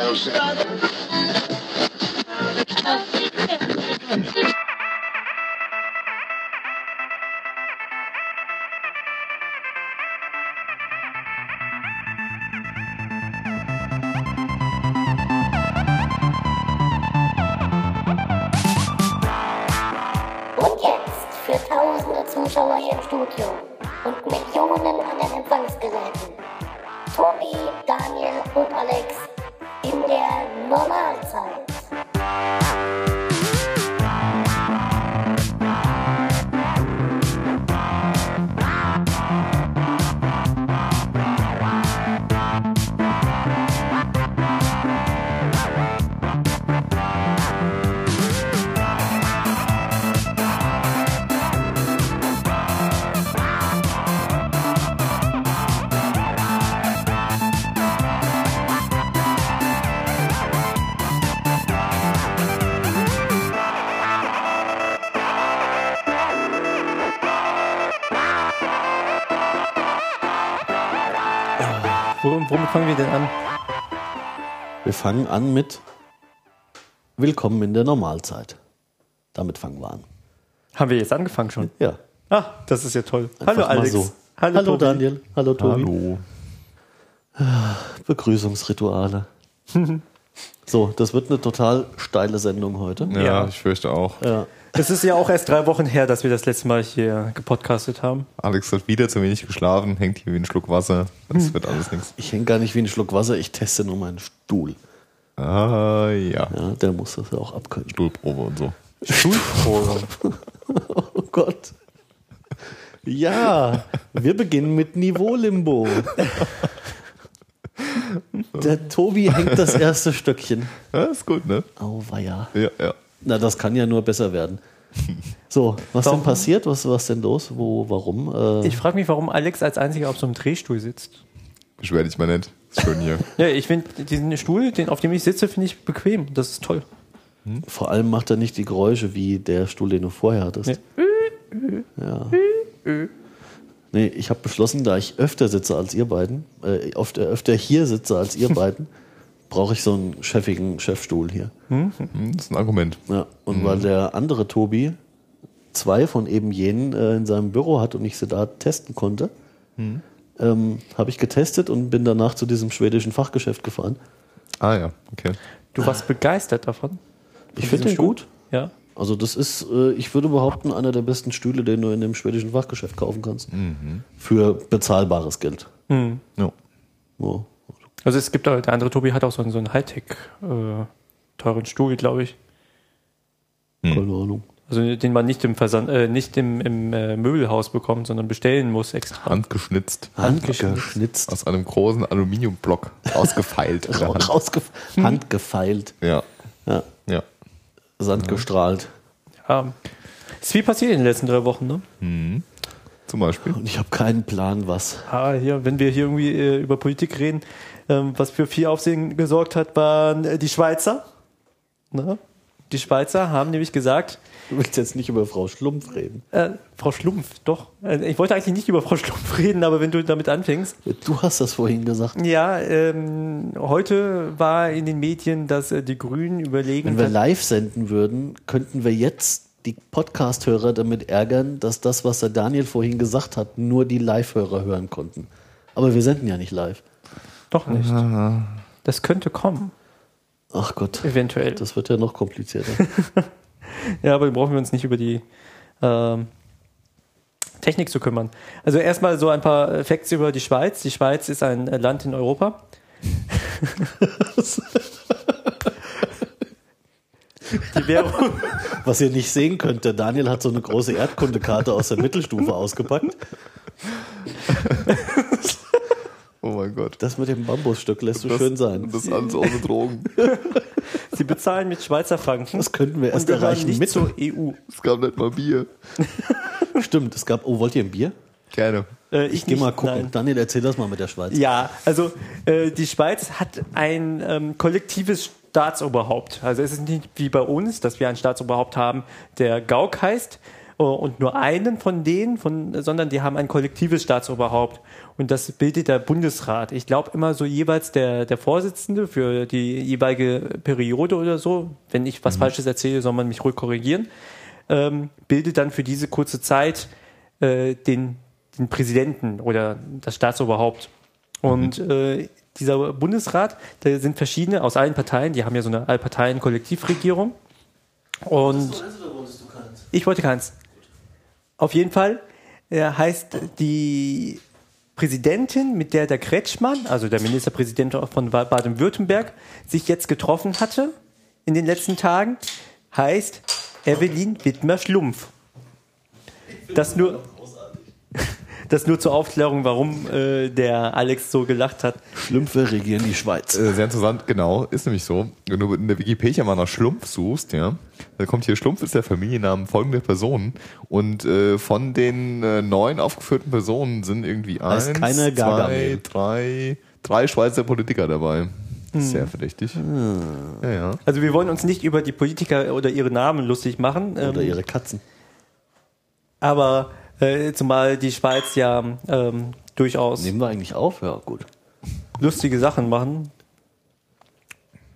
Und fangen wir denn an? Wir fangen an mit Willkommen in der Normalzeit. Damit fangen wir an. Haben wir jetzt angefangen schon? Ja. Ah, das ist ja toll. einfach Hallo Alex. So. Hallo, Hallo. Daniel. Hallo Tobi. Hallo. Begrüßungsrituale. so, das wird eine total steile Sendung heute. Ja, Ja. ich fürchte auch. Ja. Es ist ja auch erst drei Wochen her, dass wir das letzte Mal hier gepodcastet haben. Alex hat wieder zu wenig geschlafen, hängt hier wie ein Schluck Wasser. Das wird alles nichts. Ich hänge gar nicht wie ein Schluck Wasser, ich teste nur meinen Stuhl. Ah, ja. Ja, der muss das ja auch abkönnen. Stuhlprobe und so. Schulprobe. Oh Gott. Ja, wir beginnen mit Niveau-Limbo. Der Tobi hängt das erste Stöckchen. Ja, ist gut, ne? Auweia. Ja, ja. Na, das kann ja nur besser werden. So, was Warum? denn passiert? Was was denn los? Wo, warum? Äh, Ich frage mich, warum Alex als einziger auf so einem Drehstuhl sitzt. Beschwer dich mal nicht. Ist schön hier. Ja, ich finde diesen Stuhl, den, auf dem ich sitze, finde ich bequem. Das ist toll. vor allem macht er nicht die Geräusche wie der Stuhl, den du vorher hattest. Nee. Ja. Nee, ich habe beschlossen, da ich öfter sitze als ihr beiden, äh, oft, äh, öfter hier sitze als ihr beiden, brauche ich so einen chefigen Chefstuhl hier. Hm, Das ist ein Argument. Ja, und weil der andere Tobi zwei von eben jenen äh, in seinem Büro hat und ich sie da testen konnte, ähm, habe ich getestet und bin danach zu diesem schwedischen Fachgeschäft gefahren. Ah ja, okay. Du warst begeistert davon. Ich finde den Stuhl? gut. Ja. Also das ist, äh, ich würde behaupten, einer der besten Stühle, den du in dem schwedischen Fachgeschäft kaufen kannst. Für bezahlbares Geld. Hm. Ja. Ja. Also es gibt auch, der andere Tobi hat auch so einen, so einen Hightech äh, teuren Stuhl, glaube ich. Keine Ahnung. Also den man nicht im Versand, äh, nicht im, im äh, Möbelhaus bekommt, sondern bestellen muss extra. Handgeschnitzt. Handgeschnitzt. Aus einem großen Aluminiumblock ausgefeilt. Hand. Rausgef Handgefeilt. Ja, Ja. ja. Sand gestrahlt. Ja. Ist viel passiert in den letzten drei Wochen, ne? Zum Beispiel. Und ich habe keinen Plan, was. Ah, hier, wenn wir hier irgendwie äh, über Politik reden, was für viel Aufsehen gesorgt hat, waren äh, die Schweizer. Ne? Die Schweizer haben nämlich gesagt, Du willst jetzt nicht über Frau Schlumpf reden. äh, Frau Schlumpf, doch. Äh, ich wollte eigentlich nicht über Frau Schlumpf reden, aber wenn du damit anfängst. Du hast das vorhin gesagt. Ja, ähm, heute war in den Medien, dass äh, die Grünen überlegen, Wenn wir live senden würden, könnten wir jetzt die Podcast-Hörer damit ärgern, dass das, was der Daniel vorhin gesagt hat, nur die Live-Hörer hören konnten. Aber wir senden ja nicht live. Doch nicht. Das könnte kommen, Ach Gott, eventuell. das wird ja noch komplizierter. Ja, aber brauchen wir uns nicht über die ähm, Technik zu kümmern. Also erstmal so ein paar Facts über die Schweiz. Die Schweiz ist ein Land in Europa. die Währung, Was ihr nicht sehen könnt, der Daniel hat so eine große Erdkundekarte aus der Mittelstufe ausgepackt. Oh mein Gott. Das mit dem Bambusstück lässt so Das- schön sein. Das alles ohne Drogen. sie bezahlen mit Schweizer Franken. Das könnten wir erst erreichen nicht mit. zur EU. Es gab nicht mal Bier. Stimmt, es gab. Oh, wollt ihr ein Bier? Gerne. Äh, Ich geh mal nicht, gucken. nein. Daniel, erzähl das mal mit der Schweiz. Ja, also äh, die Schweiz hat ein ähm, kollektives Staatsoberhaupt. Also es ist nicht wie bei uns, dass wir ein Staatsoberhaupt haben, der Gauk heißt Oh, und nur einen von denen, von, sondern die haben ein kollektives Staatsoberhaupt. Und das bildet der Bundesrat. Ich glaube immer so jeweils der, der Vorsitzende für die jeweilige Periode oder so. Wenn ich was Falsches erzähle, soll man mich ruhig korrigieren. Ähm, bildet dann für diese kurze Zeit äh, den, den Präsidenten oder das Staatsoberhaupt. Und äh, dieser Bundesrat, da sind verschiedene aus allen Parteien, die haben ja so eine Allparteien-Kollektivregierung. Und ich wollte keins. Auf jeden Fall äh, heißt die Präsidentin, mit der der Kretschmann, also der Ministerpräsident von Ba- Baden-Württemberg, sich jetzt getroffen hatte in den letzten Tagen, heißt Evelyn Wittmer-Schlumpf. Das nur, das nur zur Aufklärung, warum äh, der Alex so gelacht hat. Schlümpfe regieren die Schweiz. Äh, Sehr interessant, genau, ist nämlich so. Wenn du in der Wikipedia mal nach Schlumpf suchst, ja, da kommt hier Schlumpf ist der Familiennamen folgender Personen und äh, von den äh, neun aufgeführten Personen sind irgendwie eins, keine zwei, drei, drei Schweizer Politiker dabei. Hm. Sehr verdächtig. Ja, ja. Also wir wollen uns nicht über die Politiker oder ihre Namen lustig machen. Oder ähm, ihre Katzen. Aber äh, zumal die Schweiz ja ähm, durchaus Nehmen wir eigentlich auf? Ja, gut. lustige Sachen machen.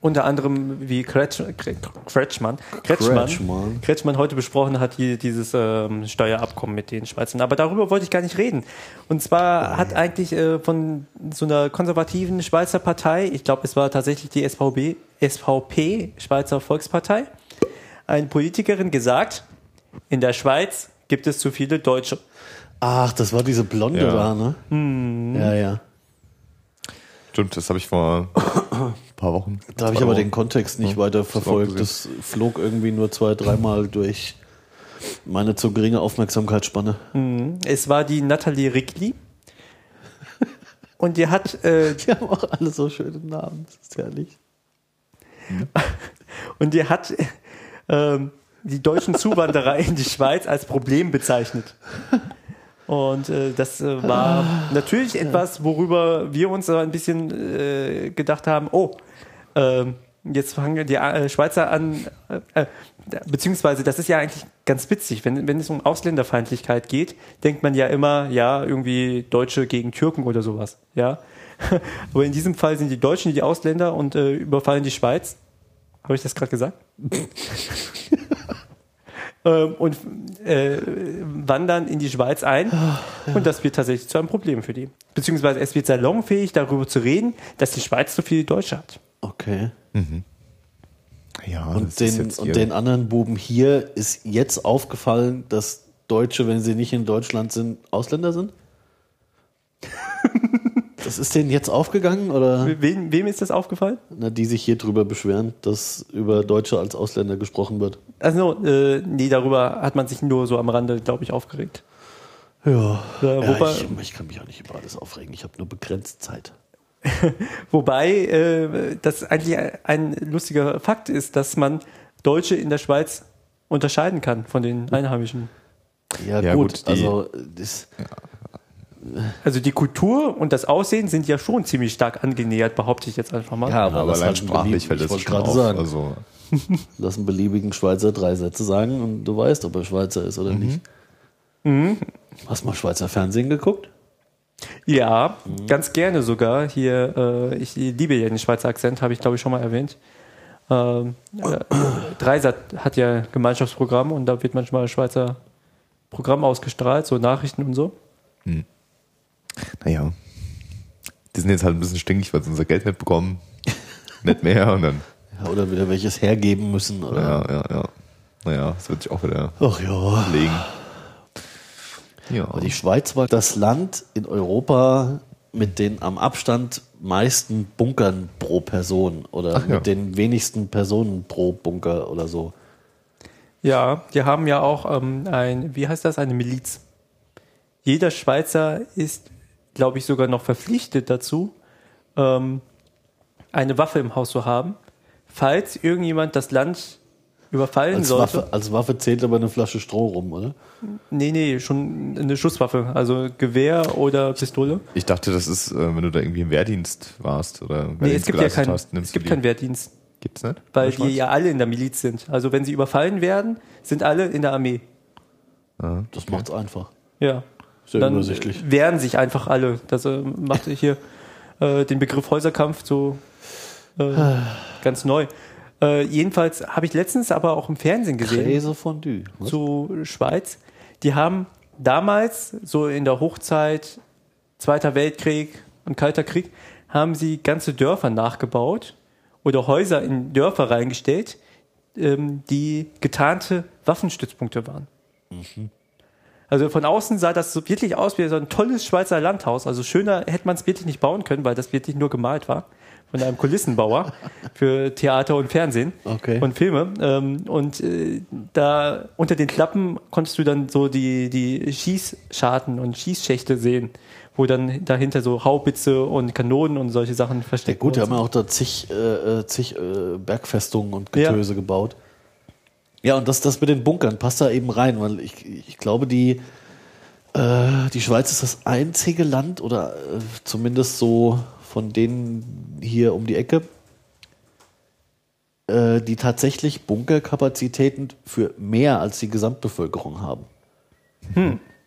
Unter anderem wie Kretsch, Kre- Kretschmann, Kretschmann, Kretschmann. Kretschmann heute besprochen hat, hier dieses ähm, Steuerabkommen mit den Schweizern. Aber darüber wollte ich gar nicht reden. Und zwar hat eigentlich äh, von so einer konservativen Schweizer Partei, ich glaube, es war tatsächlich die SVB, SVP, Schweizer Volkspartei, eine Politikerin gesagt, in der Schweiz gibt es zu viele Deutsche. Ach, das war diese Blonde Ja. da, ne? Hm. Ja, ja. Stimmt, das habe ich vor ein paar Wochen. Da habe ich aber Wochen. den Kontext nicht weiter verfolgt. Das flog irgendwie nur zwei, dreimal durch meine zu geringe Aufmerksamkeitsspanne. Es war die Nathalie Rickli. Und die hat, äh, Die haben auch alle so schöne Namen. Das ist herrlich. und die hat ähm, die deutschen Zuwanderer in die Schweiz als Problem bezeichnet. Und äh, das äh, war natürlich etwas, worüber wir uns ein bisschen äh, gedacht haben, oh, ähm, jetzt fangen die äh, Schweizer an, äh, äh, beziehungsweise das ist ja eigentlich ganz witzig, wenn, wenn es um Ausländerfeindlichkeit geht, denkt man ja immer, ja, irgendwie Deutsche gegen Türken oder sowas, ja. Aber in diesem Fall sind die Deutschen die Ausländer und überfallen die Schweiz. Habe ich das gerade gesagt? ähm, und äh, wandern in die Schweiz ein. Und das wird tatsächlich zu einem Problem für die. Beziehungsweise es wird salonfähig, darüber zu reden, dass die Schweiz so viele Deutsche hat. Okay. Ja, Und, das ist den, jetzt und den anderen Buben hier ist jetzt aufgefallen, dass Deutsche, wenn sie nicht in Deutschland sind, Ausländer sind? Das ist denen jetzt aufgegangen oder Wem, wem ist das aufgefallen? na, die sich hier drüber beschweren, dass über Deutsche als Ausländer gesprochen wird? Also, äh, nee, darüber hat man sich nur so am Rande, glaube ich, aufgeregt. Ja, ja wobei, ich, ich kann mich auch nicht über alles aufregen. Ich habe nur begrenzt Zeit. wobei äh, das eigentlich ein lustiger Fakt ist, dass man Deutsche in der Schweiz unterscheiden kann von den Einheimischen. Ja, Ja, gut, gut, die- also das, Also die Kultur und das Aussehen sind ja schon ziemlich stark angenähert, behaupte ich jetzt einfach mal. ja, aber das allein halt sprachlich fällt ich das schon gerade auf. sagen. Also, Lass einen beliebigen Schweizer drei Sätze sagen und du weißt, ob er Schweizer ist oder nicht. Mhm. Hast du mal Schweizer Fernsehen geguckt? Ja, ganz gerne sogar. Hier, äh, ich liebe ja den Schweizer Akzent, habe ich glaube ich schon mal erwähnt. Ähm, äh, Dreisat hat ja Gemeinschaftsprogramm und da wird manchmal Schweizer Programm ausgestrahlt, so Nachrichten und so. Naja. Die sind jetzt halt ein bisschen stinkig, weil sie unser Geld nicht bekommen. nicht mehr und dann, Ja, oder wieder welches hergeben müssen? Oder? ja, ja, ja. Naja, das wird sich auch wieder Ach ja. legen. Ja. Aber die Schweiz war das Land in Europa mit den am Abstand meisten Bunkern pro Person oder Ach ja. mit den wenigsten Personen pro Bunker oder so. Ja, die haben ja auch ähm, ein, wie heißt das, eine Miliz. Jeder Schweizer ist, glaube ich, sogar noch verpflichtet dazu, ähm, eine Waffe im Haus zu haben, falls irgendjemand das Land überfallen Als sollte. Waffe, als Waffe zählt aber eine Flasche Stroh rum, oder? Nee, nee, schon eine Schusswaffe, also Gewehr oder Pistole. Ich dachte, das ist, äh, wenn du da irgendwie im Wehrdienst warst oder Nee, es Wehrdienst gibt ja geleistet keinen, hast, nimmst es gibt du keinen die. Wehrdienst, Gibt's nicht? weil die ja alle in der Miliz sind. Also wenn sie überfallen werden, sind alle in der Armee. Das macht's einfach. Ja. Sehr Dann übersichtlich. wehren sich einfach alle. Das äh, macht hier äh, den Begriff Häuserkampf so äh, ganz neu. Äh, jedenfalls habe ich letztens aber auch im Fernsehen gesehen. Käse Fondue. Was? zu Schweiz. Die haben damals, so in der Hochzeit, Zweiter Weltkrieg und Kalter Krieg, haben sie ganze Dörfer nachgebaut oder Häuser in Dörfer reingestellt, ähm, die getarnte Waffenstützpunkte waren. Also von außen sah das so wirklich aus wie so ein tolles Schweizer Landhaus. Also schöner hätte man es wirklich nicht bauen können, weil das wirklich nur gemalt war von einem Kulissenbauer für Theater und Fernsehen Okay. und Filme. Ähm, und äh, da unter den Klappen konntest du dann so die, die Schießscharten und Schießschächte sehen, wo dann dahinter so Haubitze und Kanonen und solche Sachen Ja, versteckt gut, die haben ja auch da zig, äh, äh, zig äh, Bergfestungen und Ja. Getöse gebaut. Ja, und das, das mit den Bunkern passt da eben rein, weil ich, ich glaube, die, äh, die Schweiz ist das einzige Land oder äh, zumindest so von denen hier um die Ecke, äh, die tatsächlich Bunkerkapazitäten für mehr als die Gesamtbevölkerung haben.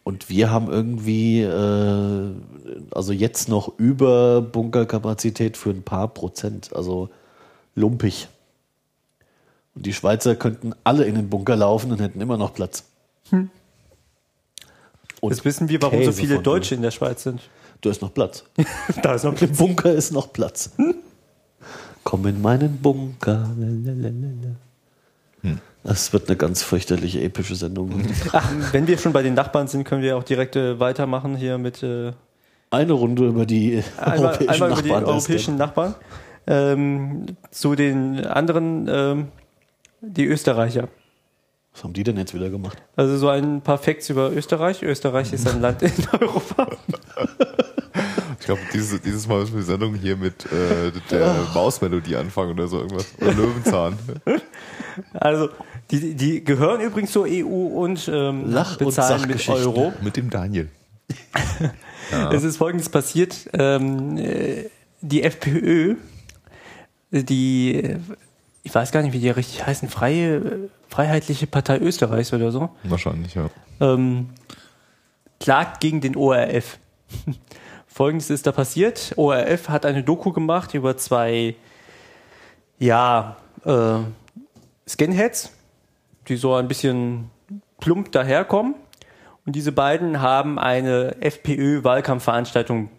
Und wir haben irgendwie, äh, also jetzt noch über Bunkerkapazität für ein paar Prozent, also lumpig. Und die Schweizer könnten alle in den Bunker laufen und hätten immer noch Platz. Und Jetzt wissen wir, warum so Käse viele von Deutsche in der Schweiz sind. Da ist noch Platz. da ist noch Im Bunker ist noch Platz. Komm in meinen Bunker. lalalala. Das wird eine ganz fürchterliche, epische Sendung. Ach, wenn wir schon bei den Nachbarn sind, können wir auch direkt äh, weitermachen hier mit äh, Eine Runde über die einmal, europäischen einmal über die Nachbarn. europäischen Nachbarn. Ähm, zu den anderen, ähm, die Österreicher. Was haben die denn jetzt wieder gemacht? Also so ein paar Facts über Österreich. Österreich ist ein Land in Europa. Ich glaube, dieses, dieses Mal müssen wir die Sendung hier mit äh, der Mausmelodie anfangen oder so irgendwas. Oder Löwenzahn. Also die, die gehören übrigens zur EU und ähm, Lach- und bezahlen mit Sachgeschichten. Euro. mit dem Daniel. Es ist folgendes passiert. Ähm, äh, die FPÖ, die, ich weiß gar nicht, wie die richtig heißen, Freie, Freiheitliche Partei Österreichs oder so, Wahrscheinlich, ja. ähm, klagt gegen den ORF. Folgendes ist da passiert. ORF hat eine Doku gemacht über zwei, ja, äh, Skinheads, die so ein bisschen plump daherkommen. Und diese beiden haben eine FPÖ-Wahlkampfveranstaltung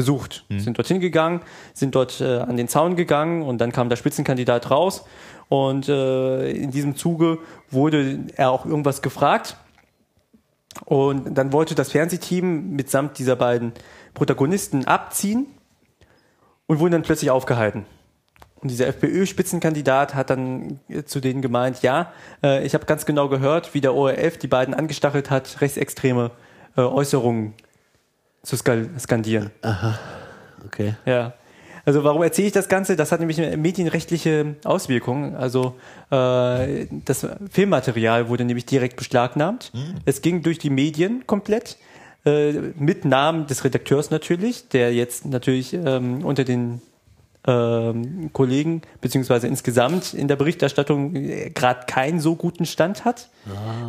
besucht, sind dorthin gegangen, sind dort äh, an den Zaun gegangen und dann kam der Spitzenkandidat raus. Und äh, in diesem Zuge wurde er auch irgendwas gefragt. Und dann wollte das Fernsehteam mitsamt dieser beiden Protagonisten abziehen und wurden dann plötzlich aufgehalten. Und dieser FPÖ-Spitzenkandidat hat dann äh, zu denen gemeint, ja, äh, ich habe ganz genau gehört, wie der ORF die beiden angestachelt hat, rechtsextreme äh, Äußerungen zu skandieren. Okay. Ja. Also warum erzähle ich das Ganze? Das hat nämlich medienrechtliche Auswirkungen. Also äh, das Filmmaterial wurde nämlich direkt beschlagnahmt. Es ging durch die Medien komplett. Äh, mit Namen des Redakteurs natürlich, der jetzt natürlich ähm, unter den ähm, Kollegen beziehungsweise insgesamt in der Berichterstattung gerade keinen so guten Stand hat,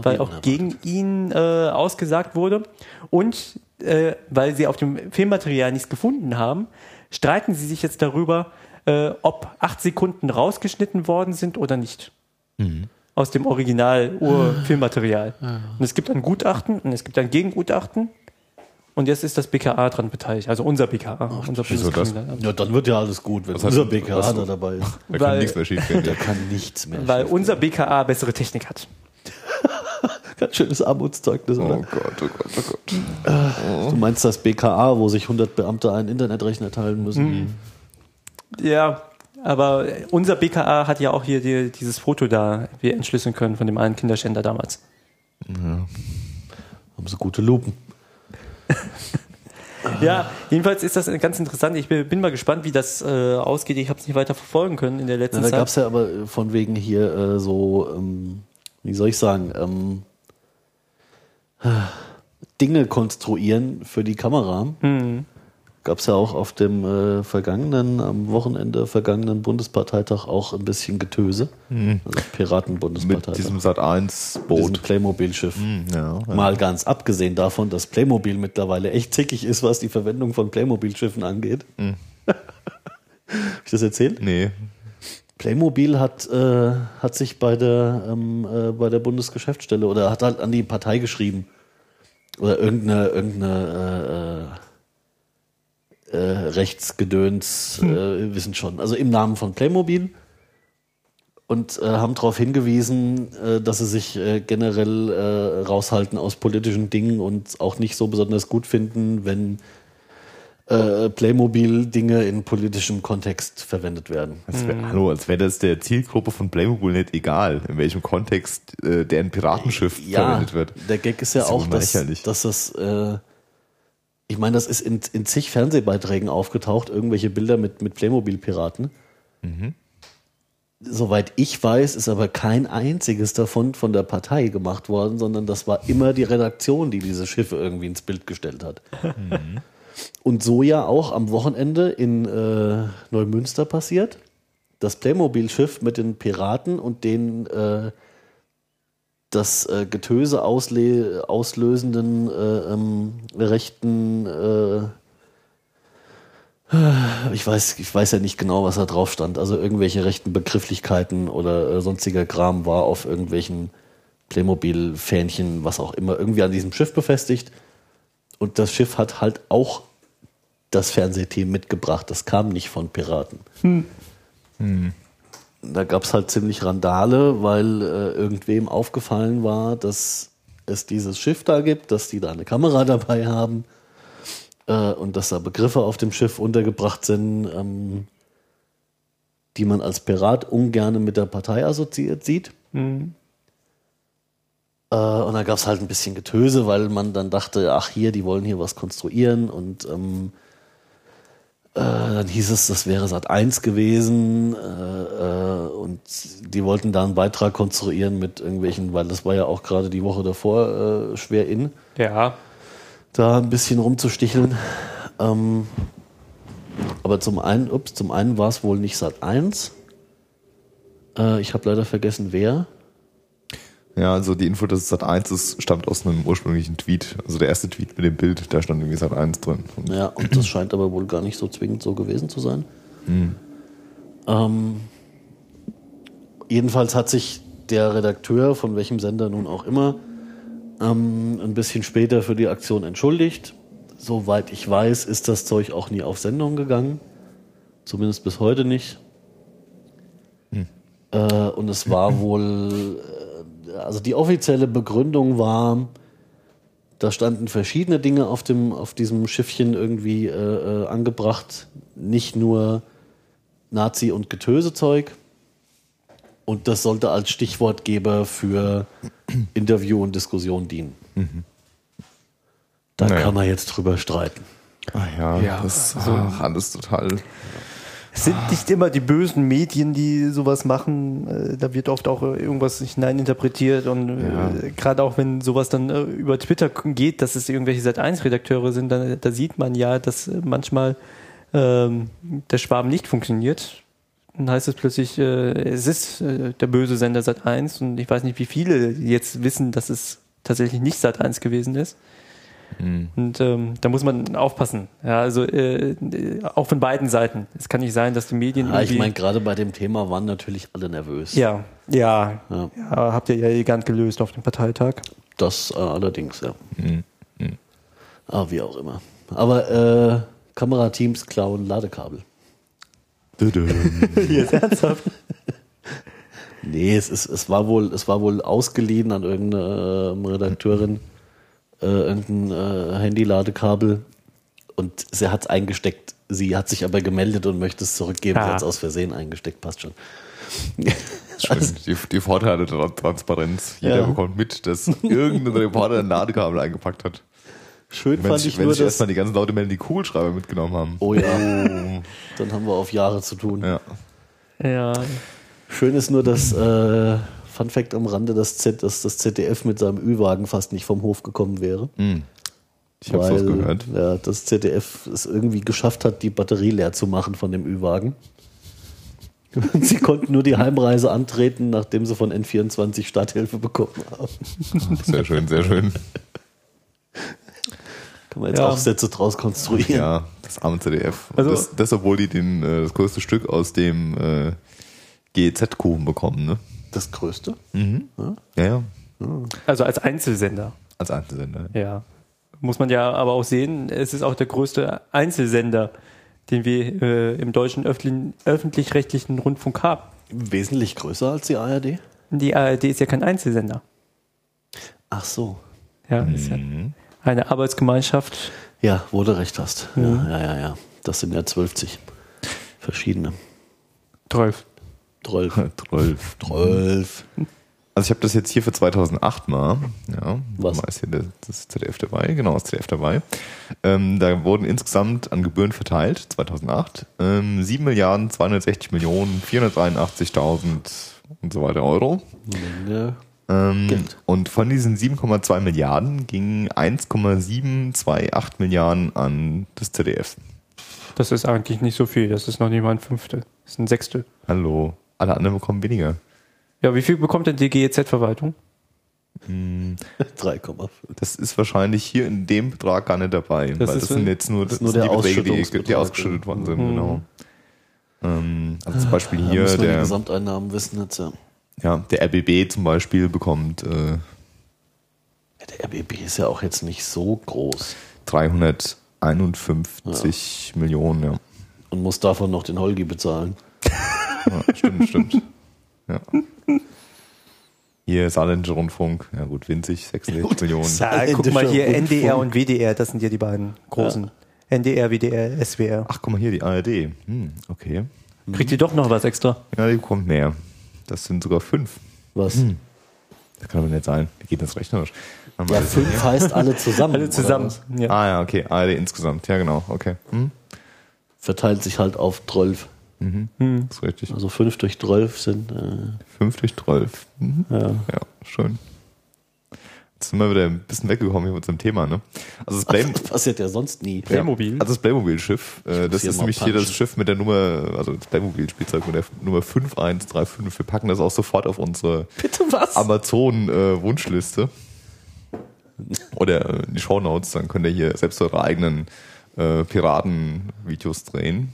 weil auch gegen ihn äh, ausgesagt wurde. Und äh, weil sie auf dem Filmmaterial nichts gefunden haben, streiten sie sich jetzt darüber, äh, ob acht Sekunden rausgeschnitten worden sind oder nicht. Aus dem Original-Ur-Filmmaterial. Und es gibt ein Gutachten und es gibt ein Gegengutachten. Und jetzt ist das BKA dran beteiligt, also unser BKA. unser wieso das? Ja, dann wird ja alles gut, wenn Was heißt- unser BKA da dabei ist. Da kann nichts mehr schief gehen. Der kann nichts mehr. Weil unser BKA bessere Technik hat. Ganz schönes Armutszeugnis, Oh oder? Gott, oh Gott, oh Gott. Du meinst das BKA, wo sich 100 Beamte einen Internetrechner teilen müssen? Mhm. Ja, aber unser BKA hat ja auch hier die, dieses Foto da, wir entschlüsseln können von dem einen Kinderschänder damals. Haben sie gute Lupen. Ja, jedenfalls ist das ganz interessant. Ich bin, mal gespannt, wie das äh, ausgeht. Ich habe es nicht weiter verfolgen können in der Na, letzten da gab Zeit. es ja aber von wegen hier äh, so, ähm, wie soll ich sagen, ähm, Dinge konstruieren für die Kamera. Gab es ja auch auf dem äh, vergangenen, am Wochenende vergangenen Bundesparteitag auch ein bisschen Getöse. Also Mit Piraten-Bundesparteitag. diesem Sat 1 Diesem Boot. Playmobil-Schiff. Ja, ja. Mal ganz abgesehen davon, dass Playmobil mittlerweile echt zickig ist, was die Verwendung von Playmobil-Schiffen angeht. Hab ich das erzählt? Nee. Playmobil hat, äh, hat sich bei der, ähm, äh, bei der Bundesgeschäftsstelle oder hat halt an die Partei geschrieben. Oder irgendeine, irgendeine äh, äh, Rechtsgedöns, äh, wissen schon. Also im Namen von Playmobil. Und äh, haben darauf hingewiesen, äh, dass sie sich äh, generell äh, raushalten aus politischen Dingen und auch nicht so besonders gut finden, wenn äh, Playmobil-Dinge in politischem Kontext verwendet werden. Als wär, Hallo, als wäre das der Zielgruppe von Playmobil nicht egal, in welchem Kontext äh, deren Piratenschiff verwendet wird. Der Gag ist ja Das ist auch, dass, dass das, äh, ich meine, das ist in, in zig Fernsehbeiträgen aufgetaucht, irgendwelche Bilder mit, mit Playmobil-Piraten. Mhm. Soweit ich weiß, ist aber kein einziges davon von der Partei gemacht worden, sondern das war immer die Redaktion, die diese Schiffe irgendwie ins Bild gestellt hat. Mhm. Und so ja auch am Wochenende in äh, Neumünster passiert. Das Playmobil-Schiff mit den Piraten und den äh, das äh, Getöse auslösenden äh, ähm, rechten äh, ich weiß, ich weiß ja nicht genau, was da drauf stand. Also irgendwelche rechten Begrifflichkeiten oder äh, sonstiger Kram war auf irgendwelchen Playmobil-Fähnchen, was auch immer, irgendwie an diesem Schiff befestigt. Und das Schiff hat halt auch das Fernsehteam mitgebracht. Das kam nicht von Piraten. Da gab es halt ziemlich Randale, weil äh, irgendwem aufgefallen war, dass es dieses Schiff da gibt, dass die da eine Kamera dabei haben äh, und dass da Begriffe auf dem Schiff untergebracht sind, ähm, die man als Pirat ungern mit der Partei assoziiert sieht. Äh, und da gab es halt ein bisschen Getöse, weil man dann dachte, ach hier, die wollen hier was konstruieren und ähm, äh, dann hieß es, das wäre Sat 1 gewesen äh, äh, und die wollten da einen Beitrag konstruieren mit irgendwelchen, weil das war ja auch gerade die Woche davor äh, schwer in, Ja. da ein bisschen rumzusticheln. Ähm, aber zum einen, ups, zum einen war es wohl nicht Sat 1. Äh, ich habe leider vergessen, wer. Ja, also die Info, dass es Sat 1 ist, stammt aus einem ursprünglichen Tweet. Also der erste Tweet mit dem Bild, da stand irgendwie Sat 1 drin. Und Ja, und das scheint aber wohl gar nicht so zwingend so gewesen zu sein. Ähm, jedenfalls hat sich der Redakteur, von welchem Sender nun auch immer, ähm, ein bisschen später für die Aktion entschuldigt. Soweit ich weiß, ist das Zeug auch nie auf Sendung gegangen. Zumindest bis heute nicht. Äh, und es war wohl, also die offizielle Begründung war, da standen verschiedene Dinge auf, dem, auf diesem Schiffchen irgendwie äh, äh, angebracht. Nicht nur Nazi- und Getösezeug. Und das sollte als Stichwortgeber für Interview und Diskussion dienen. Da Naja. kann man jetzt drüber streiten. Ach ja, Ja, das also- ach, alles total. Es sind nicht immer die bösen Medien, die sowas machen. Äh, Da wird oft auch äh, irgendwas hineininterpretiert und äh, gerade auch wenn sowas dann über Twitter geht, dass es irgendwelche Sat1-Redakteure sind, dann, da sieht man ja, dass manchmal ähm, der Schwarm nicht funktioniert. Dann heißt es plötzlich, äh, es ist äh, der böse Sender Sat1 und ich weiß nicht, wie viele jetzt wissen, dass es tatsächlich nicht Sat1 gewesen ist. Und ähm, da muss man aufpassen. Ja, also äh, auch von beiden Seiten. Es kann nicht sein, dass die Medien. Ja, ich irgendwie- meine, gerade bei dem Thema waren natürlich alle nervös. ja, ja, Ja. ja, habt ihr ja elegant gelöst auf dem Parteitag. Das äh, allerdings, ja. Ah, wie auch immer. Aber äh, Kamerateams klauen Ladekabel. Jetzt ernsthaft? Nee, es, ist, es, war wohl, es war wohl ausgeliehen an irgendeine ähm, Redakteurin, äh, irgendein äh, Handy-Ladekabel und sie hat es eingesteckt. Sie hat sich aber gemeldet und möchte es zurückgeben. Sie Ah. hat es aus Versehen eingesteckt, passt schon. Schön. Die, die Vorteile der Transparenz. Jeder Ja. bekommt mit, dass irgendein Reporter ein Ladekabel eingepackt hat. Schön Wenn fand sich, ich wenn nur, sich dass... erstmal die ganzen Leute melden, die Kugelschreiber mitgenommen haben. Oh ja, dann haben wir auf Jahre zu tun. Ja. Ja. Schön ist nur, dass, äh, Fun Fact am Rande, dass, Z, dass das ZDF mit seinem Ü-Wagen fast nicht vom Hof gekommen wäre. Ich habe was gehört. Ja, das ZDF es irgendwie geschafft hat, die Batterie leer zu machen von dem Ü-Wagen. Sie konnten nur die Heimreise antreten, nachdem sie von N24 Starthilfe bekommen haben. Sehr schön, sehr schön. Kann man jetzt Ja. auch Sätze draus konstruieren. Ja, das arme ZDF. Also- das, das, obwohl die den, äh, das größte Stück aus dem äh, GEZ-Kuchen bekommen, ne? Das Größte? Ja, ja. Also als Einzelsender. Als Einzelsender. Ja. Muss man ja aber auch sehen, es ist auch der größte Einzelsender, den wir äh, im deutschen öffentlich-rechtlichen Rundfunk haben. Wesentlich größer als die ARD? Die ARD ist ja kein Einzelsender. Ach so. Ja, ist ja eine Arbeitsgemeinschaft. Ja, wo du recht hast. Ja, ja, ja, ja. Das sind ja 12 verschiedene. 12. 12. 12. 12. Also ich habe das jetzt hier für 2008 mal. Ja, Was? Mal ist hier der- das ZDF dabei. Genau, das ZDF dabei. Ähm, da wurden insgesamt an Gebühren verteilt, 2008, ähm, 7 Milliarden 260 Millionen 483.000 und so weiter Euro. Menge. Ähm, Geld. und von diesen 7,2 Milliarden gingen 1,728 Milliarden an das ZDF. Das ist eigentlich nicht so viel. Das ist noch nicht mal ein Fünftel. Das ist ein Sechstel. Hallo. Alle anderen bekommen weniger. Ja, wie viel bekommt denn die GEZ-Verwaltung? 3,5. Das ist wahrscheinlich hier in dem Betrag gar nicht dabei, Das weil ist das sind jetzt nur, das nur sind der die Beträge, die, die ausgeschüttet worden sind. Mhm. Genau. Ähm, also zum Beispiel Da hier müssen wir die der, Gesamteinnahmen wissen jetzt, ja. ja, der RBB zum Beispiel bekommt äh, Ja, Der RBB ist ja auch jetzt nicht so groß 351 Millionen. Ja. und muss davon noch den Holgi bezahlen. Ja, stimmt, stimmt. Ja. Hier Saarländischer Rundfunk, ja gut, winzig, 66 Millionen. Ja, guck mal hier, Rundfunk. NDR und WDR, das sind ja die beiden großen. NDR, WDR, SWR. Ach, guck mal hier, die ARD. Hm, okay. Kriegt ihr doch noch was extra? Ja, die bekommt mehr. Das sind sogar fünf. Was? Das kann aber nicht sein. Wie geht das rechnerisch? Ja, das fünf heißt alle zusammen. Alle zusammen. Ja. Ah ja, okay. ARD insgesamt. Ja, genau. Okay. Hm? Verteilt sich halt auf 12. Das ist richtig. Also 5 durch 12 sind. Äh, 5 durch 12. Mhm. ja. Ja, schön. Jetzt sind wir wieder ein bisschen weggekommen hier mit unserem Thema, ne? Also das, Play Das passiert ja sonst nie. Playmobil. Also das Playmobil-Schiff, äh, das ist nämlich hier das. Schiff mit der Nummer, also das Playmobil-Spielzeug mit der Nummer 5135. Wir packen das auch sofort auf unsere Bitte was? Amazon-Wunschliste. Oder äh, in die Shownotes, dann könnt ihr hier selbst eure eigenen äh, Piraten-Videos drehen.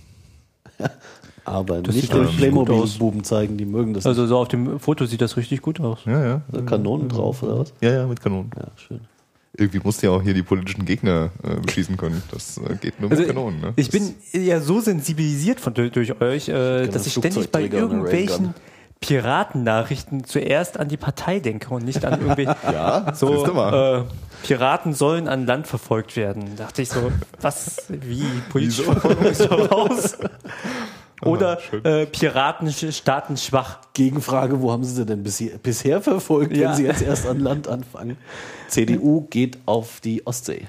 Aber Das nicht den. Playmobil-Buben zeigen, die mögen das. Also so auf dem Foto sieht das richtig gut aus. Ja, ja. nicht. Kanonen drauf oder was? Ja, ja, mit Kanonen. Ja, schön. Irgendwie musst du ja auch hier die politischen Gegner äh, beschießen können. Das äh, geht nur mit Also Kanonen. Ne? ich Das- bin ja so sensibilisiert von, durch euch, äh, dass ich ständig bei irgendwelchen. Piratennachrichten zuerst an die Partei denke und nicht an irgendwie Ja, so äh, Piraten sollen an Land verfolgt werden. Dachte ich so, was, wie, politische Verfolgung ist doch raus. Oder schön. äh, Piraten starten schwach. Gegenfrage, wo haben Sie sie denn bisher, bisher verfolgt, Ja. wenn Sie jetzt erst an Land anfangen? CDU geht auf die Ostsee.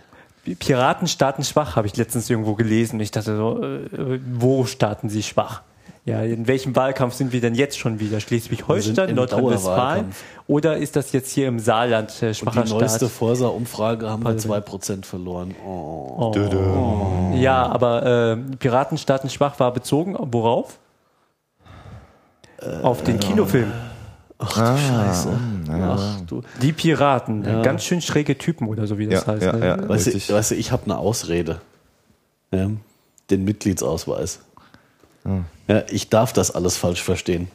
Piraten starten schwach, habe ich letztens irgendwo gelesen. Ich dachte so, äh, wo starten sie schwach? Ja, in welchem Wahlkampf sind wir denn jetzt schon wieder? Wir Schleswig-Holstein, Nordrhein-Westfalen? Oder ist das jetzt hier im Saarland äh, Und schwacher die neueste? Forsa-Umfrage haben wir Also- 2% verloren. Oh. Ja, aber äh, Piraten starten schwach war bezogen worauf? Auf den Kinofilm. Scheiße. Ach, du. Die Piraten, ganz schön schräge Typen oder so wie das Ja, heißt. ja, ne? ja. Weißt du, weißt du, ich habe eine Ausrede. Ja, den Mitgliedsausweis. Ja, ich darf das alles falsch verstehen.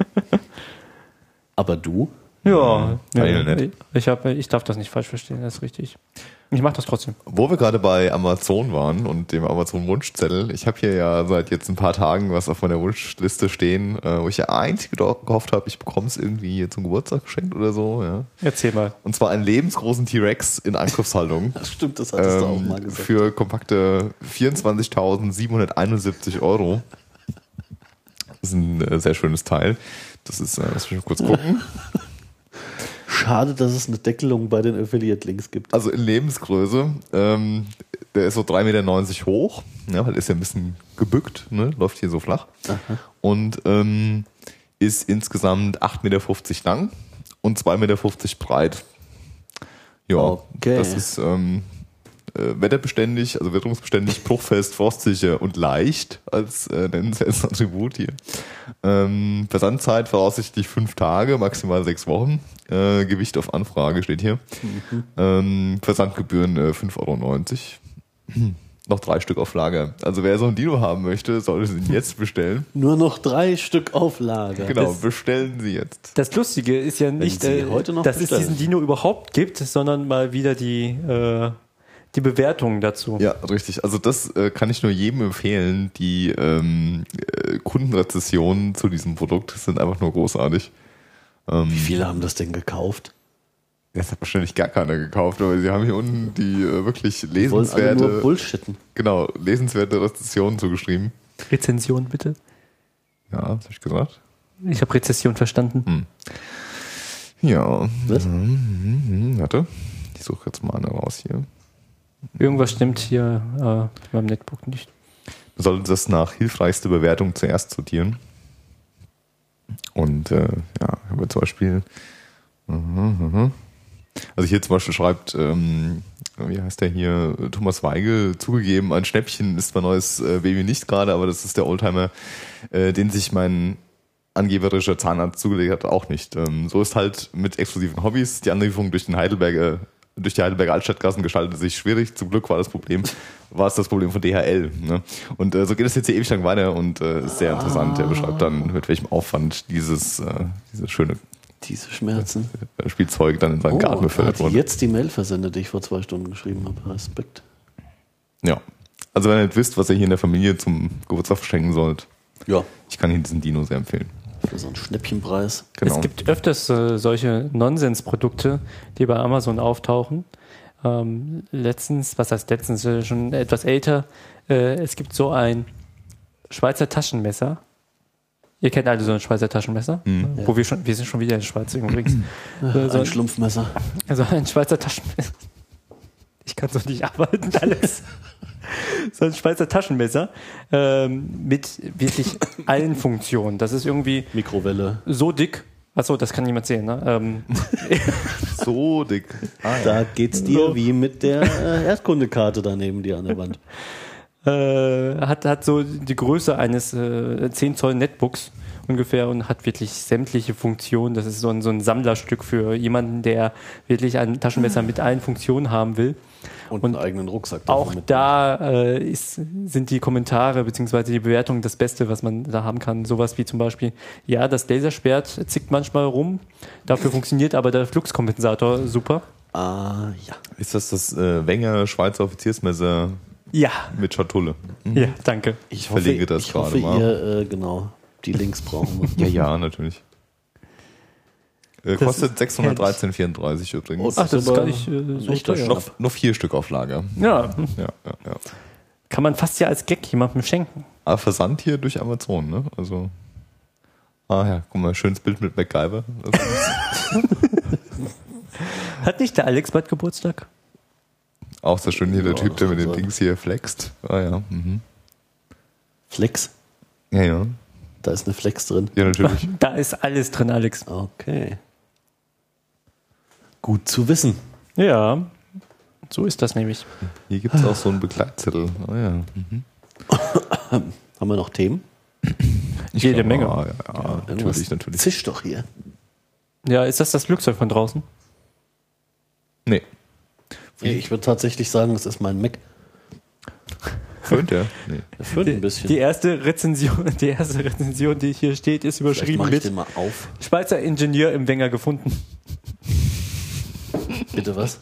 Aber du? Ja, ich nicht. ich, hab, ich darf das nicht falsch verstehen, das ist richtig. Ich mache das trotzdem. Wo wir gerade bei Amazon waren und dem Amazon-Wunschzettel, ich habe hier ja seit jetzt ein paar Tagen was auf meiner Wunschliste stehen, äh, wo ich ja einzig gehofft habe, ich bekomme es irgendwie zum Geburtstag geschenkt oder so. Ja. Erzähl mal. Und zwar einen lebensgroßen T-Rex in Angriffshaltung. Das stimmt, das hattest du auch ähm, mal gesagt. für kompakte 24.771 Euro. Das ist ein äh, sehr schönes Teil. Das ist, äh, lass mich mal kurz gucken. Schade, dass es eine Deckelung bei den Affiliate-Links gibt. Also in Lebensgröße. Ähm, der ist so 3,90 Meter hoch, ja, weil ist ja ein bisschen gebückt, ne? läuft hier so flach. Und ähm, ist insgesamt 8,50 Meter lang und 2,50 Meter breit. Ja, Okay. das ist ähm, äh, wetterbeständig, also witterungsbeständig, bruchfest, frostsicher und leicht als äh, nennenswertes Attribut hier. Ähm, Versandzeit voraussichtlich fünf Tage, maximal sechs Wochen. Äh, Gewicht auf Anfrage steht hier. Ähm, Versandgebühren äh, 5,90 Euro. Noch drei Stück auf Lager. Also wer so ein Dino haben möchte, sollte ihn jetzt bestellen. Nur noch drei Stück auf Lager. Genau, bestellen Sie jetzt. Das Lustige ist ja nicht, äh, heute noch dass es bestellen. diesen Dino überhaupt gibt, sondern mal wieder die, äh, die Bewertungen dazu. Ja, richtig. Also das äh, kann ich nur jedem empfehlen. Die ähm, äh, Kundenrezessionen zu diesem Produkt sind einfach nur großartig. Wie viele haben das denn gekauft? Das hat wahrscheinlich gar keiner gekauft, aber sie haben hier unten die äh, wirklich Die wollen alle nur lesenswerte, Bullshitten. genau, lesenswerte Rezensionen zugeschrieben. Rezension bitte. Ja, was habe ich gesagt? Ich habe Rezession verstanden. Hm. Ja. Was? Mhm, mhm, warte. Ich suche jetzt mal eine raus hier. Irgendwas stimmt hier äh, beim Netbook nicht. Wir sollten das nach hilfreichste Bewertung zuerst sortieren. Und äh, ja, haben wir zum Beispiel. Mhm, mhm. Also hier zum Beispiel schreibt, ähm, wie heißt der hier, Thomas Weigel, zugegeben, ein Schnäppchen ist mein neues äh, Baby nicht gerade, aber das ist der Oldtimer, äh, den sich mein angeberischer Zahnarzt zugelegt hat, auch nicht. Ähm, so ist halt mit exklusiven Hobbys die Anlieferung durch den Heidelberger durch die Heidelberger Altstadtgassen gestaltet sich schwierig. Zum Glück war das Problem, war es das Problem von DHL. Ne? Und äh, so geht es jetzt hier ewig lang weiter und äh, ist sehr interessant. Er beschreibt dann, mit welchem Aufwand dieses, äh, dieses schöne Diese Schmerzen. äh, Spielzeug dann in seinen Garten er befördert wurde. jetzt die Mail versendet, die ich vor zwei Stunden geschrieben habe. Respekt. Ja. Also wenn ihr nicht wisst, was ihr hier in der Familie zum Geburtstag verschenken sollt, Ja, ich kann Ihnen diesen Dino sehr empfehlen. Für so einen Schnäppchenpreis. Genau. Es gibt öfters äh, solche Nonsensprodukte, die bei Amazon auftauchen. Ähm, letztens, was heißt letztens, äh, schon etwas älter, äh, es gibt so ein Schweizer Taschenmesser. Ihr kennt alle so ein Schweizer Taschenmesser, wo wir schon, wir sind schon wieder in der Schweiz übrigens. Äh, so Ein ein, Schlumpfmesser. also ein Schweizer Taschenmesser. Ich kann so nicht arbeiten, Alex. so ein Schweizer Taschenmesser ähm, mit wirklich allen Funktionen. Das ist irgendwie Mikrowelle. so dick. Achso, das kann niemand sehen, ne? Ähm, so dick. Ah, ja. Da geht's dir wie mit der äh, Erdkundekarte daneben dir an der Wand. äh, hat, hat so die Größe eines äh, 10 Zoll Netbooks ungefähr und hat wirklich sämtliche Funktionen. Das ist so ein, so ein Sammlerstück für jemanden, der wirklich ein Taschenmesser mit allen Funktionen haben will. Und, Und einen eigenen Rucksack. Auch mit. da äh, ist, sind die Kommentare bzw. die Bewertungen das Beste, was man da haben kann. Sowas wie zum Beispiel, ja, das Laserschwert zickt manchmal rum, dafür funktioniert aber der Fluxkompensator super. Ah, ja. Ist das das äh, Wenger Schweizer Offiziersmesser Ja, mit Schatulle? ja, danke. Ich verlinke das ich gerade hoffe, mal. Ihr, äh, genau, die Links brauchen wir. Ja, ja, natürlich. Äh, kostet ist 613,34 übrigens. Ach, das ist gar nicht äh, so teuer. Noch, noch vier Stück auf Lager. Ja, Ja, ja, ja. kann man fast ja als Gag jemandem schenken. Aber Versand hier durch Amazon, ne? Also. Ah ja, guck mal, schönes Bild mit MacGyver. Hat nicht der Alex bald Geburtstag? auch so schön hier der Ja, Typ, der mit den. Dings hier flext. Ah ja. Mhm. Flex. Ja, ja. Da ist eine Flex drin. Ja, natürlich. Da ist alles drin, Alex. Okay. Gut zu wissen. Ja, so ist das nämlich. Hier gibt es auch so einen Begleitzettel. Ah ja. Mhm. Haben wir noch Themen? Ich Jede glaube, Menge. Ah, ja, ja, natürlich, natürlich. Zisch doch hier. Ja, ist das das Flugzeug von draußen? Nee. Ich würde tatsächlich sagen, das ist mein Mac. Föhnt der? Nee. Der führt ein bisschen. Die erste Rezension, die erste Rezension, die hier steht, ist überschrieben ich mit den mal auf. Schweizer Ingenieur im Wenger gefunden. Bitte was?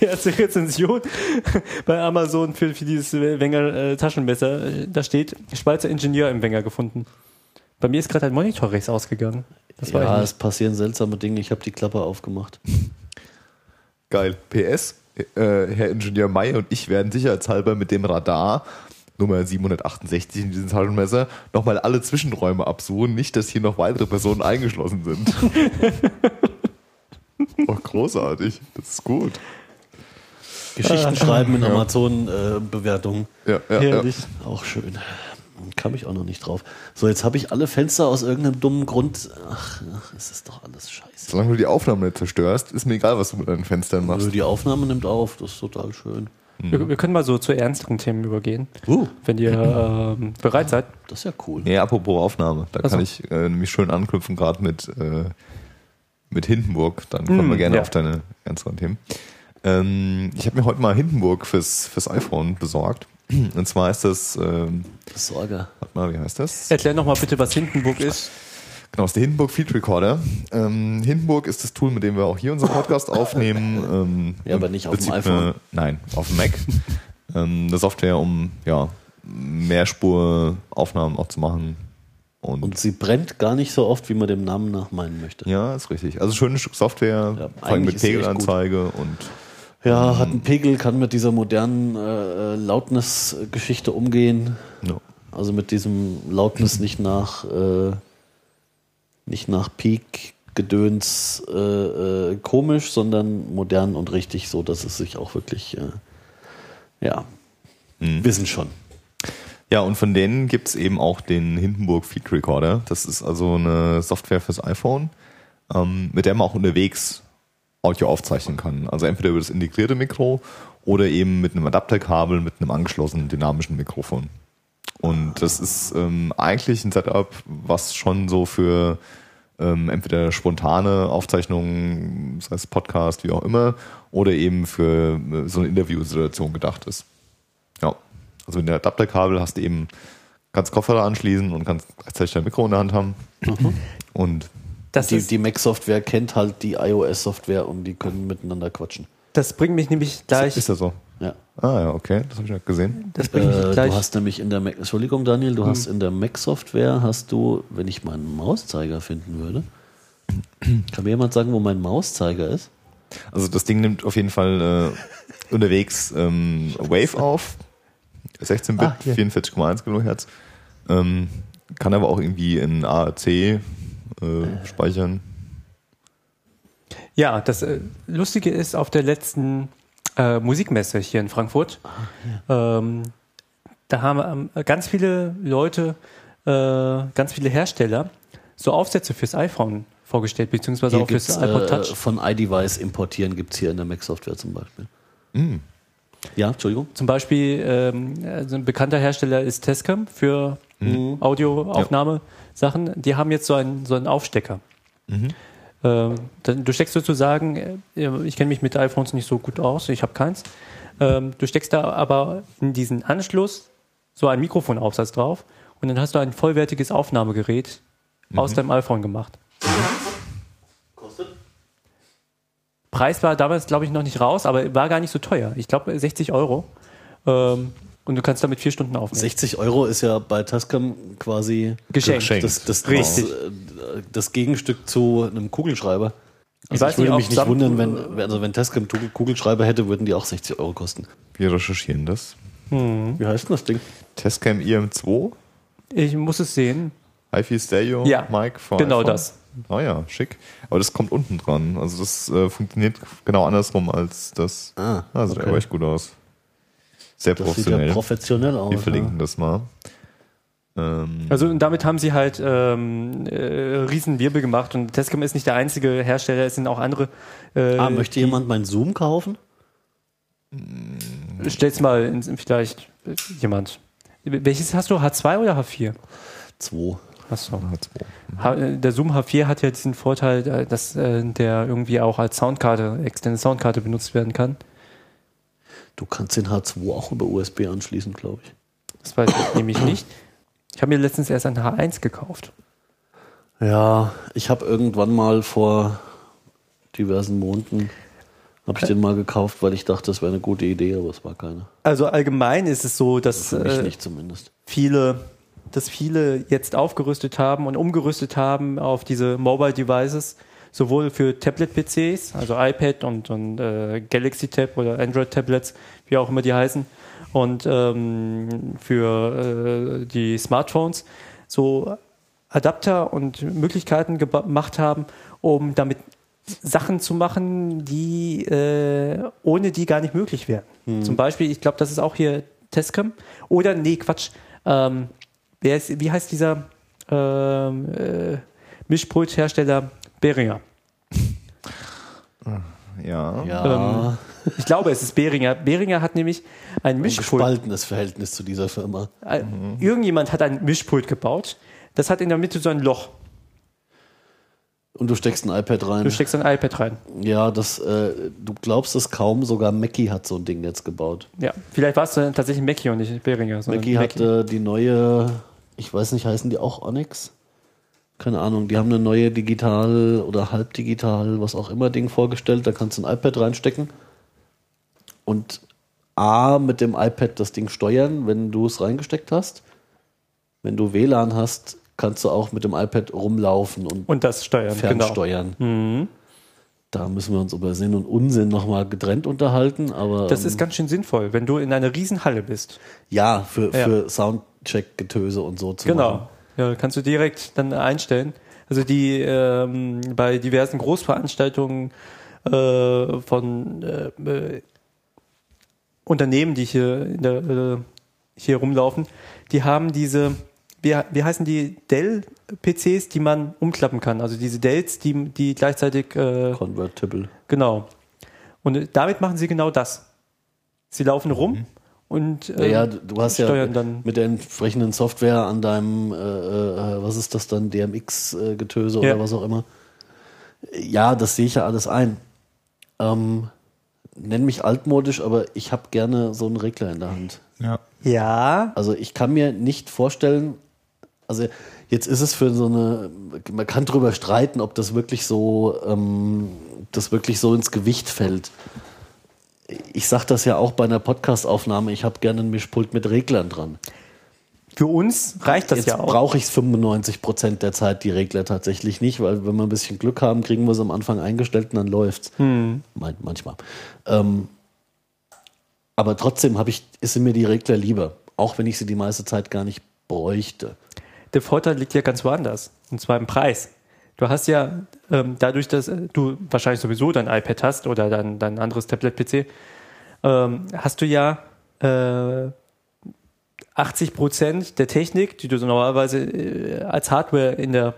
Die erste Rezension bei Amazon für, für dieses Wenger äh, Taschenmesser, da steht Schweizer Ingenieur im Wenger gefunden. Bei mir ist gerade ein Monitorrechts ausgegangen. Das war ja, es passieren seltsame Dinge. Ich habe die Klappe aufgemacht. Geil. PS, äh, Herr Ingenieur May und ich werden sicherheitshalber mit dem Radar Nummer 768 in diesem Taschenmesser nochmal alle Zwischenräume absuchen. Nicht, dass hier noch weitere Personen eingeschlossen sind. oh, großartig. Das ist gut. Geschichten schreiben in Amazon-Bewertungen. Ja, ja, ja. Herrlich. Auch schön. Kam ich auch noch nicht drauf. So, jetzt habe ich alle Fenster aus irgendeinem dummen Grund. Ach, ach, es ist doch alles scheiße. Solange du die Aufnahme nicht zerstörst, ist mir egal, was du mit deinen Fenstern Also machst. die Aufnahme nimmt auf, das ist total schön. Wir, wir können mal so zu ernsteren Themen übergehen, Uh, wenn ihr ähm, bereit seid. das ist ja cool. Nee, apropos Aufnahme, da Ach so. kann ich äh, nämlich schön anknüpfen, gerade mit, äh, mit Hindenburg. Dann kommen wir Mm, gerne ja. auf deine ernsteren Themen. Ähm, ich habe mir heute mal Hindenburg fürs, fürs iPhone besorgt. Und zwar ist das, ähm, Sorge. warte mal, wie heißt das? Erklär nochmal bitte, was Hindenburg ist. Genau, das ist der Hindenburg Field Recorder. Ähm, Hindenburg ist das Tool, mit dem wir auch hier unseren Podcast aufnehmen. Ähm, Ja, aber nicht auf dem iPhone. Eine, nein, auf dem Mac. ähm, eine Software, um ja, Mehrspuraufnahmen auch zu machen. Und, Und sie brennt gar nicht so oft, wie man dem Namen nach meinen möchte. ja, ist richtig. Also schönes Stück Software, Ja, vor allem eigentlich mit Pegelanzeige und Ja, hat einen Pegel, kann mit dieser modernen äh, Loudness-Geschichte umgehen. ja. Also mit diesem Loudness nicht nach äh, nicht nach Peak Gedöns äh, äh, komisch, sondern modern und richtig, so dass es sich auch wirklich äh, ja wissen schon. Ja, und von denen gibt's eben auch den Hindenburg Feed Recorder. Das ist also eine Software fürs iPhone, ähm, mit der man auch unterwegs Audio aufzeichnen kann. Also entweder über das integrierte Mikro oder eben mit einem Adapterkabel mit einem angeschlossenen dynamischen Mikrofon. Und das ist ähm, eigentlich ein Setup, was schon so für ähm, entweder spontane Aufzeichnungen, sei es Podcast, wie auch immer, oder eben für äh, so eine Interviewsituation gedacht ist. Ja. Also mit dem Adapterkabel hast du eben, kannst Kopfhörer anschließen und kannst gleichzeitig dein Mikro in der Hand haben. Und Das, Die, die Mac-Software kennt halt die iOS-Software und die können miteinander quatschen. das bringt mich nämlich gleich. ist das so? Ja. Ah ja, okay, das habe ich nicht gesehen. Das bringt mich Äh, gleich. du hast nämlich in der Mac, Entschuldigung Daniel, du hast in der Mac-Software hast du, wenn ich meinen Mauszeiger finden würde, kann mir jemand sagen, wo mein Mauszeiger ist? Also das Ding nimmt auf jeden Fall äh, unterwegs ähm, Wave auf, 16-Bit, Ah, hier. 44,1 Kilohertz. Ähm, kann aber auch irgendwie in AAC äh, speichern. Ja, das äh, Lustige ist, auf der letzten äh, Musikmesse hier in Frankfurt, ähm, da haben ähm, ganz viele Leute, äh, ganz viele Hersteller so Aufsätze fürs iPhone vorgestellt, beziehungsweise Hier auch fürs iPod äh, Touch. von iDevice importieren gibt es hier in der Mac-Software zum Beispiel. Mm. Ja, Entschuldigung. Zum Beispiel ähm, also ein bekannter Hersteller ist Tescam für Audioaufnahme-Sachen. Die haben jetzt so einen, so einen Aufstecker. Ähm, dann- du steckst sozusagen, äh, ich kenne mich mit iPhones nicht so gut aus, ich habe keins. Ähm, du steckst da aber in diesen Anschluss so einen Mikrofonaufsatz drauf und dann hast du ein vollwertiges Aufnahmegerät aus deinem iPhone gemacht. Preis war damals, glaube ich, noch nicht raus, aber war gar nicht so teuer. Ich glaube 60 Euro. Ähm, und du kannst damit vier Stunden aufnehmen. 60 Euro ist ja bei Tascam quasi Geschenkt. Geschenkt. das, das, Richtig. Das, das Gegenstück zu einem Kugelschreiber. Ich Also ich, würde nicht, mich nicht wundern, wenn, also wenn Tascam Kugelschreiber hätte, würden die auch 60 Euro kosten. Wir recherchieren das. Wie heißt denn das Ding? Testcam IM2, Ich muss es sehen. HiFi Stereo, Ja, Mic von genau iPhone. das. Ah ja, schick. Aber das kommt unten dran. Also das äh, funktioniert genau andersrum als das. Ah, also der okay. aber echt gut aus. Sehr Das sieht ja professionell. professionell aus. Wir verlinken das mal. Ähm, Also und damit haben sie halt ähm, äh, Riesenwirbel gemacht und Tescam ist nicht der einzige Hersteller, es sind auch andere. Äh, Ah, möchte jemand mein Zoom kaufen? Stell's mal in, vielleicht äh, jemand. Welches hast du? H2 oder H4? 2. Achso. H2. H, äh, der Zoom H4 hat ja diesen Vorteil, äh, dass äh, der irgendwie auch als Soundkarte, externe Soundkarte benutzt werden kann. Du kannst den H2 auch über USB anschließen, glaube ich. Das weiß ich nämlich nicht. Ich habe mir letztens erst ein H1 gekauft. Ja, ich habe irgendwann mal vor diversen Monaten habe ich den mal gekauft, weil ich dachte, das wäre eine gute Idee, aber es war keine. Also allgemein ist es so, dass Für mich äh, nicht zumindest. viele, dass viele jetzt aufgerüstet haben und umgerüstet haben auf diese Mobile Devices, sowohl für Tablet-PCs, also iPad und, und äh, Galaxy Tab oder Android Tablets, wie auch immer die heißen, und ähm, für äh, die Smartphones, so Adapter und Möglichkeiten gemacht haben, um damit Sachen zu machen, die äh, ohne die gar nicht möglich wären. Zum Beispiel, ich glaube, das ist auch hier Tescam. Oder, nee, Quatsch. Ähm, wer ist, wie heißt dieser ähm, äh, Mischpulthersteller? Behringer. Ja. Ja, Ich glaube, es ist Behringer. Behringer hat nämlich ein ein Mischpult. gespaltenes Verhältnis zu dieser Firma. Äh, Irgendjemand hat ein Mischpult gebaut. Das hat in der Mitte so ein Loch. Und du steckst ein iPad rein. Du steckst ein iPad rein. ja, das, äh, du glaubst es kaum, sogar Mackie hat so ein Ding jetzt gebaut. Ja, vielleicht war es dann tatsächlich Mackie und nicht Behringer. sondern Mackie hat äh, die neue, ich weiß nicht, heißen die auch Onyx? Keine Ahnung, die haben eine neue digital oder halbdigital, was auch immer Ding vorgestellt. Da kannst du ein iPad reinstecken und A mit dem iPad das Ding steuern, wenn du es reingesteckt hast. Wenn du WLAN hast, kannst du auch mit dem iPad rumlaufen und und das steuern. Genau. fernsteuern. Da müssen wir uns über Sinn und Unsinn nochmal getrennt unterhalten, aber Das ähm, ist ganz schön sinnvoll, wenn du in einer Riesenhalle bist. ja für, Ja. für Soundcheck-Getöse und so zu Genau. machen. Ja, kannst du direkt dann einstellen. Also die ähm, bei diversen Großveranstaltungen äh, von äh, äh, Unternehmen, die hier der, äh, hier rumlaufen, die haben diese, wie, wie heißen die Dell-PCs, die man umklappen kann. Also diese Dells, die, die gleichzeitig äh, Convertible. genau. Und äh, damit machen sie genau das. Sie laufen rum und äh, Ja, du hast ja mit der entsprechenden Software an deinem, äh, äh, was ist das dann, DMX-Getöse Ja. oder was auch immer. Ja, das sehe ich ja alles ein. Ähm, nenn mich altmodisch, aber ich habe gerne so einen Regler in der Hand. Ja. Ja, Also ich kann mir nicht vorstellen, also jetzt ist es für so eine, man kann drüber streiten, ob das wirklich so, ähm, das wirklich so ins Gewicht fällt. Ich sage das ja auch bei einer Podcast-Aufnahme, ich habe gerne ein Mischpult mit Reglern dran. für uns reicht das Jetzt ja auch. brauche ich 95 Prozent der Zeit die Regler tatsächlich nicht, weil wenn wir ein bisschen Glück haben, kriegen wir es am Anfang eingestellt und dann läuft's. Hm. Man- Manchmal. Ähm, aber trotzdem habe ich, sind mir die Regler lieber, auch wenn ich sie die meiste Zeit gar nicht bräuchte. Der Vorteil liegt ja ganz woanders, und zwar im Preis. Du hast ja ähm, dadurch, dass äh, du wahrscheinlich sowieso dein iPad hast oder dein, dein anderes Tablet-PC, ähm, hast du ja äh, 80 Prozent der Technik, die du so normalerweise äh, als Hardware in der,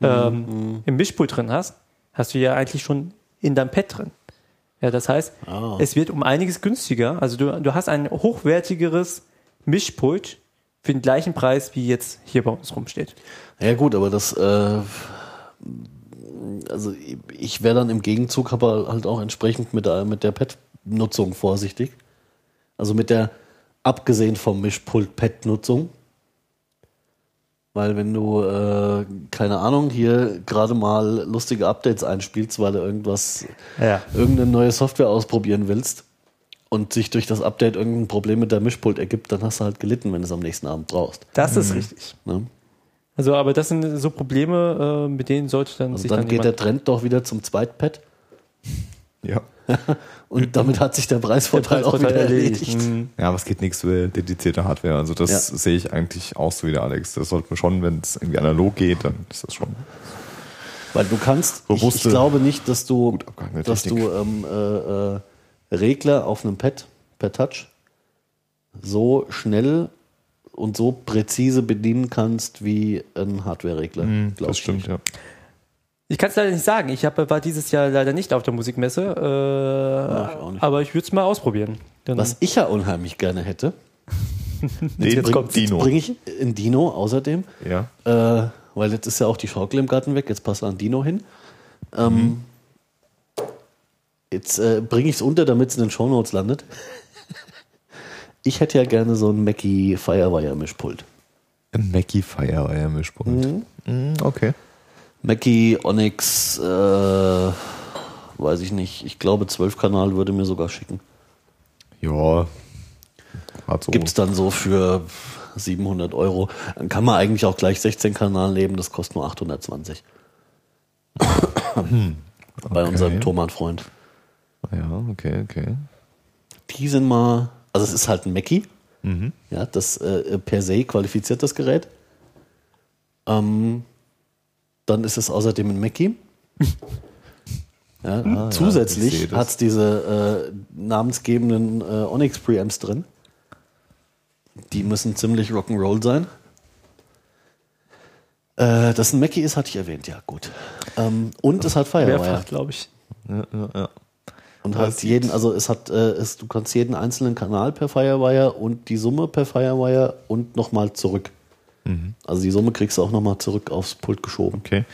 ähm, im Mischpult drin hast, hast du ja eigentlich schon in deinem Pad drin. Ja, das heißt, Ah. es wird um einiges günstiger. Also du, du hast ein hochwertigeres Mischpult für den gleichen Preis, wie jetzt hier bei uns rumsteht. Ja gut, aber das, äh, also ich wäre dann im Gegenzug aber halt auch entsprechend mit der, mit der Pad-Nutzung vorsichtig. Also mit der, abgesehen vom Mischpult-Pad-Nutzung. Weil wenn du, äh, keine Ahnung, hier gerade mal lustige Updates einspielst, weil du irgendwas, Ja. irgendeine neue Software ausprobieren willst und sich durch das Update irgendein Problem mit der Mischpult ergibt, dann hast du halt gelitten, wenn du es am nächsten Abend brauchst. Das ist richtig. Ne? Also, aber das sind so Probleme, äh, mit denen sollte dann Also sich dann dann geht der Trend doch wieder zum Zweitpad. Ja. Und damit hat sich der Preisvorteil, auch wieder Preisvorteil erledigt. Mhm. Ja, aber es geht nichts für dedizierte Hardware. Also das Ja. sehe ich eigentlich auch so wie der Alex. Das sollte man schon, wenn es irgendwie analog geht, dann ist das schon. Weil du kannst, ich, ich glaube nicht, dass du, dass du ähm, äh, äh, Regler auf einem Pad per Touch so schnell und so präzise bedienen kannst wie ein Hardware-Regler. glaub das ich stimmt, ja. Ich kann es leider nicht sagen. Ich hab, war dieses Jahr leider nicht auf der Musikmesse, äh, ich auch nicht. aber ich würde es mal ausprobieren. Dann, Was ich ja unheimlich gerne hätte, Den jetzt kommt Dino. bringe ich ein Dino außerdem. Ja. Äh, weil jetzt ist ja auch die Schaukel im Garten weg, jetzt passt ein Dino hin. Ähm, Jetzt äh, bringe ich es unter, damit es in den Shownotes landet. Ich hätte ja gerne so ein Mackie Firewire-Mischpult. Ein Mackie Firewire Mischpult. Mhm, okay. Mackie Onyx, äh, weiß ich nicht, ich glaube 12 Kanal würde mir sogar schicken. Ja. So. Gibt es dann so für 700 Euro. Dann kann man eigentlich auch gleich 16 Kanal nehmen, das kostet nur 820. Bei unserem Thomann-Freund. Ja, okay, okay. Die sind mal, also es ist halt ein Mackie. Mhm. Ja, das äh, per se qualifiziert das Gerät. Ähm, dann ist es außerdem ein Mackie. ja, Ah, ja, ich zusätzlich das. hat es diese äh, namensgebenden äh, Onyx Preamps drin. Die müssen ziemlich Rock'n'Roll sein. Äh, dass ein Mackie ist, hatte ich erwähnt, ja gut. Ähm, und es hat Firewire. Mehrfach, glaube ich. Ja, ja, ja. Und Das halt jeden, also es hat, äh, es, du kannst jeden einzelnen Kanal per Firewire und die Summe per Firewire und nochmal zurück. Also die Summe kriegst du auch nochmal zurück aufs Pult geschoben. Okay.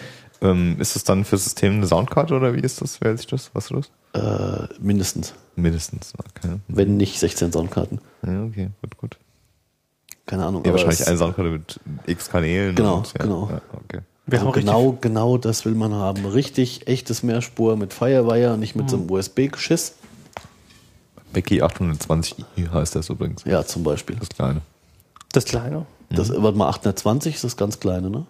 Ähm, ist das dann für System eine Soundkarte oder wie ist das? Wer sich das? Was ist das? Äh, mindestens. Mindestens. Okay. Wenn nicht 16 Soundkarten. Ja, okay, gut, gut. Keine Ahnung. Ja, wahrscheinlich eine Soundkarte mit x Kanälen. Genau, und, ja, genau. Ja, okay. Wir also genau, genau das will man haben. Richtig echtes Mehrspur mit Firewire, nicht mit so einem USB-Geschiss. Becky 820i heißt das übrigens. Ja, zum Beispiel. Das kleine. das Kleine. Das, warte mal, 820 ist das ganz kleine, ne?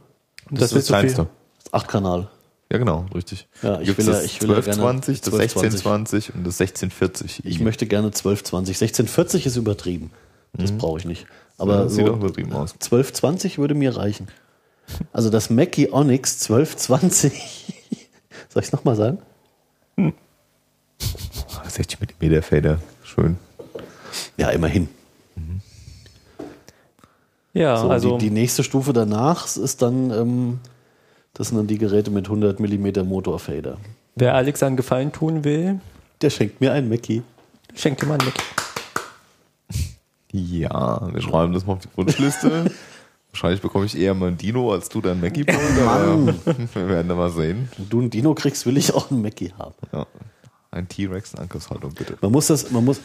Und Das, ist das so kleinste. Das 8 Kanal. Ja, genau, richtig. Ja, ich Gibt's will ja- das ich will ja gerne 1220, das 1220. 1620 und das 1640. Ich möchte gerne 1220. 1640 ist übertrieben. Das brauche ich nicht. Aber Aber das sieht so auch übertrieben aus. 1220 würde mir reichen. Also das Mackie Onyx 1220. Soll ich es nochmal sagen? 60 mm Fader. Schön. Ja, immerhin. Ja, So, also die, die nächste Stufe danach ist dann, ähm, das sind dann die Geräte mit 100 mm Motorfader. wer Alex einen Gefallen tun will, Der schenkt mir ein Mackie. schenkt ihm einen mit. Ja, wir schreiben das mal auf die Wunschliste. Wahrscheinlich bekomme ich eher mal ein Dino als du dein Mackie aber wir werden da mal sehen. Wenn du ein Dino kriegst, will ich auch ein Mackie haben. Ja. Ein T-Rex in Ankershaltung, bitte. Man muss das, man muss,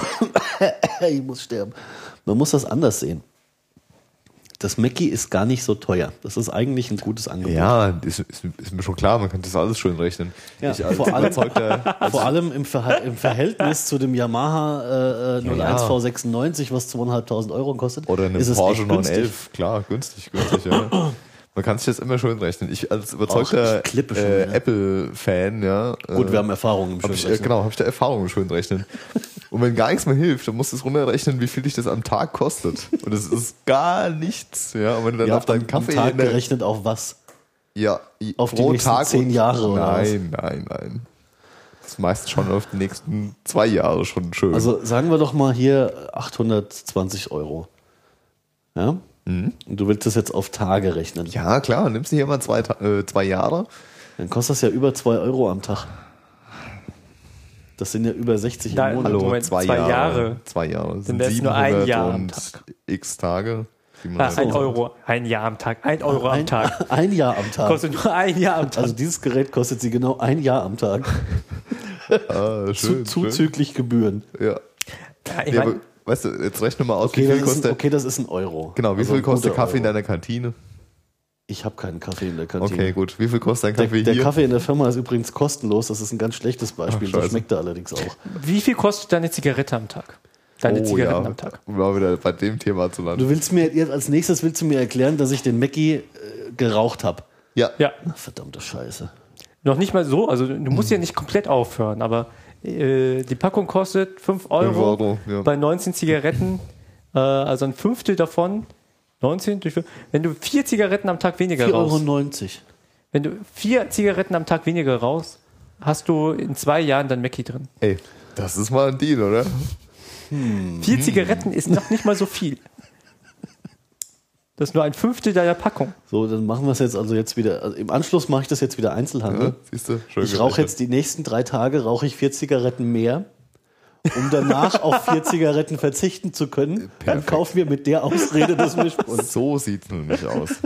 ich muss sterben. Man muss das anders sehen. Das Mackie ist gar nicht so teuer. Das ist eigentlich ein gutes Angebot. Ja, ist, ist, ist mir schon klar, man kann das alles schön rechnen. Ja, vor allem- Vor allem im, Verha im Verhältnis zu dem Yamaha äh, äh, 01 V96, was 2.500 Euro kostet, oder eine ist es Porsche echt günstig. 911, klar, günstig, günstig, ja. Man kann sich das immer schön rechnen. Ich als überzeugter äh. Apple-Fan, ja. Gut, äh, wir haben Erfahrung im Hab ich, äh, Schönrechnen. genau, habe ich da Erfahrung im schön rechnen. Und wenn gar nichts mehr hilft, dann musst du es runterrechnen, wie viel dich das am Tag kostet. Und das ist gar nichts. Ja, und wenn du dann Ja, auf deinen Kaffee am Tag gerechnet auf was? ja, auf die nächsten zehn und- Jahre oder Nein, nein, nein. Das ist meist schon auf die nächsten zwei Jahre schon schön. Also sagen wir doch mal hier 820 Euro. Ja? Und du willst das jetzt auf Tage rechnen. Mhm. ja, klar, nimmst du hier mal zwei, äh, zwei Jahre. Dann kostet das ja über 2 Euro am Tag. Das sind ja über 60 Nein, im Monat. hallo. Moment, zwei Jahre. Zwei Jahre. Das sind wär's nur ein 700 Jahr am Tag. x Tage. Ah, 700. ein Euro, ein Jahr am Tag, ein Euro am ein, Tag. ein Jahr am Tag. Kostet nur ein Jahr am Tag. Also dieses Gerät kostet sie genau ein Jahr am Tag. Ah, Zu, schön, schön. zuzüglich Gebühren. Ja. ja, ich mein, aber, weißt du, jetzt rechne mal aus, Okay, wie das viel ist, ein, kostet, okay, das ist ein Euro. genau, wie Also viel kostet Kaffee in Euro. deiner Kantine? Ich habe keinen Kaffee in der Kantine. Okay, gut. Wie viel kostet dein Der, Kaffee der hier? Kaffee in der Firma ist übrigens kostenlos. Das ist ein ganz schlechtes Beispiel. Ach, scheiße. schmeckt er allerdings auch. wie viel kostet deine Zigarette am Tag? Deine Zigaretten Oh, ja, am Tag. Um mal wieder bei dem Thema zu landen. Du willst mir jetzt als nächstes willst du mir erklären, dass ich den Mackie äh, geraucht habe. Ja. Ja, Verdammte Scheiße. noch nicht mal so. Also du musst ja nicht komplett aufhören, aber äh, die Packung kostet 5 Euro, Fünf Euro, ja. bei 19 Zigaretten. Äh, also ein Fünftel davon. 19 durch fünf- Wenn du vier Zigaretten am Tag weniger 4,90 rauchst, Euro. wenn du vier Zigaretten am Tag weniger rauchst, hast du in zwei Jahren dann Mackie drin. Ey, das ist mal ein Deal, oder? Vier Zigaretten ist noch nicht mal so viel. Das ist nur ein Fünftel deiner Packung. So, dann machen wir es jetzt also jetzt wieder. Also Im Anschluss mache ich das jetzt wieder Einzelhandel. Ja, siehst du? Schön Ich rauche jetzt die nächsten drei Tage rauche ich vier Zigaretten mehr, um danach auf vier Zigaretten verzichten zu können. Dann kaufen wir mit der Ausrede das Mischpult. So sieht's nämlich aus.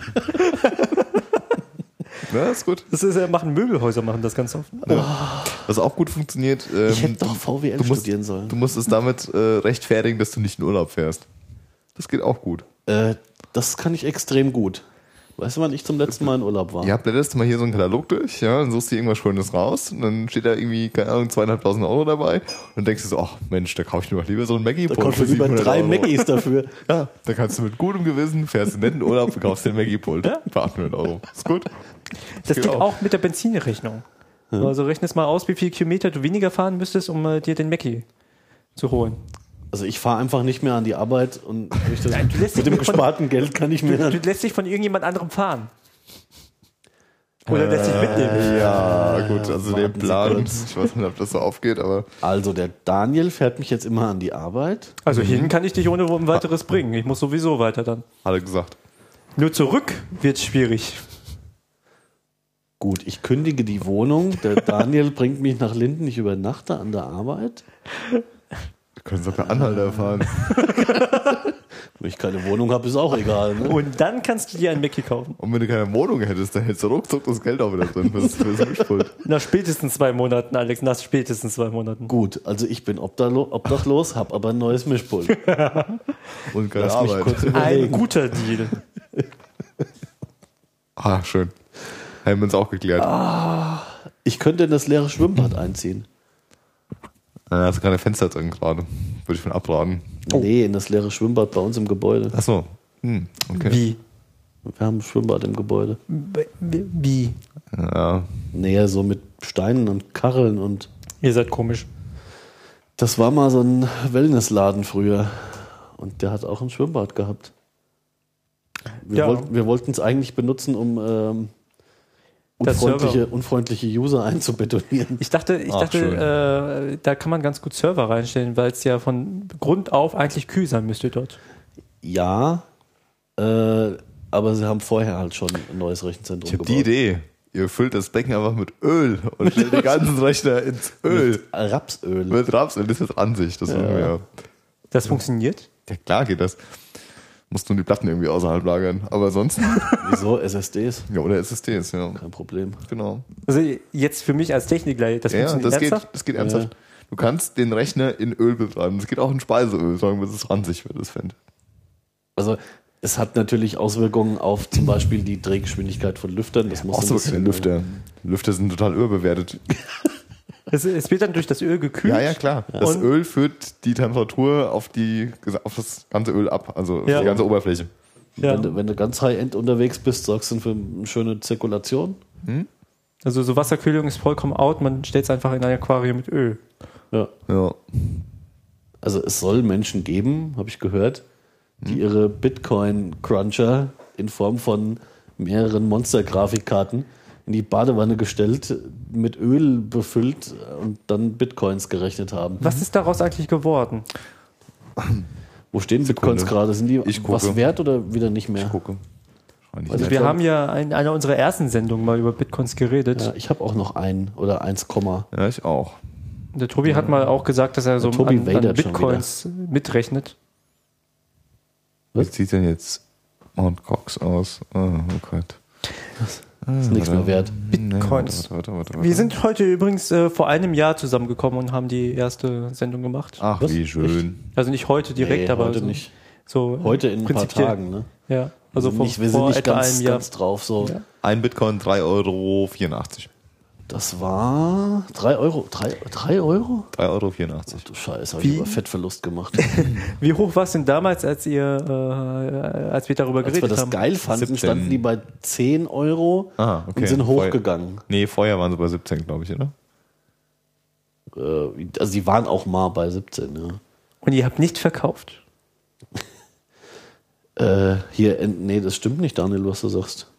Na, ist gut. Das ist ja, machen Möbelhäuser machen das ganz oft. Was auch gut funktioniert. Ähm, Ich hätte doch VWL du musst, studieren sollen. Du musst es damit äh, rechtfertigen, dass du nicht in Urlaub fährst. Das geht auch gut. Äh, das kann ich extrem gut. Weißt du, wann ich zum letzten Mal in Urlaub war? Ja, blätterst du mal hier so einen Katalog durch, ja, dann suchst du irgendwas Schönes raus und dann steht da irgendwie, keine Ahnung, zweieinhalbtausend Euro dabei und dann denkst du so, ach Mensch, da kaufe ich mir doch lieber so einen maggie Da kaufst du lieber drei Mackies dafür. Ja, da kannst du mit gutem Gewissen, fährst in netten Urlaub und kaufst den Maggie-Pult für 800 Euro. Ist gut. Das geht geht auch. auch mit der Benzinrechnung. Also rechne es mal aus, wie viele Kilometer du weniger fahren müsstest, um äh, dir den Mackie zu holen. Also ich fahre einfach nicht mehr an die Arbeit und durch das, Nein, du lässt mit dem von- gesparten Geld kann ich mir Du dann lässt dich von irgendjemand anderem fahren. Oder lässt dich mitnehmen. Ja, gut, also der warten Sie Plan, ich weiß nicht, ob das so aufgeht, aber Also der Daniel fährt mich jetzt immer an die Arbeit. Also hin kann ich dich ohne ein weiteres bringen. Ich muss sowieso weiter dann. alle gesagt. Nur zurück wird schwierig. Gut, ich kündige die Wohnung. Der Daniel bringt mich nach Linden. Ich übernachte an der Arbeit. Wir können sogar Anhalter fahren. Wenn ich keine Wohnung habe, ist auch egal. Ne? Und dann kannst du dir ein Mackie kaufen. Und wenn du keine Wohnung hättest, dann hättest du ruckzuck das Geld auch wieder drin fürs, fürs Mischpult. Nach spätestens zwei Monaten, Alex, nach spätestens zwei Monaten. Gut, also ich bin obdachlo obdachlos, habe aber ein neues Mischpult. Und keine Lass mich Arbeit. kurz Ein guter Deal. Ah, schön. Haben wir uns auch geklärt. Ich könnte in das leere Schwimmbad einziehen. Da hast du keine Fenster drin gerade. Würde ich von abraten. Nee, in das leere Schwimmbad bei uns im Gebäude. Achso. Hm, okay. Wie? Wir haben ein Schwimmbad im Gebäude. Wie? Ja. Näher so mit Steinen und Kacheln und Ihr seid komisch. das war mal so ein Wellnessladen früher. Und der hat auch ein Schwimmbad gehabt. Wir, Ja. wollten, wir wollten es eigentlich benutzen, um ähm, unfreundliche, unfreundliche User einzubetonieren. Ich dachte, ich Ach, dachte äh, da kann man ganz gut Server reinstellen, weil es ja von Grund auf eigentlich kühl sein müsste dort. Ja, äh, aber sie haben vorher halt schon ein neues Rechenzentrum Ich habe die Idee. Ihr füllt das Becken einfach mit Öl und stellt die ganzen Rechner ins Öl. Mit Rapsöl. Mit Rapsöl, das ist Ansicht. Das ja. ja. Das funktioniert? ja, klar geht das. Musst nur die Platten irgendwie außerhalb lagern. Aber sonst. Wieso? SSDs? ja, oder SSDs, ja. Kein Problem. Genau. Also jetzt für mich als Techniker, das Ja, funktioniert das geht, ernsthaft? das geht ernsthaft. Du kannst den Rechner in Öl betreiben. Das geht auch in Speiseöl, sagen wir, es ranzig wird, das Fendt. Also es hat natürlich Auswirkungen auf zum Beispiel die Drehgeschwindigkeit von Lüftern. Das muss ein so Lüfter. Lüfter sind total überbewertet. Es, es wird dann durch das Öl gekühlt. Ja, ja, klar. Das Und- Öl führt die Temperatur auf, die, auf das ganze Öl ab, also auf Ja. die ganze Oberfläche. Ja. Wenn, du, wenn du ganz High-End unterwegs bist, sorgst du für eine schöne Zirkulation. Also so Wasserkühlung ist vollkommen out, man stellt es einfach in ein Aquarium mit Öl. Ja. Ja. Also es soll Menschen geben, habe ich gehört, die ihre Bitcoin-Cruncher in Form von mehreren Monster-Grafikkarten in die Badewanne gestellt, mit Öl befüllt und dann Bitcoins gerechnet haben. Was ist daraus eigentlich geworden? Wo stehen Bitcoins gerade? Sind die Ich was wert oder wieder nicht mehr? Ich gucke. Wahrscheinlich Also wir haben ja in einer unserer ersten Sendungen mal über Bitcoins geredet. Ja, ich habe auch noch ein oder 1, ja, ich auch. Der Tobi hat mal auch gesagt, dass er so an, an Bitcoins mitrechnet. Was? Wie sieht denn jetzt Mount Cox aus? Oh, oh Gott. Ist nichts mehr wert. Bitcoins. Warte, warte, warte, warte. Wir sind heute übrigens äh, vor einem Jahr zusammengekommen und haben die erste Sendung gemacht. Ach, Was? wie schön. Also nicht heute direkt, Nee, aber heute so, nicht. so Heute in ein paar. Tagen. Ne? Ja, also wir vor, sind nicht, wir sind vor nicht etwa ganz, einem Jahr. ganz drauf. So. Ja. Ein Bitcoin 3,84 Euro. 84. Das war 3 Euro. 3, 3 Euro? 3,84 Euro. Du Scheiße, habe ich aber Fettverlust gemacht. Wie hoch war es denn damals, als ihr, äh, als wir darüber Als wir geredet das haben? geil fanden, 17. standen die bei 10 Euro Ah, okay. und sind Vorher- hochgegangen. Nee, vorher waren sie bei 17, glaube ich, oder? Äh, also die waren auch mal bei 17. Ja. Und ihr habt nicht verkauft. Äh, hier, N- nee, das stimmt nicht, Daniel, was du sagst.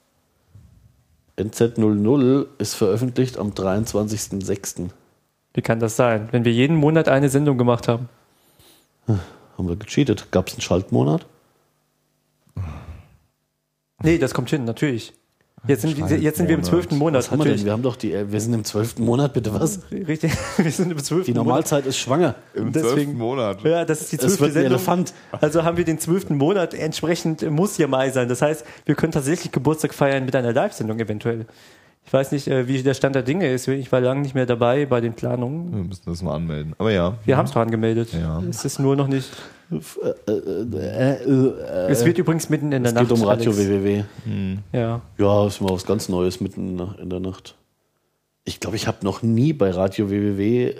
NZ00 ist veröffentlicht am 23.06. Wie kann das sein? Wenn wir jeden Monat eine Sendung gemacht haben. Haben wir gecheatet. Gab es einen Schaltmonat? Nee, das kommt hin, natürlich. Jetzt sind, wir- jetzt sind wir im zwölften Monat, Was haben wir denn? Wir haben doch die, äh, wir sind im 12. Monat, bitte was? Richtig, wir sind im zwölften Die Normalzeit ist schwanger. Im Deswegen- zwölften Monat. Ja, das ist die zwölfte Sendung. Elefant. Also haben wir den zwölften Monat, entsprechend muss ja Mai sein. Das heißt, wir können tatsächlich Geburtstag feiern mit einer Live-Sendung eventuell. Ich weiß nicht, äh, wie der Stand der Dinge ist. Ich war lange nicht mehr dabei bei den Planungen. Wir müssen das mal anmelden. Aber ja. Wir haben es doch angemeldet. Ja. Es ist nur noch nicht. Es wird übrigens mitten in der es Nacht. geht um Radio Alex. WWW. Ja. Ja, ist mal was ganz Neues mitten in der Nacht. Ich glaube, ich habe noch nie bei Radio WWW äh,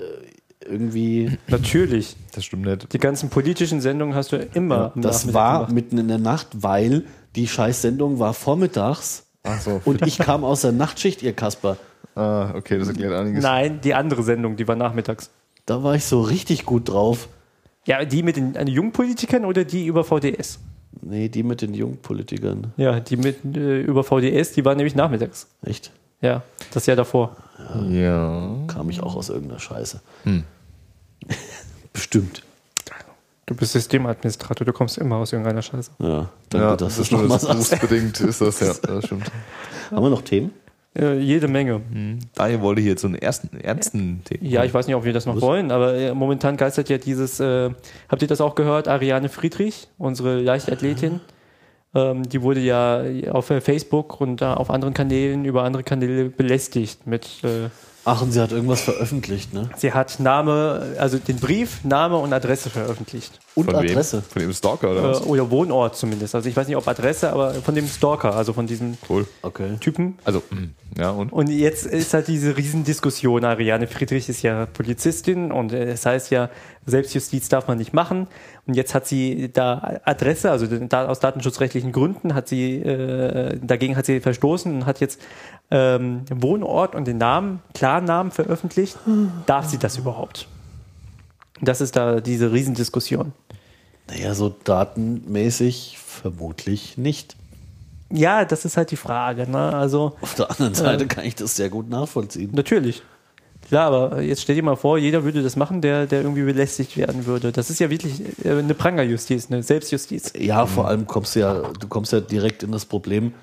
irgendwie. Natürlich. Das stimmt nicht. Die ganzen politischen Sendungen hast du immer am Das Nachmittag war gemacht. mitten in der Nacht, weil die Scheißsendung war vormittags Ach so. und ich kam aus der Nachtschicht, ihr Kasper. Ah, okay, das erklärt einiges. Nein, die andere Sendung, die war nachmittags. Da war ich so richtig gut drauf. Ja, die mit den äh, Jungpolitikern oder die über VDS? Nee, die mit den Jungpolitikern. Ja, die mit äh, über VDS, die war nämlich nachmittags. Echt? Ja, das Jahr davor. Ja. Kam ich auch aus irgendeiner Scheiße. Hm. Bestimmt. Du bist Systemadministrator, du kommst immer aus irgendeiner Scheiße. Ja, danke, Ja, dass das stimmt. nochmal berufsbedingt ist das, ja. Das stimmt. Haben wir noch Themen? Äh, jede Menge. Daniel wollte hier jetzt so einen ersten, ernsten Thema. Ja, ich weiß nicht, ob wir das noch wollen, aber äh, momentan geistert ja dieses, äh, habt ihr das auch gehört, Ariane Friedrich, unsere Leichtathletin, ähm, die wurde ja auf äh, Facebook und äh, auf anderen Kanälen, über andere Kanäle belästigt mit, äh, Ach, und sie hat irgendwas veröffentlicht, ne? sie hat Name, also den Brief, Name und Adresse veröffentlicht. Und Von Adresse. Wem? Von dem Stalker oder Äh, was? oder Wohnort zumindest. Also ich weiß nicht, ob Adresse, aber von dem Stalker, also von diesem Cool. Okay. Typen. Also, mm, ja, und? Und jetzt ist halt diese Riesendiskussion. Ariane Friedrich ist ja Polizistin und äh, es heißt ja, Selbstjustiz darf man nicht machen. Und jetzt hat sie da Adresse, also aus datenschutzrechtlichen Gründen hat sie, äh, dagegen hat sie verstoßen und hat jetzt ähm, Wohnort und den Namen, Klarnamen veröffentlicht. Darf sie das überhaupt? Das ist da diese Riesendiskussion. Naja, so datenmäßig vermutlich nicht. Ja, das ist halt die Frage. Ne? Also Auf der anderen Seite kann ich das sehr gut nachvollziehen. Natürlich. Klar, aber jetzt stell dir mal vor, jeder würde das machen, der, der irgendwie belästigt werden würde. Das ist ja wirklich äh, eine Prangerjustiz, eine Selbstjustiz. Ja, vor allem kommst du ja, du kommst ja direkt in das Problem,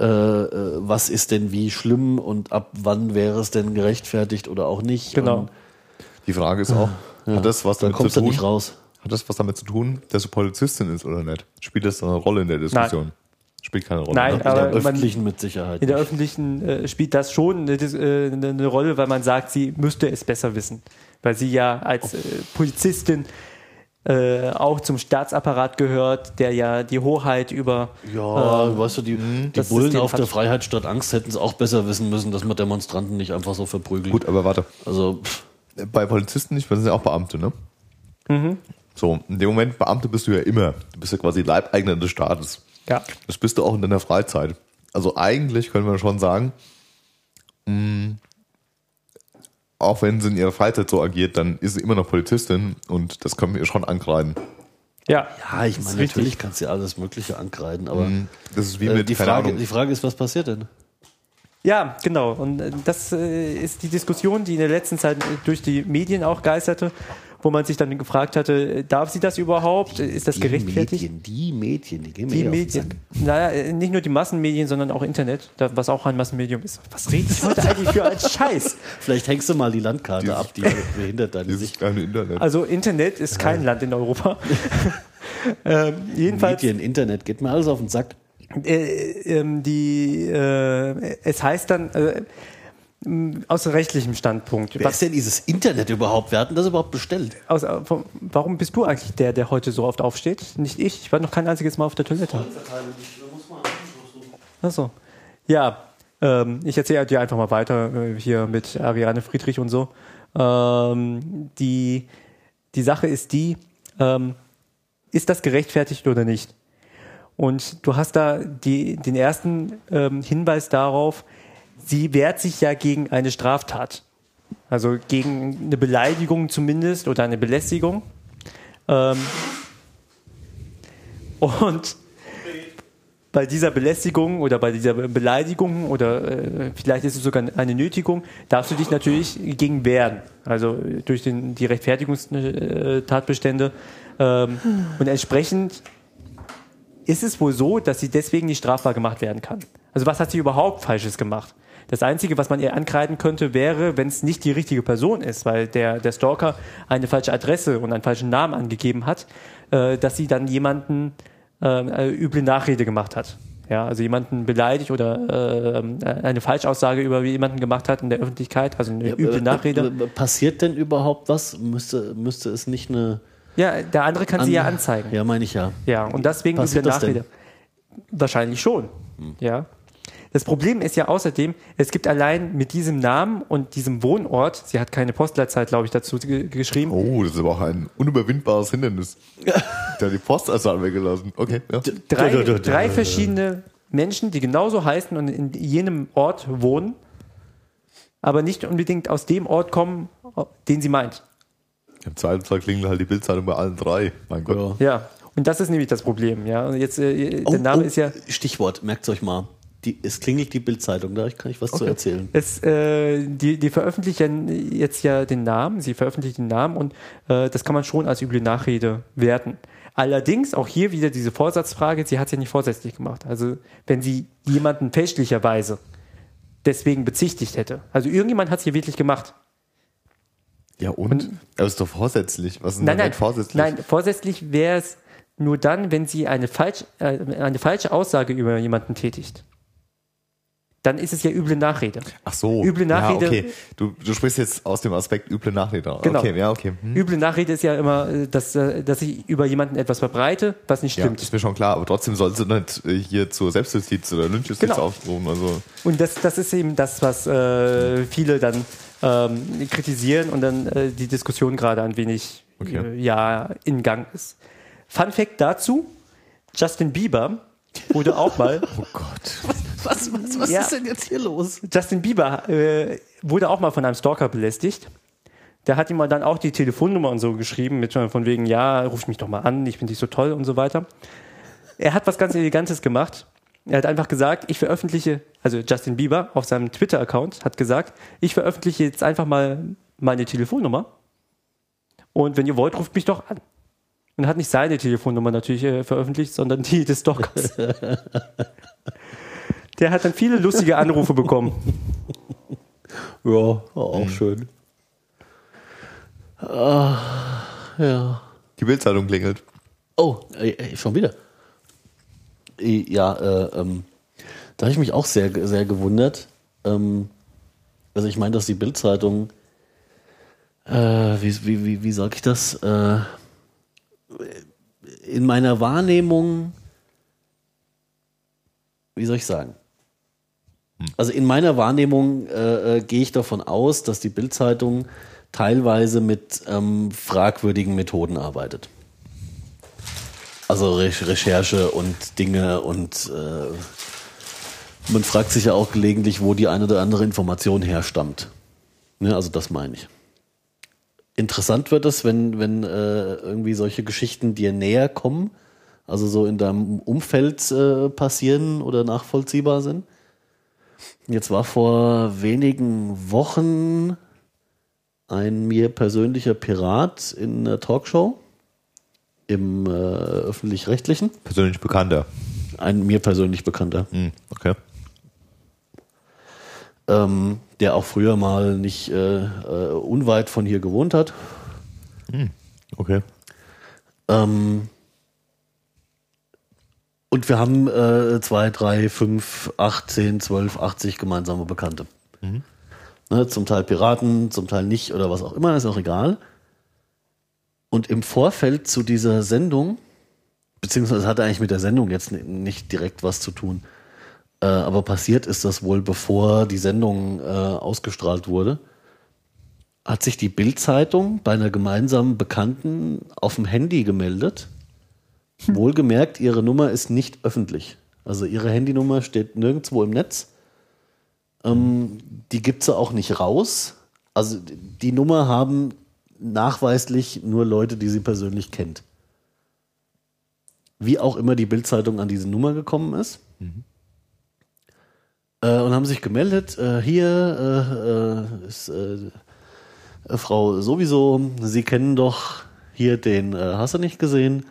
äh, äh, was ist denn wie schlimm und ab wann wäre es denn gerechtfertigt oder auch nicht. Genau. Und Die Frage ist auch, hat das was da damit kommst zu du tun? nicht raus. Hat das was damit zu tun, dass du Polizistin ist oder nicht? Spielt das eine Rolle in der Diskussion? Spielt keine Rolle. Nein, ne? In aber der man- öffentlichen mit Sicherheit. In der nicht. öffentlichen äh, spielt das schon eine, äh, eine, eine Rolle, weil man sagt, sie müsste es besser wissen. Weil sie ja als äh, Polizistin äh, auch zum Staatsapparat gehört, der ja die Hoheit über Ja, weißt du, die, die das Bullen System auf der Freiheit statt Angst hätten es auch besser wissen müssen, dass man Demonstranten nicht einfach so verprügeln. Gut, aber warte. Also, pff, Bei Polizisten nicht, weil das sind ja auch Beamte, ne? So, in dem Moment, Beamte bist du ja immer. Du bist ja quasi Leibeigner des Staates. Ja. Das bist du auch in deiner Freizeit. Also eigentlich können wir schon sagen, mh, auch wenn sie in ihrer Freizeit so agiert, dann ist sie immer noch Polizistin und das können wir ihr schon ankreiden. Ja, ja, ich meine, richtig. natürlich kannst du ja alles Mögliche ankreiden, aber Das ist wie äh, mit, die, Frage, die Frage ist, was passiert denn? Ja, genau. Und äh, das äh, ist die Diskussion, die in der letzten Zeit durch die Medien auch geisterte, wo man sich dann gefragt hatte, äh, darf sie das überhaupt? Äh, Ist das Die gerechtfertigt? Medien, die Medien, die gehen mir Die auf den Medien. Sack. Naja, äh, nicht nur die Massenmedien, sondern auch Internet, was auch ein Massenmedium ist. Was rede ich heute eigentlich für einen Scheiß? Vielleicht hängst du mal die Landkarte Dieses- ab, die behindert deine Sicht. Internet. Also Internet ist kein Land in Europa. ähm, jedenfalls, Medien, Internet, geht mir alles auf den Sack. äh, ähm, die, äh, es heißt dann, äh, aus rechtlichem Standpunkt, Wer ist denn dieses Internet überhaupt? Wer hat denn das überhaupt bestellt? aus, äh, warum bist du eigentlich der, der heute so oft aufsteht? Nicht ich, ich war noch kein einziges Mal auf der Toilette. Achso. Ja, ähm, ich erzähle dir einfach mal weiter äh, hier mit Ariane Friedrich und so. Ähm, die, die Sache ist die, ähm, ist das gerechtfertigt oder nicht? Und du hast da die, den ersten ähm, Hinweis darauf, sie wehrt sich ja gegen eine Straftat. Also gegen eine Beleidigung zumindest oder eine Belästigung. Ähm, und bei dieser Belästigung oder bei dieser Beleidigung oder äh, vielleicht ist es sogar eine Nötigung, darfst du dich natürlich gegen wehren. Also äh, durch den, die Rechtfertigungstatbestände. Ähm, und entsprechend ist es wohl so, dass sie deswegen nicht strafbar gemacht werden kann. Also was hat sie überhaupt Falsches gemacht? Das Einzige, was man ihr ankreiden könnte, wäre, wenn es nicht die richtige Person ist, weil der, der Stalker eine falsche Adresse und einen falschen Namen angegeben hat, äh, dass sie dann jemanden äh, eine üble Nachrede gemacht hat. Ja, also jemanden beleidigt oder äh, eine Falschaussage über jemanden gemacht hat in der Öffentlichkeit, also eine üble Nachrede. Äh, Passiert denn überhaupt was? Müsste, müsste es nicht eine. Ja, der andere kann sie ja anzeigen. Ja, meine ich ja. Ja, und deswegen üble das denn? Nachrede. Wahrscheinlich schon. Ja. Das Problem ist ja außerdem, es gibt allein mit diesem Namen und diesem Wohnort, sie hat keine Postleitzahl, glaube ich, dazu ge geschrieben, Oh, das ist aber auch ein unüberwindbares Hindernis. Der hat die Postleitzahl weggelassen. Okay, ja. drei, drei verschiedene Menschen, die genauso heißen und in jenem Ort wohnen, aber nicht unbedingt aus dem Ort kommen, den sie meint. Im Zweifelsfall klingelt halt die Bildzeitung bei allen drei. Mein Gott. Ja. Und das ist nämlich das Problem, ja. Und jetzt, äh, der Oh, Name oh, ist ja, Stichwort, merkt euch mal. Die, es klingelt die Bildzeitung, da kann ich was zu erzählen. Es, äh, die, die veröffentlichen jetzt ja den Namen, sie veröffentlichen den Namen und äh, das kann man schon als üble Nachrede werten. Allerdings auch hier wieder diese Vorsatzfrage, sie hat es ja nicht vorsätzlich gemacht. Also wenn sie jemanden fälschlicherweise deswegen bezichtigt hätte. Also irgendjemand hat es hier wirklich gemacht. Ja, und? Aber ist doch vorsätzlich. Was ist denn Nein, nein, damit vorsätzlich? nein, vorsätzlich wäre es nur dann, wenn sie eine, falsch, äh, eine falsche Aussage über jemanden tätigt. Dann ist es ja üble Nachrede. Ach so. Üble Nachrede- Ja, okay. Du, du sprichst jetzt aus dem Aspekt üble Nachrede. Genau. Okay, ja, okay. Hm. Üble Nachrede ist ja immer, äh, dass, äh, dass ich über jemanden etwas verbreite, was nicht Ja, stimmt. ist mir schon klar, aber trotzdem sollst du nicht äh, hier zur Selbstjustiz oder Lynchjustiz Genau. aufrufen. Also, Und das, das ist eben das, was äh, viele dann ähm, kritisieren und dann äh, die Diskussion gerade ein wenig Okay. äh, ja, in Gang ist. Fun Fact dazu: Justin Bieber wurde auch mal, oh Gott. Was, was, was Ja. ist denn jetzt hier los? Justin Bieber äh, wurde auch mal von einem Stalker belästigt. Der hat ihm mal dann auch die Telefonnummer und so geschrieben, mit von wegen, ja, ruf mich doch mal an, ich finde dich so toll und so weiter. Er hat was ganz Elegantes gemacht. Er hat einfach gesagt, ich veröffentliche, also Justin Bieber auf seinem Twitter-Account hat gesagt, ich veröffentliche jetzt einfach mal meine Telefonnummer. Und wenn ihr wollt, ruft mich doch an. Und hat nicht seine Telefonnummer natürlich äh, veröffentlicht, sondern die des Stalkers. Der hat dann viele lustige Anrufe bekommen. Ja, auch schön. Ah, ja. Die Bildzeitung klingelt. Oh, äh, äh, schon wieder. Ja, äh, ähm, da habe ich mich auch sehr, sehr gewundert. Ähm, also ich meine, dass die Bildzeitung, äh, wie, wie, wie, wie sage ich das? Äh, in meiner Wahrnehmung, wie soll ich sagen? Also in meiner Wahrnehmung äh, äh, gehe ich davon aus, dass die Bildzeitung teilweise mit ähm, fragwürdigen Methoden arbeitet. Also Re Recherche und Dinge und äh, man fragt sich ja auch gelegentlich, wo die eine oder andere Information herstammt. Ne, also das meine ich. Interessant wird es, wenn, wenn äh, irgendwie solche Geschichten dir näher kommen, also so in deinem Umfeld äh, passieren oder nachvollziehbar sind. Jetzt war vor wenigen Wochen ein mir persönlicher Pirat in einer Talkshow im äh, öffentlich-rechtlichen. Persönlich bekannter. Ein mir persönlich bekannter, Hm, okay. ähm, der auch früher mal nicht äh, äh, unweit von hier gewohnt hat. Okay. Ähm, und wir haben äh, zwei, drei, fünf, acht, zehn, zwölf, 80 gemeinsame Bekannte. Ne, zum Teil Piraten, zum Teil nicht oder was auch immer, ist auch egal. Und im Vorfeld zu dieser Sendung, beziehungsweise hat eigentlich mit der Sendung jetzt nicht direkt was zu tun, äh, aber passiert ist das wohl, bevor die Sendung äh, ausgestrahlt wurde, hat sich die Bild-Zeitung bei einer gemeinsamen Bekannten auf dem Handy gemeldet. Wohlgemerkt, ihre Nummer ist nicht öffentlich. Also ihre Handynummer steht nirgendwo im Netz. Ähm, die gibt sie auch nicht raus. Also die Nummer haben nachweislich nur Leute, die sie persönlich kennt. Wie auch immer die Bildzeitung an diese Nummer gekommen ist. Äh, und haben sich gemeldet, äh, hier äh, äh, ist äh, Frau sowieso, Sie kennen doch hier den, äh, hast du nicht gesehen?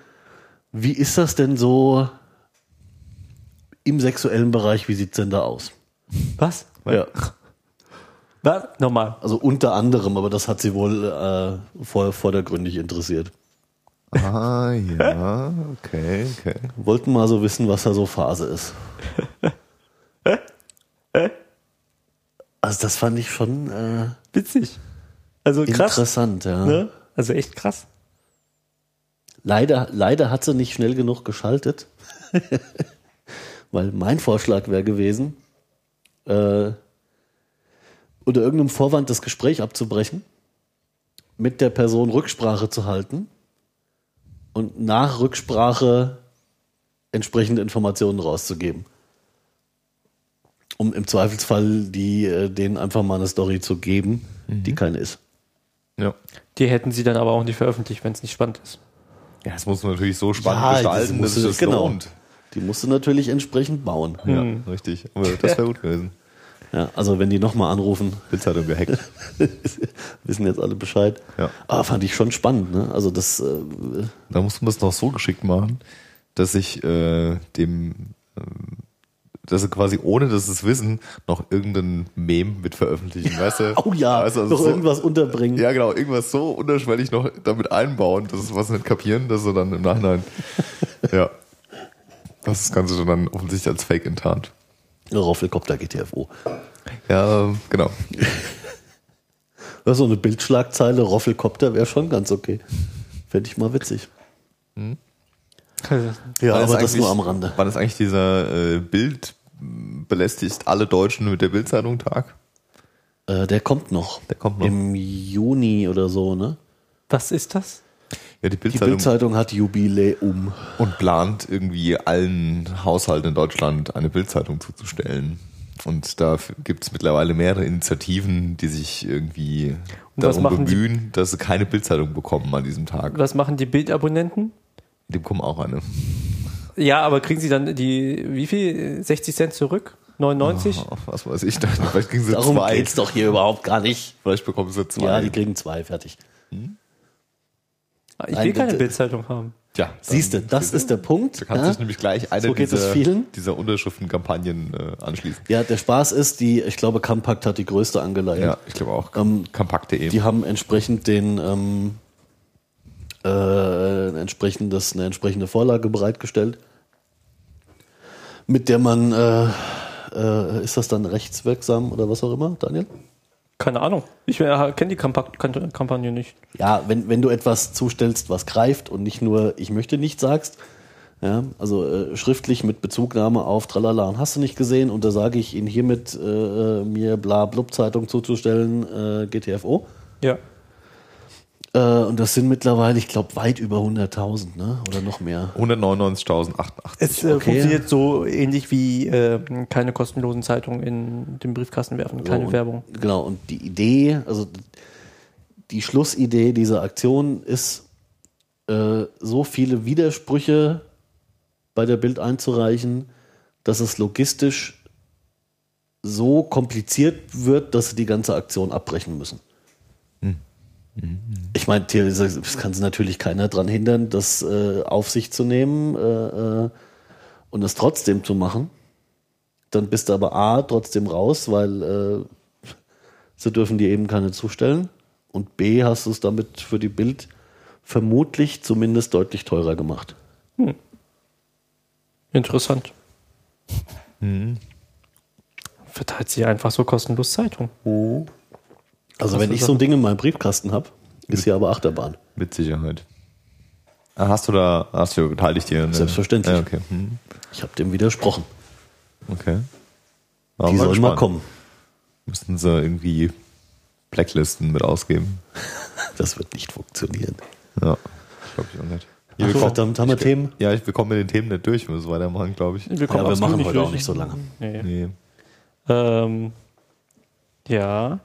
Wie ist das denn so im sexuellen Bereich? Wie sieht's denn da aus? Was? Ja. Was? Nochmal. Also unter anderem, aber das hat sie wohl äh, vor, vordergründig interessiert. Ah, ja, okay, okay. Wollten mal so wissen, was da so Phase ist. Also das fand ich schon äh, Witzig. Also krass. interessant, ja. Ne? Also echt krass. Leider, leider hat sie nicht schnell genug geschaltet. Weil mein Vorschlag wäre gewesen, äh, unter irgendeinem Vorwand das Gespräch abzubrechen, mit der Person Rücksprache zu halten und nach Rücksprache entsprechende Informationen rauszugeben. Um im Zweifelsfall die, äh, denen einfach mal eine Story zu geben, die keine ist. Ja. Die hätten sie dann aber auch nicht veröffentlicht, wenn es nicht spannend ist. Ja, das muss man natürlich so spannend Ja, gestalten, dass musst du- das genau. lohnt. Die musst du natürlich entsprechend bauen. Ja, richtig. Aber das wäre gut gewesen. Ja, also wenn die nochmal anrufen, Bildzeitung gehackt. wissen jetzt alle Bescheid. Ja. Aber fand ich schon spannend, ne? Also das, äh, Da muss man es noch so geschickt machen, dass ich äh, dem, ähm, dass sie quasi ohne dass sie es wissen, noch irgendein Meme mit veröffentlichen, weißt du? oh ja, also noch so, irgendwas unterbringen. Ja, genau, irgendwas so unterschwellig noch damit einbauen, dass sie was nicht kapieren, dass sie dann im Nachhinein, ja, das Ganze dann offensichtlich als Fake enttarnt. Roffelkopter GTFO. Ja, genau. So eine Bildschlagzeile, Roffelkopter wäre schon ganz okay. Fände ich mal witzig. Ja, Wann aber das nur am Rande. Wann ist eigentlich dieser äh, Bild belästigt alle Deutschen mit der Bildzeitung Tag? Äh, der kommt noch. Der kommt noch. Im Juni oder so, ne? Was ist das? Ja, die Die Bildzeitung Bildzeitung hat Jubiläum. und plant irgendwie allen Haushalten in Deutschland eine Bildzeitung zuzustellen. Und da gibt es mittlerweile mehrere Initiativen, die sich irgendwie Und was darum bemühen, dass sie keine Bildzeitung bekommen an diesem Tag. Was machen die Bildabonnenten? Die bekommen auch eine. Ja, aber kriegen sie dann die, wie viel? 60 Cent zurück? 99? Ach, was weiß ich dann. Vielleicht kriegen sie Darum zwei. geht's doch hier überhaupt gar nicht. Vielleicht bekommen sie zwei. Ja, die kriegen zwei, fertig. ich Nein, will keine. Bildzeitung haben. Tja, Siehst du, das ist der Punkt. Da kannst du ja? dich nämlich gleich eine So geht es dieser, vielen. dieser Unterschriftenkampagnen äh, anschließen. ja, der Spaß ist, die, ich glaube, Compact hat die größte angeleiert. Ja, ich glaube auch. Ähm. Die haben entsprechend den ähm, äh, entsprechendes, eine entsprechende Vorlage bereitgestellt, mit der man äh, äh, ist das dann rechtswirksam oder was auch immer, Daniel? Keine Ahnung. Ich äh, kenne die Kampagne nicht. Ja, wenn, wenn du etwas zustellst, was greift und nicht nur ich möchte nicht sagst, ja, also äh, schriftlich mit Bezugnahme auf Tralala und hast du nicht gesehen und da sage ich Ihnen hiermit äh, mir bla blub Zeitung zuzustellen, äh, GTFO. Ja. Äh, und das sind mittlerweile, ich glaube, weit über 100.000, ne? Oder noch mehr. 199.088. Es äh, Okay. funktioniert so ähnlich wie äh, keine kostenlosen Zeitungen in den Briefkasten werfen, keine So, und, Werbung. Genau, und die Idee, also die Schlussidee dieser Aktion ist, äh, so viele Widersprüche bei der Bild einzureichen, dass es logistisch so kompliziert wird, dass sie die ganze Aktion abbrechen müssen. Ich meine, theoretisch das kann sie natürlich keiner daran hindern, das äh, auf sich zu nehmen äh, äh, und es trotzdem zu machen. Dann bist du aber A, trotzdem raus, weil äh, sie dürfen dir eben keine zustellen. Und B, hast du es damit für die Bild vermutlich zumindest deutlich teurer gemacht. Interessant. Verteilt sie einfach so kostenlos Zeitung. Also Krasse wenn ich so ein Ding in meinem Briefkasten habe, ist hier aber Achterbahn. Mit Sicherheit. Ah, Hast du da, hast du beteiligt dir? Ne? Selbstverständlich. Ja, okay. Hm. Ich habe dem widersprochen. okay. Die Waren wir sollen mal kommen. Müssten sie irgendwie Blacklisten mit ausgeben. Das wird nicht funktionieren. Ja. Glaube ich auch nicht. Ach, wir kommen- verdammt, haben wir ich- Themen? Ja, ich, wir kommen mit den Themen nicht durch. Wir müssen weitermachen, glaube ich. Wir kommen Ja, wir machen heute durch. auch nicht so lange. Nee. Nee. Ähm, ja.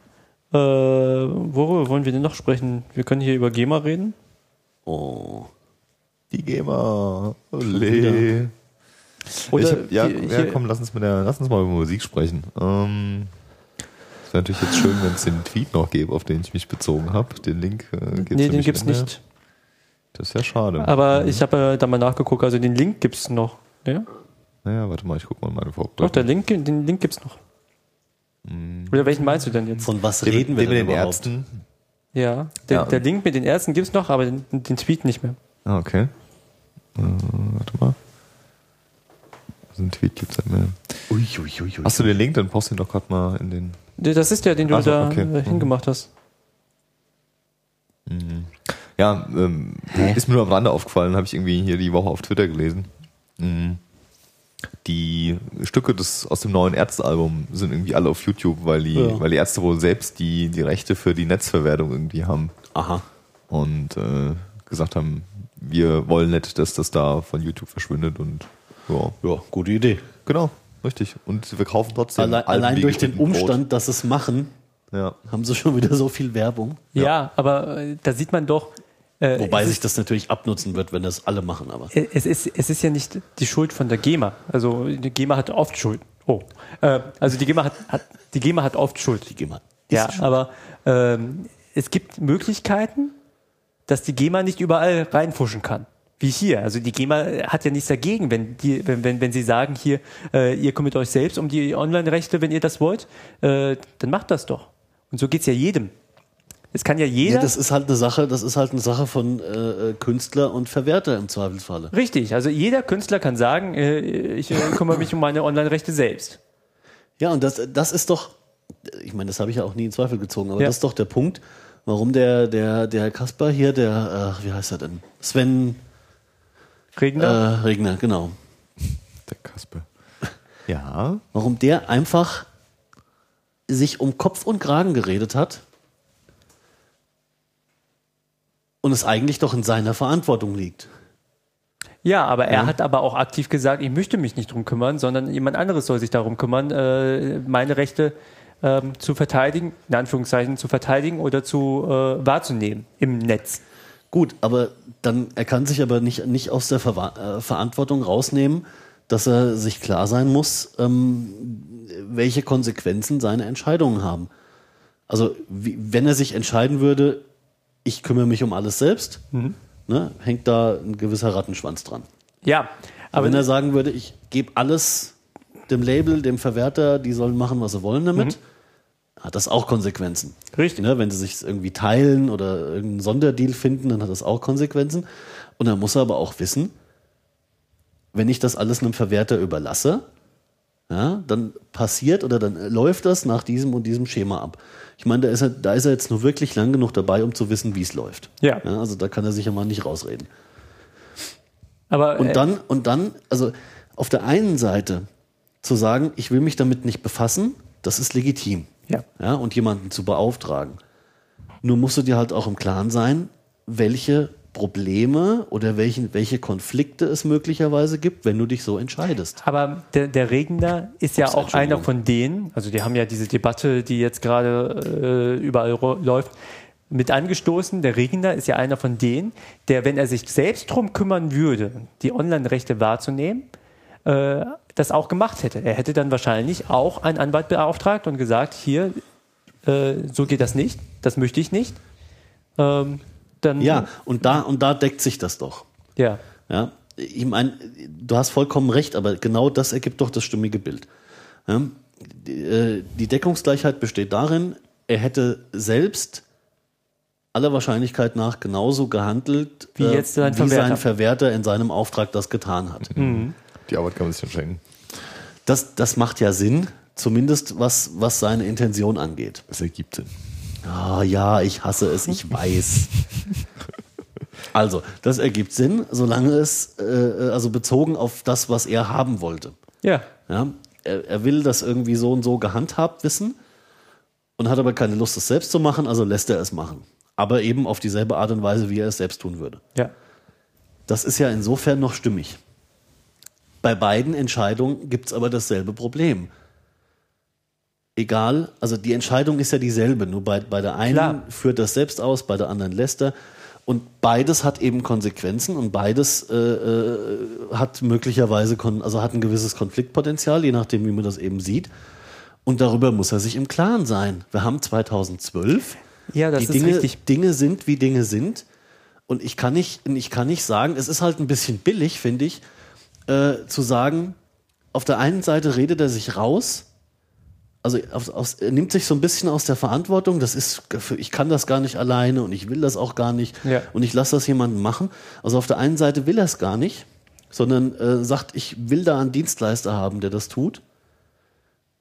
Äh, worüber wollen wir denn noch sprechen? Wir können hier über GEMA reden. Oh. Die Gamer. Ole. Oder hab, ja, hier- ja, komm, lass uns, mit der, lass uns mal über Musik sprechen. Ähm, es wäre natürlich jetzt schön, wenn es den Tweet noch gäbe, auf den ich mich bezogen habe. Den Link äh, gibt's nee, den gibt's mehr. nicht. Das ist ja schade. Aber ich habe äh, da mal nachgeguckt, also den Link gibt's noch. Ja? naja, warte mal, ich guck mal in meine Doch, Vorbereitung. der Link, den Link gibt's noch. Oder welchen meinst du denn jetzt? Von was Den, reden wir den mit denn den überhaupt? Ärzten. Ja, der, Ja. der Link mit den Ärzten gibt's noch, aber den, den Tweet nicht mehr. Ah, okay. Äh, warte mal. So einen Tweet gibt's halt mehr. Ui, ui, ui, ui. Hast du den Link? Dann post ihn doch gerade mal in den. Das ist der, den du Ach so, da okay. äh, hingemacht hast. Ja, ähm, ist mir nur am Rande aufgefallen, habe ich irgendwie hier die Woche auf Twitter gelesen. Mhm. Die Stücke des, aus dem neuen Ärztealbum sind irgendwie alle auf YouTube, weil die, Ja. weil die Ärzte wohl selbst die, die Rechte für die Netzverwertung irgendwie haben Aha. und äh, gesagt haben, wir wollen nicht, dass das da von YouTube verschwindet und ja. Ja, gute Idee. Genau, richtig. Und wir kaufen trotzdem. Allein, allein durch den geschnitten Brot. Umstand, dass es machen, Ja. haben sie schon wieder so viel Werbung. Ja, aber äh, da sieht man doch, Äh, Wobei sich das natürlich abnutzen wird, wenn das alle machen, aber. Es ist, es ist ja nicht die Schuld von der GEMA. Also die GEMA hat oft Schuld. Oh. Äh, also die GEMA hat, hat, die GEMA hat oft Schuld. Die GEMA Ja, schon- aber ähm, es gibt Möglichkeiten, dass die GEMA nicht überall reinfuschen kann. Wie hier. Also die GEMA hat ja nichts dagegen, wenn, die, wenn, wenn, wenn sie sagen, hier, äh, ihr kümmert euch selbst um die Online-Rechte, wenn ihr das wollt, äh, dann macht das doch. Und so geht's ja jedem. Es kann ja jeder. Ja, das ist halt eine Sache, das ist halt eine Sache von äh, äh, Künstler und Verwerter im Zweifelsfalle. richtig. Also jeder Künstler kann sagen, äh, ich äh, kümmere mich um meine Online-Rechte selbst. Ja, und das, das ist doch, ich meine, das habe ich ja auch nie in Zweifel gezogen, aber Ja. das ist doch der Punkt, warum der, der, der Kasper hier, der, äh, wie heißt er denn? Sven äh, Regner? Regner, genau. Der Kasper. Ja. Warum der einfach sich um Kopf und Kragen geredet hat und es eigentlich doch in seiner Verantwortung liegt. Ja, aber er hat aber auch aktiv gesagt, ich möchte mich nicht drum kümmern, sondern jemand anderes soll sich darum kümmern, äh, meine Rechte ähm, zu verteidigen, in Anführungszeichen zu verteidigen oder zu äh, wahrzunehmen im Netz. Gut, aber dann, er kann sich aber nicht, nicht aus der Verwa äh, Verantwortung rausnehmen, dass er sich klar sein muss, ähm, welche Konsequenzen seine Entscheidungen haben. Also, wie, wenn er sich entscheiden würde, ich kümmere mich um alles selbst, ne, hängt da ein gewisser Rattenschwanz dran. Ja, Aber aber wenn er sagen würde, ich gebe alles dem Label, dem Verwerter, die sollen machen, was sie wollen damit, hat das auch Konsequenzen. Richtig. Ne, wenn sie sich irgendwie teilen oder irgendeinen Sonderdeal finden, dann hat das auch Konsequenzen. Und dann muss er aber auch wissen, wenn ich das alles einem Verwerter überlasse, ja, dann passiert oder dann läuft das nach diesem und diesem Schema ab. Ich meine, da ist er, da ist er jetzt nur wirklich lang genug dabei, um zu wissen, wie es läuft. Ja. also da kann er sich ja mal nicht rausreden. aber Und äh, dann, und dann, also auf der einen Seite zu sagen, ich will mich damit nicht befassen, das ist legitim. Ja. ja. Und jemanden zu beauftragen. Nur musst du dir halt auch im Klaren sein, welche Probleme oder welchen, welche Konflikte es möglicherweise gibt, wenn du dich so entscheidest. Aber der, der Regner ist ja Ups, auch einer von denen, also die haben ja diese Debatte, die jetzt gerade äh, überall läuft, mit angestoßen. Der Regner ist ja einer von denen, der, wenn er sich selbst drum kümmern würde, die Online-Rechte wahrzunehmen, äh, das auch gemacht hätte. Er hätte dann wahrscheinlich auch einen Anwalt beauftragt und gesagt, hier, äh, so geht das nicht, das möchte ich nicht. Ähm, dann, Ja, und da, und da deckt sich das doch. ja. Ja, ich meine, du hast vollkommen recht, aber genau das ergibt doch das stimmige Bild. Ja, die, äh, die Deckungsgleichheit besteht darin, er hätte selbst aller Wahrscheinlichkeit nach genauso gehandelt, Wie jetzt sein wie Verwerter. sein Verwerter in seinem Auftrag das getan hat. Die Arbeit kann man sich dann schenken. Das, das macht ja Sinn, zumindest was, was seine Intention angeht. Es ergibt Sinn. Ah ja, ich hasse es, ich weiß. Also, das ergibt Sinn, solange es, äh, also bezogen auf das, was er haben wollte. Ja. Ja, er, er will das irgendwie so und so gehandhabt wissen und hat aber keine Lust, es selbst zu machen, also lässt er es machen. Aber eben auf dieselbe Art und Weise, wie er es selbst tun würde. Ja. Das ist ja insofern noch stimmig. Bei beiden Entscheidungen gibt es aber dasselbe Problem. Egal, also die Entscheidung ist ja dieselbe, nur bei, bei der einen Klar. führt das selbst aus, bei der anderen lässt er. Und beides hat eben Konsequenzen und beides äh, äh, hat möglicherweise, also hat ein gewisses Konfliktpotenzial, je nachdem, wie man das eben sieht. Und darüber muss er sich im Klaren sein. Wir haben 2012. Ja, das die ist Dinge, richtig. Dinge sind, wie Dinge sind. Und ich kann nicht, ich kann nicht sagen, es ist halt ein bisschen billig, finde ich, äh, zu sagen, auf der einen Seite redet er sich raus, also aus, aus, er nimmt sich so ein bisschen aus der Verantwortung, das ist, ich kann das gar nicht alleine und ich will das auch gar nicht Ja. und ich lasse das jemandem machen. Also auf der einen Seite will er es gar nicht, sondern äh, sagt, ich will da einen Dienstleister haben, der das tut.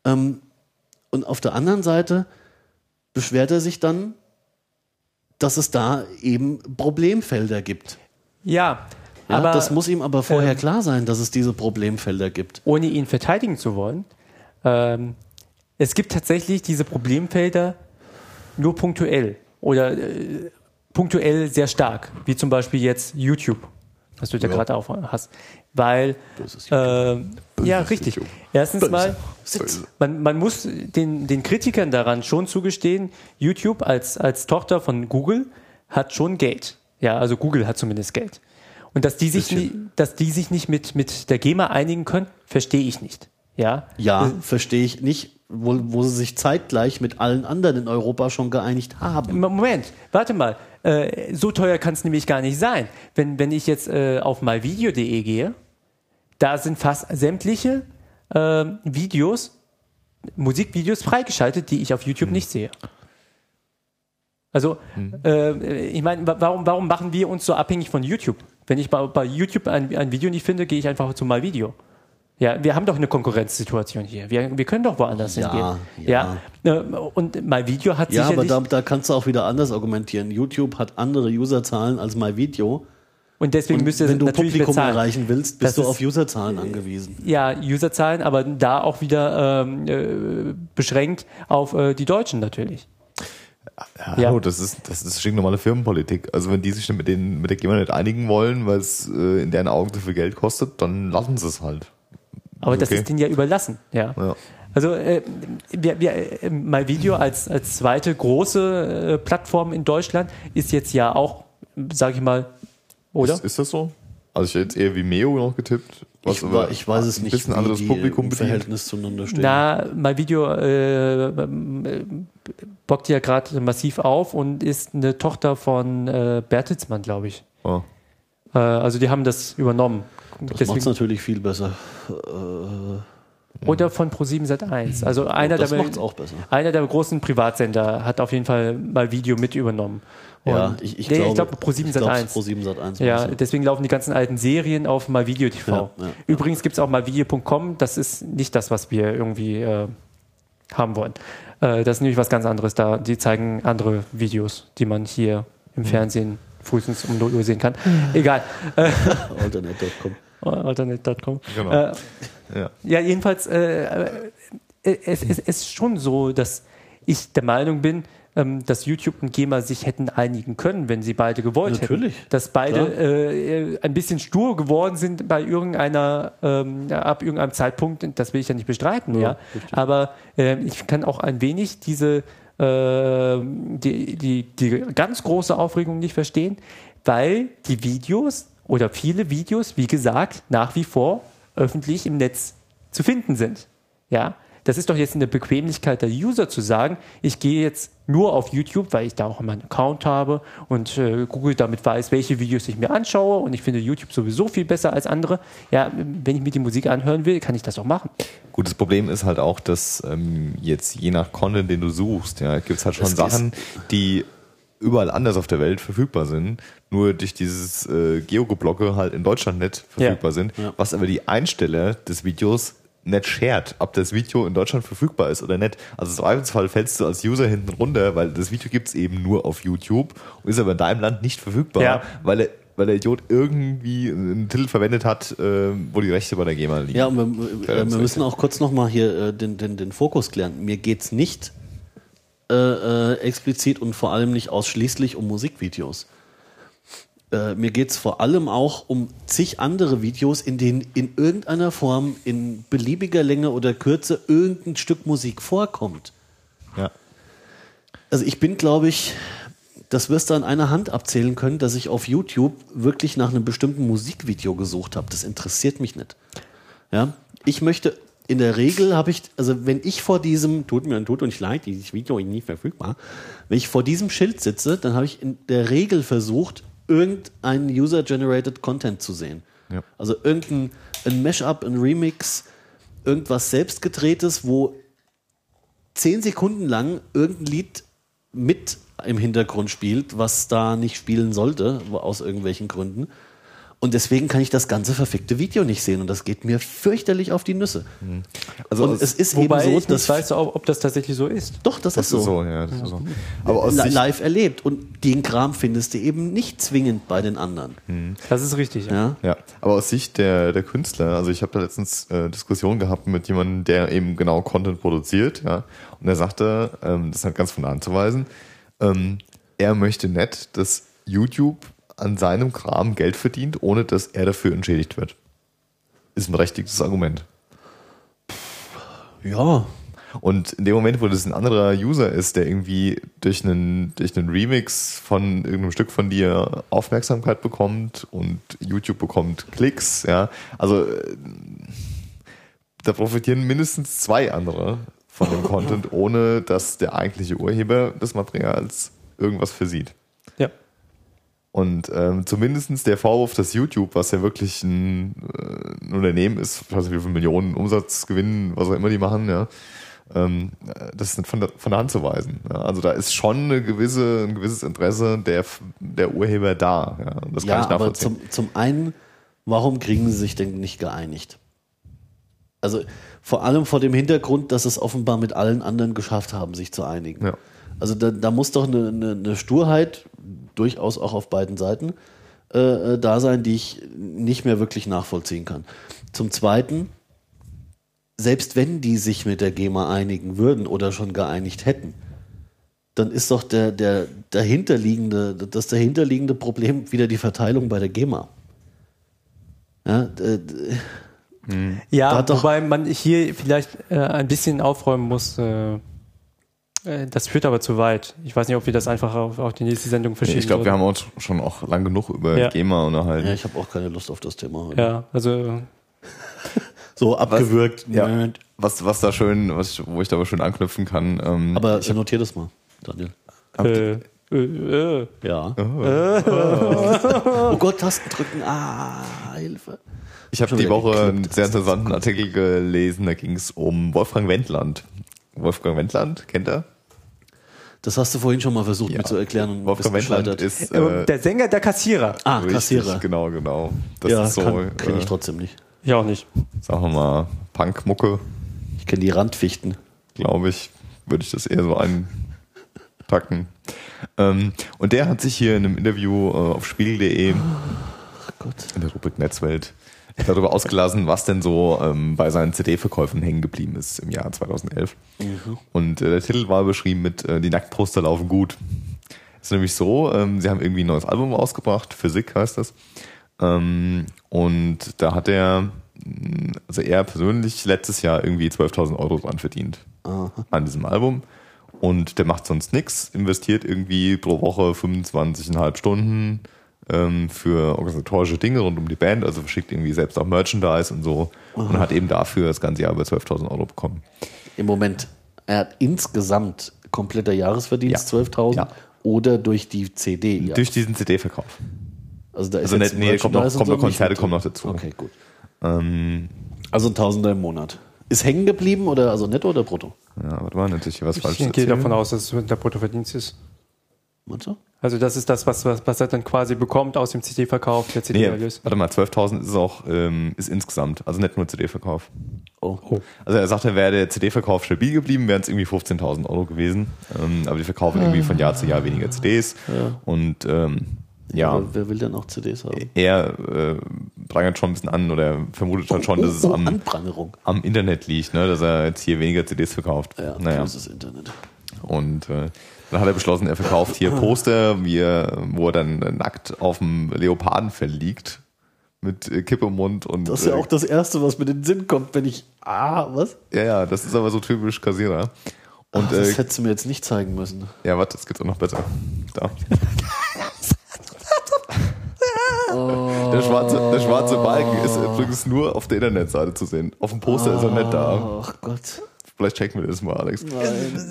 Ähm, und auf der anderen Seite beschwert er sich dann, dass es da eben Problemfelder gibt. Ja. Ja, aber das muss ihm aber vorher ähm, klar sein, dass es diese Problemfelder gibt. ohne ihn verteidigen zu wollen, ähm, es gibt tatsächlich diese Problemfelder nur punktuell oder äh, punktuell sehr stark, wie zum Beispiel jetzt YouTube, was du da Ja. gerade auch hast. Weil, ähm, ja, richtig. YouTube. Erstens mal, Böse. man, man muss den, den Kritikern daran schon zugestehen, YouTube als, als Tochter von Google hat schon Geld. Ja, also Google hat zumindest Geld. Und dass die sich, nie, dass die sich nicht mit, mit der GEMA einigen können, verstehe ich nicht. Ja, Ja, verstehe ich nicht, wo, wo sie sich zeitgleich mit allen anderen in Europa schon geeinigt haben. Moment, warte mal. Äh, so teuer kann es nämlich gar nicht sein. Wenn, wenn ich jetzt äh, auf myvideo.de gehe, da sind fast sämtliche äh, Videos, Musikvideos freigeschaltet, die ich auf YouTube nicht sehe. Also, äh, ich meine, wa- warum, warum machen wir uns so abhängig von YouTube? Wenn ich bei, bei YouTube ein, ein Video nicht finde, gehe ich einfach zu MyVideo. Ja, wir haben doch eine Konkurrenzsituation hier. Wir, wir können doch woanders Ja, hingehen. Ja. ja. Und MyVideo hat Ja, aber sicherlich... da, da kannst du auch wieder anders argumentieren. YouTube hat andere Userzahlen als MyVideo. und deswegen Und müsst ihr wenn du natürlich Publikum bezahlen. erreichen willst, bist Das du ist- auf Userzahlen angewiesen. Ja, Userzahlen, aber da auch wieder ähm, äh, beschränkt auf äh, die Deutschen natürlich. Ja, Ja. hallo, das ist, das ist stinknormale Firmenpolitik. Also wenn die sich mit, den, mit der GEMA nicht einigen wollen, weil es äh, in deren Augen zu viel Geld kostet, dann lassen sie es halt. Aber das Okay. ist denen ja überlassen. Ja. Ja. Also äh, wir, wir, äh, MyVideo als, als zweite große äh, Plattform in Deutschland ist jetzt ja auch, sage ich mal, oder? Ist, ist das so? Also ich hätte jetzt eher wie Meo noch getippt. was Ich, aber ich weiß es ein nicht, bisschen wie anderes Publikum im. Verhältnis zueinander stehen. Na, MyVideo äh, äh, bockt ja gerade massiv auf und ist eine Tochter von äh, Bertelsmann, glaube ich. Oh. Äh, also die haben das übernommen. das macht es natürlich viel besser. Oder von Pro7 Sat1. Also einer das der, macht's auch besser. einer der großen Privatsender hat auf jeden Fall mal Video mit übernommen. Ja, Und- ich, ich nee, glaube, ich glaube Pro7 ich glaub, Sat1. Pro7 Sat1. Ja, war's, deswegen laufen die ganzen alten Serien auf MyVideo TV. Ja, ja, ja. Übrigens gibt es auch myvideo.com, das ist nicht das, was wir irgendwie äh, haben wollen. Äh, das ist nämlich was ganz anderes. Da, die zeigen andere Videos, die man hier Mhm. im Fernsehen frühestens um 0 Uhr sehen kann. Egal. Äh, Alternate.com. Alternate.com. Genau. Äh, Ja. ja, jedenfalls, äh, äh, es, es ist schon so, dass ich der Meinung bin, ähm, dass YouTube und GEMA sich hätten einigen können, wenn sie beide gewollt Natürlich, hätten. Dass beide äh, ein bisschen stur geworden sind bei irgendeiner, ähm, ab irgendeinem Zeitpunkt, das will ich ja nicht bestreiten, ja. Aber äh, ich kann auch ein wenig diese äh, die, die, die ganz große Aufregung nicht verstehen, weil die Videos oder viele Videos, wie gesagt, nach wie vor öffentlich im Netz zu finden sind. Ja, das ist doch jetzt eine Bequemlichkeit der User zu sagen, ich gehe jetzt nur auf YouTube, weil ich da auch meinen Account habe und äh, Google damit weiß, welche Videos ich mir anschaue und ich finde YouTube sowieso viel besser als andere. Ja, wenn ich mir die Musik anhören will, kann ich das auch machen. Gut, das Problem ist halt auch, dass ähm, jetzt je nach Content, den du suchst, ja, gibt es halt schon ist- Sachen, die überall anders auf der Welt verfügbar sind, nur durch dieses äh, Geogeblocke halt in Deutschland nicht verfügbar sind, Ja. was aber die Einsteller des Videos nicht shared, ob das Video in Deutschland verfügbar ist oder nicht. Also im Zweifelsfall fällst du als User hinten runter, weil das Video gibt's eben nur auf YouTube und ist aber in deinem Land nicht verfügbar, Ja. weil, er, weil der Idiot irgendwie einen Titel verwendet hat, äh, wo die Rechte bei der GEMA liegen. Ja, und wir, wir müssen auch kurz nochmal hier äh, den, den, den Fokus klären. Mir geht's nicht äh, äh, explizit und vor allem nicht ausschließlich um Musikvideos. Äh, mir geht's vor allem auch um zig andere Videos, in denen in irgendeiner Form, in beliebiger Länge oder Kürze irgendein Stück Musik vorkommt. Ja. Also ich bin, glaube ich, das wirst du an einer Hand abzählen können, dass ich auf YouTube wirklich nach einem bestimmten Musikvideo gesucht habe. Das interessiert mich nicht. Ja, ich möchte, in der Regel habe ich, also wenn ich vor diesem, tut mir tut uns leid, dieses Video ist nicht verfügbar, wenn ich vor diesem Schild sitze, dann habe ich in der Regel versucht, irgendeinen User-Generated Content zu sehen. Ja. Also irgendein ein Mashup, ein Remix, irgendwas selbstgedrehtes, wo zehn Sekunden lang irgendein Lied mit im Hintergrund spielt, was da nicht spielen sollte, aus irgendwelchen Gründen. Und deswegen kann ich das ganze verfickte Video nicht sehen und das geht mir fürchterlich auf die Nüsse. Also und es ist Wobei eben so, ich dass nicht weiß, ob, ob das tatsächlich so ist. doch, das, Das ist so. ist so, ja. Das ist so. Aber aus live erlebt und den Kram findest du eben nicht zwingend bei den anderen. Das ist richtig. Ja. Ja? ja, aber aus Sicht der, der Künstler, also ich habe da letztens äh, Diskussion gehabt mit jemandem, der eben genau Content produziert, ja, und er sagte, ähm, das ist halt ganz von der Hand zu weisen, ähm, er möchte nicht, dass YouTube an seinem Kram Geld verdient, ohne dass er dafür entschädigt wird. Ist ein berechtigtes Argument. ja. Und in dem Moment, wo das ein anderer User ist, der irgendwie durch einen, durch einen Remix von irgendeinem Stück von dir Aufmerksamkeit bekommt und YouTube bekommt Klicks, ja, also äh, da profitieren mindestens zwei andere von dem Content, ohne dass der eigentliche Urheber des Materials irgendwas versieht. Und ähm, zumindest der Vorwurf, dass YouTube, was ja wirklich ein, äh, ein Unternehmen ist, ich weiß nicht, wie viele Millionen Umsatzgewinn, was auch immer die machen, ja, ähm, das ist nicht von der, von der Hand zu weisen. Ja. Also da ist schon eine gewisse, ein gewisses Interesse der, der Urheber da. Ja. Das kann Ja, ich aber nachvollziehen. zum, zum einen, warum kriegen sie sich denn nicht geeinigt? Also vor allem vor dem Hintergrund, dass es offenbar mit allen anderen geschafft haben, sich zu einigen. Ja. Also da, da muss doch eine, eine, eine Sturheit, durchaus auch auf beiden Seiten, äh, äh, da sein, die ich nicht mehr wirklich nachvollziehen kann. Zum Zweiten, selbst wenn die sich mit der GEMA einigen würden oder schon geeinigt hätten, dann ist doch der, der dahinterliegende, das dahinterliegende Problem wieder die Verteilung bei der GEMA. Ja, Da Ja, wobei man hier vielleicht äh, ein bisschen aufräumen muss. Äh, das führt aber zu weit. Ich weiß nicht, ob wir das einfach auf, auf die nächste Sendung Nee, verschieben. ich glaube, wir haben uns schon auch lang genug über Ja. GEMA unterhalten. ja, ich habe auch keine Lust auf das Thema. heute. Ja, also So abgewürgt. Ja. Nerd. Was, was da schön, was, ich- wo ich da aber schön anknüpfen kann. Ähm, Aber ich notiere das mal, Daniel. äh, äh, äh. Ja. oh Gott, Tasten drücken. Ah, Hilfe. Ich habe Schon die Woche einen sehr interessanten Artikel gelesen, da ging es um Wolfgang Wendland. Wolfgang Wendland, kennt er? Das hast du vorhin schon mal versucht, Ja. mir zu erklären und Wolfgang bist Wendland gescheitert. ist Äh, der Sänger, der Kassierer. ah, richtig, Kassierer. Genau, genau. Das ja, ist so, kann, kenne ich äh, trotzdem nicht. Ich auch nicht. sagen wir mal, Punkmucke, Ich kenne die Randfichten. glaube ich, würde ich das eher so einpacken. Ähm, und der hat sich hier in einem Interview äh, auf spiegel.de in der Rubrik Netzwelt darüber ausgelassen, was denn so ähm, bei seinen CD-Verkäufen hängen geblieben ist im Jahr 2011. Und äh, der Titel war beschrieben mit äh, Die Nacktposter laufen gut. ist nämlich so, ähm, sie haben irgendwie ein neues Album rausgebracht, Physik heißt das. Ähm, und da hat er, mh, also er persönlich letztes Jahr irgendwie 12.000 Euro dran verdient an diesem Album. Und der macht sonst nichts, investiert irgendwie pro Woche 25,5 Stunden ähm, für organisatorische Dinge rund um die Band, also verschickt irgendwie selbst auch Merchandise und so und hat eben dafür das ganze Jahr über 12.000 Euro bekommen. Im Moment, er hat insgesamt kompletter Jahresverdienst Ja. 12.000 Ja. oder durch die CD. Ja. Durch diesen CD-Verkauf. also da ist also jetzt nicht- nee, kommt noch- kommt noch nicht Konzerte mit kommen noch dazu. Okay, gut. Ähm, Also ein Tausender im Monat. Ist hängen geblieben oder also netto oder brutto? ja, warte mal, natürlich was falsch Ich gehe davon aus, dass es der Bruttoverdienst ist. Meinst du? Also das ist das, was, was, was er dann quasi bekommt aus dem CD-Verkauf, der Nee, CD-Erlös. warte mal, 12.000 ist auch ähm, ist insgesamt, also nicht nur CD-Verkauf. Oh. Also er sagte, wäre der CD-Verkauf stabil geblieben, wären es irgendwie 15.000 Euro gewesen. Ähm, aber die verkaufen irgendwie von Jahr zu Jahr weniger CDs. Und ähm, ja, Aber wer will denn auch CDs haben? er äh, prangert schon ein bisschen an oder vermutet halt schon, dass es oh, oh, am, am Internet liegt, ne? dass er jetzt hier weniger CDs verkauft. Ja, naja. böses Internet. Und äh, dann hat er beschlossen, er verkauft hier Poster, wie er, wo er dann nackt auf dem Leopardenfell liegt. Mit äh, Kippe im Mund und. Das ist ja äh, auch das Erste, was mir in den Sinn kommt, wenn ich. Ah, was? Ja, ja, das ist aber so typisch Kassierer. Und Ach, das äh, hättest du mir jetzt nicht zeigen müssen. ja, warte, das geht auch noch besser. Da. Der, schwarze, der schwarze Balken ist übrigens nur auf der Internetseite zu sehen. Auf dem Poster ist er nicht da. Ach Gott. Vielleicht checken wir das mal, Alex.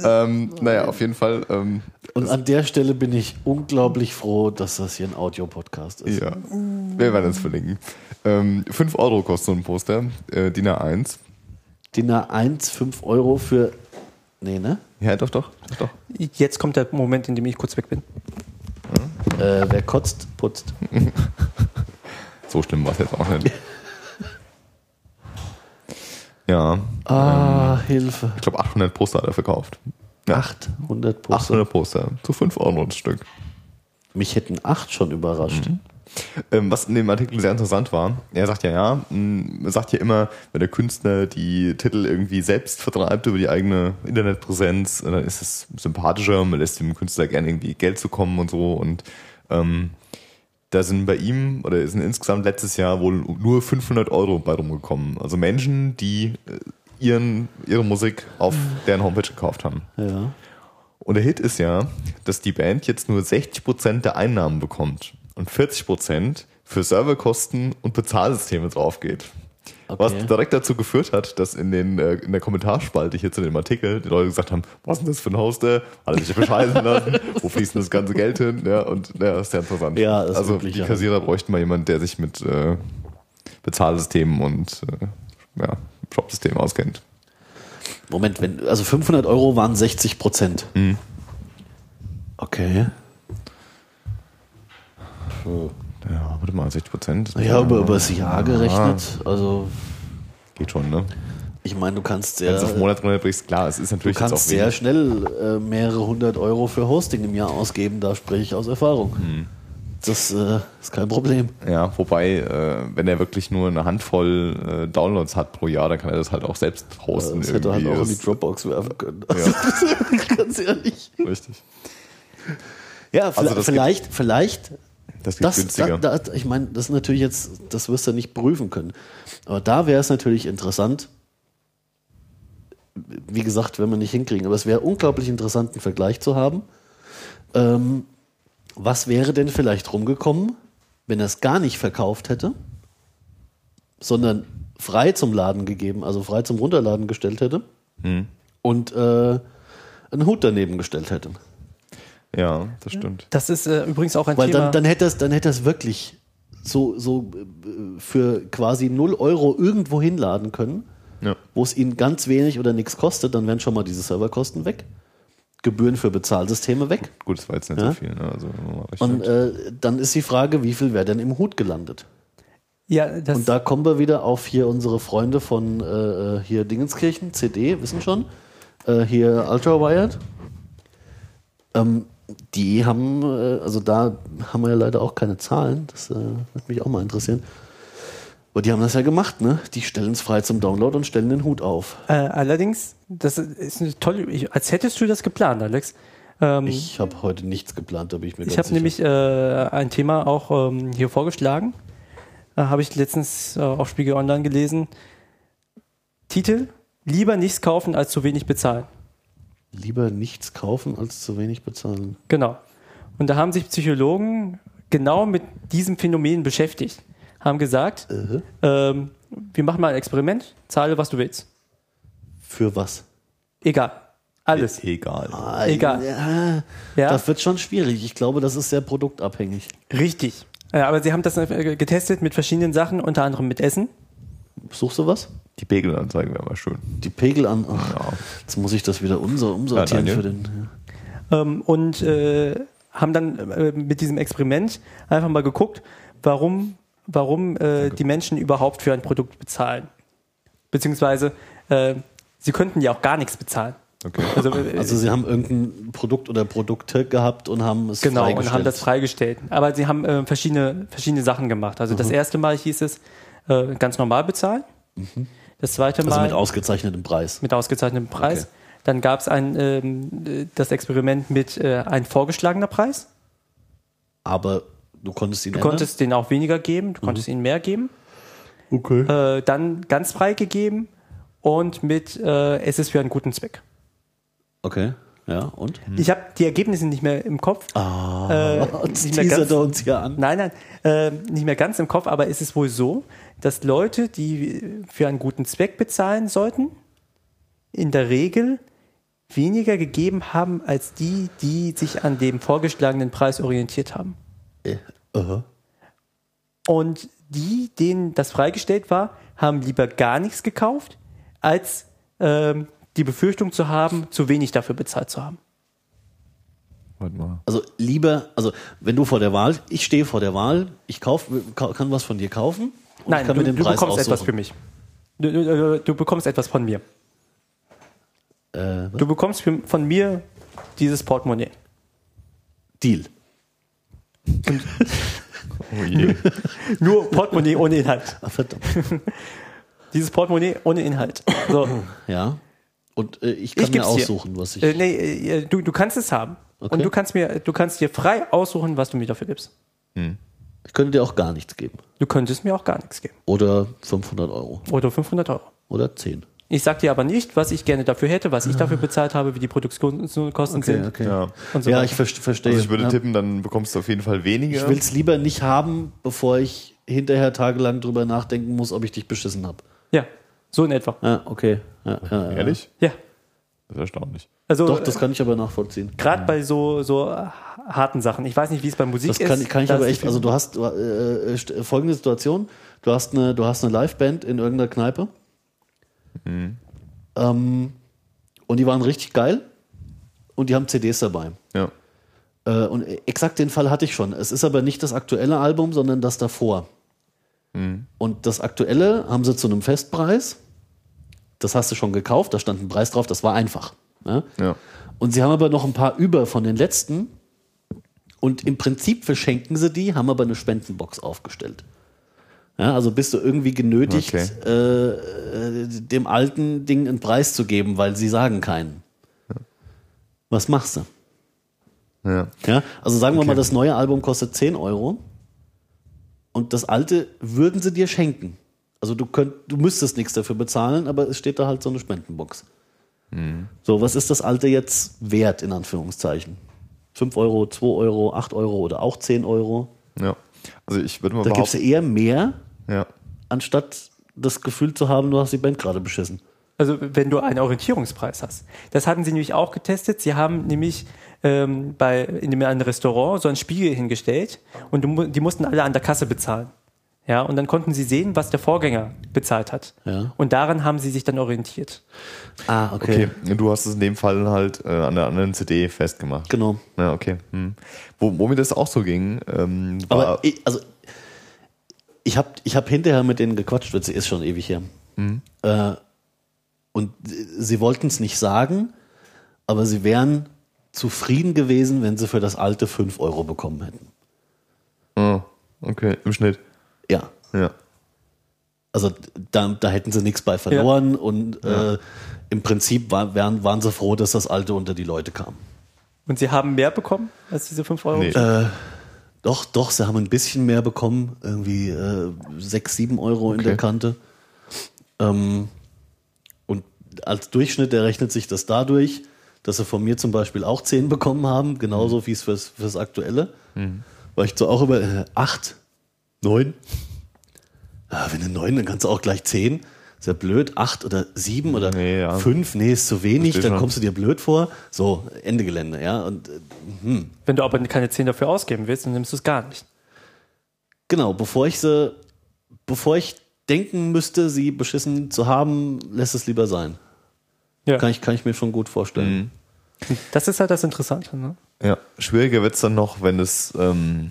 Ähm, naja, auf jeden Fall. Ähm, Und an der Stelle bin ich unglaublich froh, dass das hier ein Audiopodcast ist. ja, wir werden es verlinken. Ähm, 5 Euro kostet so ein Poster, äh, DIN A1. DIN A1, 5 Euro für. Nee, ne? Ja, doch, doch, doch, doch. Jetzt kommt der Moment, in dem ich kurz weg bin. Äh, wer kotzt, putzt. So schlimm war es jetzt auch nicht. Ja, Ah, Hilfe. ich glaube 800 Poster hat er verkauft. Ja. 800 Poster. 800 Poster zu 5 Euro das Stück. Mich hätten 8 schon überrascht. Ähm, was in dem Artikel sehr interessant war, er sagt ja, ja, mh, er sagt ja immer, wenn der Künstler die Titel irgendwie selbst vertreibt über die eigene Internetpräsenz, äh, dann ist es sympathischer, man lässt dem Künstler gerne irgendwie Geld zukommen und so und ähm, da sind bei ihm, oder sind insgesamt letztes Jahr wohl nur 500 Euro bei rumgekommen. Also Menschen, die äh, ihren, ihre Musik auf deren Homepage gekauft haben. Ja. Und der Hit ist ja, dass die Band jetzt nur 60% der Einnahmen bekommt und 40% für Serverkosten und Bezahlsysteme draufgeht. Was Okay. direkt dazu geführt hat, dass in, den, äh, in der Kommentarspalte hier zu dem Artikel die Leute gesagt haben, was ist denn das für ein Hoster? Hat er sich bescheißen lassen? Wo fließt denn das ganze Geld hin? Ja, und ja, ist sehr interessant. Ja, also die ja. Kassierer bräuchten mal jemanden, der sich mit äh, Bezahlsystemen und äh, ja, Shopsystemen auskennt. Moment, wenn, also 500 Euro waren 60 Prozent. Mhm. Okay. Ja, warte mal, 60 Prozent. Ja, über, über das Jahr gerechnet. Also, Geht schon, ne? ich meine, du kannst Wenn sehr, du es auf Monat runterbrichst, klar, es ist du natürlich jetzt kannst sehr wenig. schnell äh, mehrere hundert Euro für Hosting im Jahr ausgeben. Da spreche ich aus Erfahrung. Mhm. Das äh, ist kein Problem. Ja, wobei, äh, wenn er wirklich nur eine Handvoll äh, Downloads hat pro Jahr, dann kann er das halt auch selbst hosten. Das hätte er halt auch in die Dropbox werfen können. Ja. Ganz ehrlich. Richtig. Ja, Also vielleicht, vielleicht, vielleicht Das geht das, günstiger. da, da, ich meine, das ist natürlich jetzt, das wirst du nicht prüfen können. Aber da wäre es natürlich interessant, wie gesagt, wenn wir nicht hinkriegen, aber es wäre unglaublich interessant, einen Vergleich zu haben. Ähm, was wäre denn vielleicht rumgekommen, wenn er es gar nicht verkauft hätte, sondern frei zum Laden gegeben, also frei zum Runterladen gestellt hätte Hm. und äh, einen Hut daneben gestellt hätte? Ja, das stimmt. Das ist äh, übrigens auch ein Weil Thema. dann, dann hätte es dann hätte es wirklich so, so äh, für quasi 0 Euro irgendwo hinladen können, Ja. wo es ihnen ganz wenig oder nichts kostet, dann wären schon mal diese Serverkosten weg. Gebühren für Bezahlsysteme weg. Gut, das war jetzt nicht Ja. so viel. Ne? Also, wenn man mal rechnet. Und äh, dann ist die Frage, wie viel wäre denn im Hut gelandet? ja, das, Und da kommen wir wieder auf hier unsere Freunde von äh, hier Dingenskirchen, CD, wissen schon, äh, hier Ultrawired. Ähm, die haben, äh, also da haben wir ja leider auch keine Zahlen, das äh, würde mich auch mal interessieren. Aber die haben das ja gemacht, ne? Die stellen es frei zum Download und stellen den Hut auf. äh, allerdings, das ist eine tolle, ich, als hättest du das geplant, Alex. Ähm, ich habe heute nichts geplant, da bin ich mir ich habe nämlich äh, ein Thema auch ähm, hier vorgeschlagen. Äh, habe ich letztens äh, auf Spiegel Online gelesen. Titel: Lieber nichts kaufen als zu wenig bezahlen. Lieber nichts kaufen, als zu wenig bezahlen. Genau. Und da haben sich Psychologen genau mit diesem Phänomen beschäftigt. Haben gesagt, Äh, ähm, wir machen mal ein Experiment, zahle, was du willst. für was? Egal. Alles. Egal. Ah, Egal. Ja, Ja, Das wird schon schwierig. Ich glaube, das ist sehr produktabhängig. richtig. Ja, aber sie haben das äh, getestet mit verschiedenen Sachen, unter anderem mit Essen. Suchst du was? Die Pegelanzeigen wäre mal schön. Die Pegel an. Ach, Ja. Jetzt muss ich das wieder umso, umsortieren Ja, für den. Ähm, und äh, haben dann äh, mit diesem Experiment einfach mal geguckt, warum, warum äh, die Menschen überhaupt für ein Produkt bezahlen. Beziehungsweise, äh, sie könnten ja auch gar nichts bezahlen. Okay. Also, äh, Also sie haben irgendein Produkt oder Produkte gehabt und haben es Genau, und freigestellt. haben das freigestellt. Aber sie haben äh, verschiedene, verschiedene Sachen gemacht. Also Mhm. das erste Mal hieß es äh, ganz normal bezahlen. Das zweite Mal also mit ausgezeichnetem Preis. mit ausgezeichnetem Preis. Okay. Dann gab es ein, ähm, äh, das Experiment mit äh, ein vorgeschlagener Preis. Aber du konntest ihn Du konntest den auch weniger geben, du konntest ihnen mehr geben. Okay. Äh, dann ganz frei gegeben und mit äh, es ist für einen guten Zweck. Okay. Ja, und? Ich habe die Ergebnisse nicht mehr im Kopf. Ah, Äh, jetzt nicht mehr ganz- uns hier an. Nein, nein, äh, nicht mehr ganz im Kopf, aber ist es wohl so, dass Leute, die für einen guten Zweck bezahlen sollten, in der Regel weniger gegeben haben als die, die sich an dem vorgeschlagenen Preis orientiert haben. Äh, aha. Und die, denen das freigestellt war, haben lieber gar nichts gekauft, als ähm, die Befürchtung zu haben, zu wenig dafür bezahlt zu haben. Warte mal. Also lieber, also wenn du vor der Wahl, ich stehe vor der Wahl, ich kauf, ka- kann was von dir kaufen und Nein, du, du bekommst aussuchen. etwas für mich. Du, du, du bekommst etwas von mir. Äh? Du bekommst von mir dieses Portemonnaie. Deal. Oh je. Nur Portemonnaie ohne Inhalt. Ah, verdammt. Dieses Portemonnaie ohne Inhalt. So. Ja. Und äh, ich kann Ich mir geb's dir. aussuchen, was ich. Äh, nee, äh, du, du kannst es haben. Okay. Und du kannst mir, du kannst dir frei aussuchen, was du mir dafür gibst. Ich könnte dir auch gar nichts geben. Du könntest mir auch gar nichts geben. Oder 500 Euro. Oder 500 Euro. Oder 10. Ich sag dir aber nicht, was ich gerne dafür hätte, was ich dafür bezahlt habe, wie die Produktionskosten sind. okay. Ja. Und so ja, ich ver- verstehe. Also ich würde ja. tippen, dann bekommst du auf jeden Fall weniger. Ich will es lieber nicht haben, bevor ich hinterher tagelang drüber nachdenken muss, ob ich dich beschissen habe. Ja, so in etwa. Ja, okay. Ja, ja, ja. Ehrlich? Ja. Das ist erstaunlich. Also Doch, das kann ich aber nachvollziehen. gerade bei so, so harten Sachen. Ich weiß nicht, wie es bei Musik Das ist. kann, kann ich aber echt, also du hast äh, st- folgende Situation, du hast eine, du hast eine Liveband in irgendeiner Kneipe ähm, und die waren richtig geil und die haben CDs dabei. Ja. Äh, und exakt den Fall hatte ich schon. Es ist aber nicht das aktuelle Album, sondern das davor. Und das aktuelle haben sie zu einem Festpreis. Das hast du schon gekauft, da stand ein Preis drauf, das war einfach. Ja? Ja. Und sie haben aber noch ein paar über von den letzten. Und im Prinzip verschenken sie die, haben aber eine Spendenbox aufgestellt. Ja, also bist du irgendwie genötigt, Okay. äh, dem alten Ding einen Preis zu geben, weil sie sagen keinen. Was machst du? Ja. Ja, also sagen wir Okay. mal, das neue Album kostet 10 Euro und das alte würden sie dir schenken. Also du, könnt, du müsstest nichts dafür bezahlen, aber es steht da halt so eine Spendenbox. Mhm. So, was ist das alte jetzt wert, in Anführungszeichen? 5 Euro, 2 Euro, 8 Euro oder auch 10 Euro? ja. Also ich würde mal Da gibst du behaupten, eher mehr, ja. anstatt das Gefühl zu haben, du hast die Band gerade beschissen. Also wenn du einen Orientierungspreis hast. Das hatten sie nämlich auch getestet. Sie haben nämlich ähm, bei in dem einen Restaurant so einen Spiegel hingestellt und du, die mussten alle an der Kasse bezahlen. Ja, und dann konnten sie sehen, was der Vorgänger bezahlt hat. Ja. Und daran haben sie sich dann orientiert. Ah, Okay. Du hast es in dem Fall halt äh, an der anderen CD festgemacht. Genau. Ja, okay. Hm. Wo, wo mir das auch so ging, ähm, war, Aber ich, also, ich habe ich hab hinterher mit denen gequatscht, das ist schon ewig her. Äh, und sie wollten es nicht sagen, aber sie wären zufrieden gewesen, wenn sie für das alte 5 Euro bekommen hätten. Ah, okay, im Schnitt. Ja. Ja. Also da, da hätten sie nichts bei verloren und äh, im Prinzip war, wären, waren sie froh, dass das alte unter die Leute kam. Und sie haben mehr bekommen als diese 5 Euro? Nee. Äh, Doch, doch, sie haben ein bisschen mehr bekommen, irgendwie äh, 6, 7 Euro in Okay. der Kante. Ähm, und als Durchschnitt errechnet sich das dadurch, dass sie von mir zum Beispiel auch 10 bekommen haben, genauso wie es fürs, fürs Aktuelle. War ich so auch über äh, 8, 9. Ja, wenn du 9, dann kannst du auch gleich 10. Ist ja blöd. 8 oder 7 oder Nee, ja. 5, nee, ist zu wenig, dann schon. kommst du dir blöd vor. So, Ende Gelände, ja. Und äh, Wenn du aber keine 10 dafür ausgeben willst, dann nimmst du es gar nicht. Genau, bevor ich sie, bevor ich denken müsste, sie beschissen zu haben, lässt es lieber sein. Ja. Kann ich, kann ich mir schon gut vorstellen. Das ist halt das Interessante. Ne? Ja, schwieriger wird's dann noch, wenn es, ähm,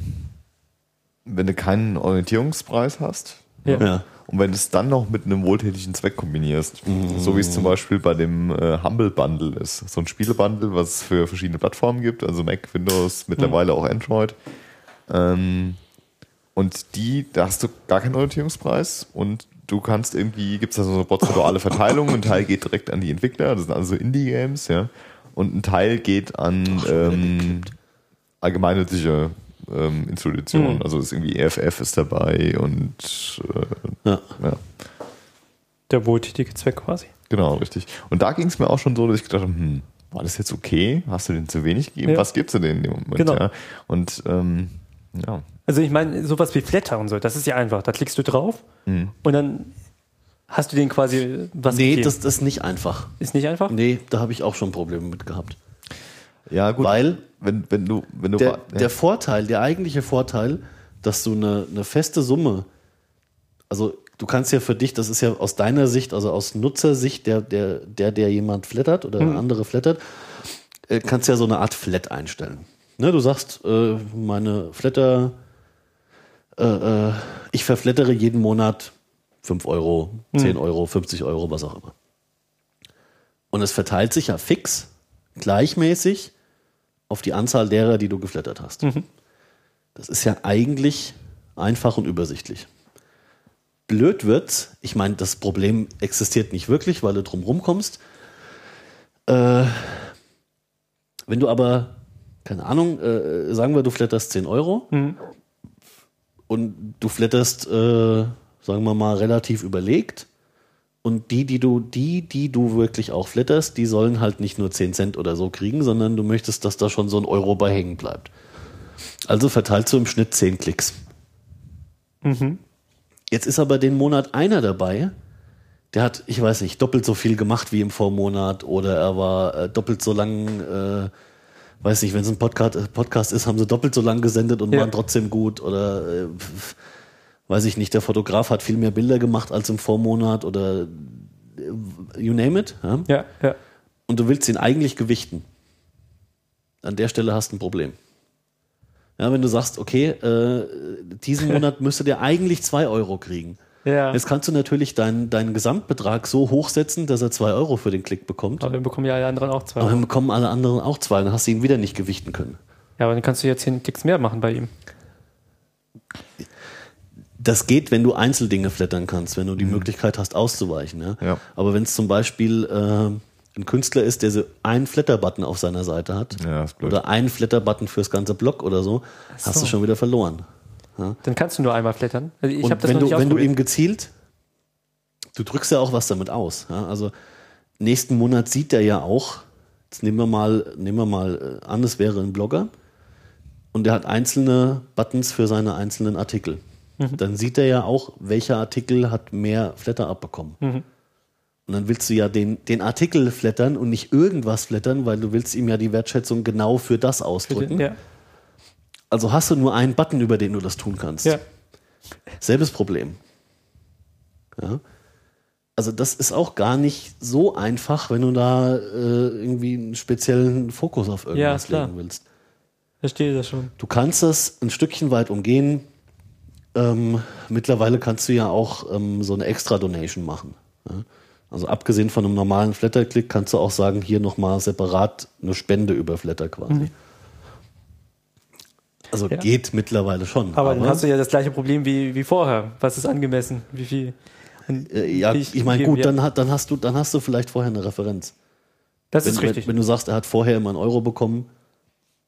wenn du keinen Orientierungspreis hast. Ja. Ja. Und wenn du es dann noch mit einem wohltätigen Zweck kombinierst. So wie es zum Beispiel bei dem äh, Humble Bundle ist. So ein Spielebundle, was es für verschiedene Plattformen gibt, also Mac, Windows, mittlerweile auch Android. Ähm, und die, da hast du gar keinen Orientierungspreis und du kannst irgendwie, gibt es da so eine prozentuale Verteilung, ein Teil geht direkt an die Entwickler, das sind also Indie-Games, ja, und ein Teil geht an ähm, allgemeinnützige ähm, Institutionen, Mhm. also ist irgendwie EFF ist dabei und äh, Ja. ja, Der wohltätige Zweck quasi. genau, richtig. Und da ging es mir auch schon so, dass ich gedacht habe, hm, war das jetzt okay? Hast du denen zu wenig gegeben? Ja. Was gibst du denen in dem Moment? Genau. Ja? Und ähm, ja, Also ich meine, sowas wie Flatter und so, das ist ja einfach. Da klickst du drauf Mhm. und dann hast du den quasi was Nee, gegeben. das, das ist nicht einfach. ist nicht einfach. Nee, da habe ich auch schon Probleme mit gehabt. ja gut, Weil wenn, wenn du, wenn du der, ja. der Vorteil, der eigentliche Vorteil, dass du eine, eine feste Summe, also du kannst ja für dich, das ist ja aus deiner Sicht, also aus Nutzersicht, der, der, der, der jemand flattert oder andere flattert, äh, kannst ja so eine Art Flat einstellen. Ne, du sagst, äh, meine Flatter, äh, äh, ich verflattere jeden Monat 5 Euro, 10 Euro, 50 Euro, was auch immer. Und es verteilt sich ja fix, gleichmäßig auf die Anzahl derer, die du geflattert hast. Das ist ja eigentlich einfach und übersichtlich. Blöd wird's, ich meine, das Problem existiert nicht wirklich, weil du drum rumkommst. Äh, wenn du aber, keine Ahnung, äh, sagen wir, du flatterst 10 Euro und du flatterst, äh, sagen wir mal, relativ überlegt Und die, die du, die, die du wirklich auch flatterst, die sollen halt nicht nur 10 Cent oder so kriegen, sondern du möchtest, dass da schon so ein Euro bei hängen bleibt. Also verteilst du im Schnitt 10 Klicks. Jetzt ist aber den Monat einer dabei, der hat, ich weiß nicht, doppelt so viel gemacht wie im Vormonat oder er war äh, doppelt so lang, äh, weiß nicht, wenn es ein Podcast, Podcast ist, haben sie doppelt so lang gesendet und Ja. waren trotzdem gut oder äh, weiß ich nicht, der Fotograf hat viel mehr Bilder gemacht als im Vormonat oder äh, you name it. Ja? Ja, ja. Und du willst ihn eigentlich gewichten. An der Stelle hast du ein Problem. Ja, wenn du sagst, okay, äh, diesen Monat müsste der eigentlich zwei Euro kriegen. Ja. Jetzt kannst du natürlich deinen, deinen Gesamtbetrag so hochsetzen, dass er zwei Euro für den Klick bekommt. Aber dann bekommen ja alle anderen auch zwei. Aber dann bekommen alle anderen auch zwei. Dann hast du ihn wieder nicht gewichten können. Ja, aber dann kannst du jetzt 10 Klicks mehr machen bei ihm. Das geht, wenn du Einzeldinge flattern kannst, wenn du die Möglichkeit hast, auszuweichen. Ja? Ja. Aber wenn es zum Beispiel äh, ein Künstler ist, der so einen Flatter-Button auf seiner Seite hat Ja, ist blöd. oder einen Flatter-Button fürs ganze Block oder so, hast so. du schon wieder verloren. Dann kannst du nur einmal flattern. Also ich Und wenn noch du, wenn du ihm gezielt, du drückst ja auch was damit aus. Ja? Also nächsten Monat sieht er ja auch, jetzt nehmen wir mal, nehmen wir mal äh, an, es wäre ein Blogger und der hat einzelne Buttons für seine einzelnen Artikel. Mhm. Dann sieht er ja auch, welcher Artikel hat mehr Flatter abbekommen. Mhm. Und dann willst du ja den, den Artikel flattern und nicht irgendwas flattern, weil du willst ihm ja die Wertschätzung genau für das ausdrücken. ja. Also hast du nur einen Button, über den du das tun kannst. ja. Selbes Problem. Ja. Also das ist auch gar nicht so einfach, wenn du da äh, irgendwie einen speziellen Fokus auf irgendwas klar. legen willst. Verstehe das schon. Du kannst das ein Stückchen weit umgehen. Ähm, mittlerweile kannst du ja auch ähm, so eine Extra-Donation machen. Ja. Also abgesehen von einem normalen Flatter-Klick kannst du auch sagen, hier nochmal separat eine Spende über Flatter quasi. Also Ja. geht mittlerweile schon. Aber, dann hast du ja das gleiche Problem wie, wie vorher. Was ist angemessen? Wie viel? Äh, ja, wie- ich meine, gut, dann, dann, hast du, dann hast du vielleicht vorher eine Referenz. Das Wenn, ist richtig. wenn, wenn du sagst, er hat vorher immer einen Euro bekommen,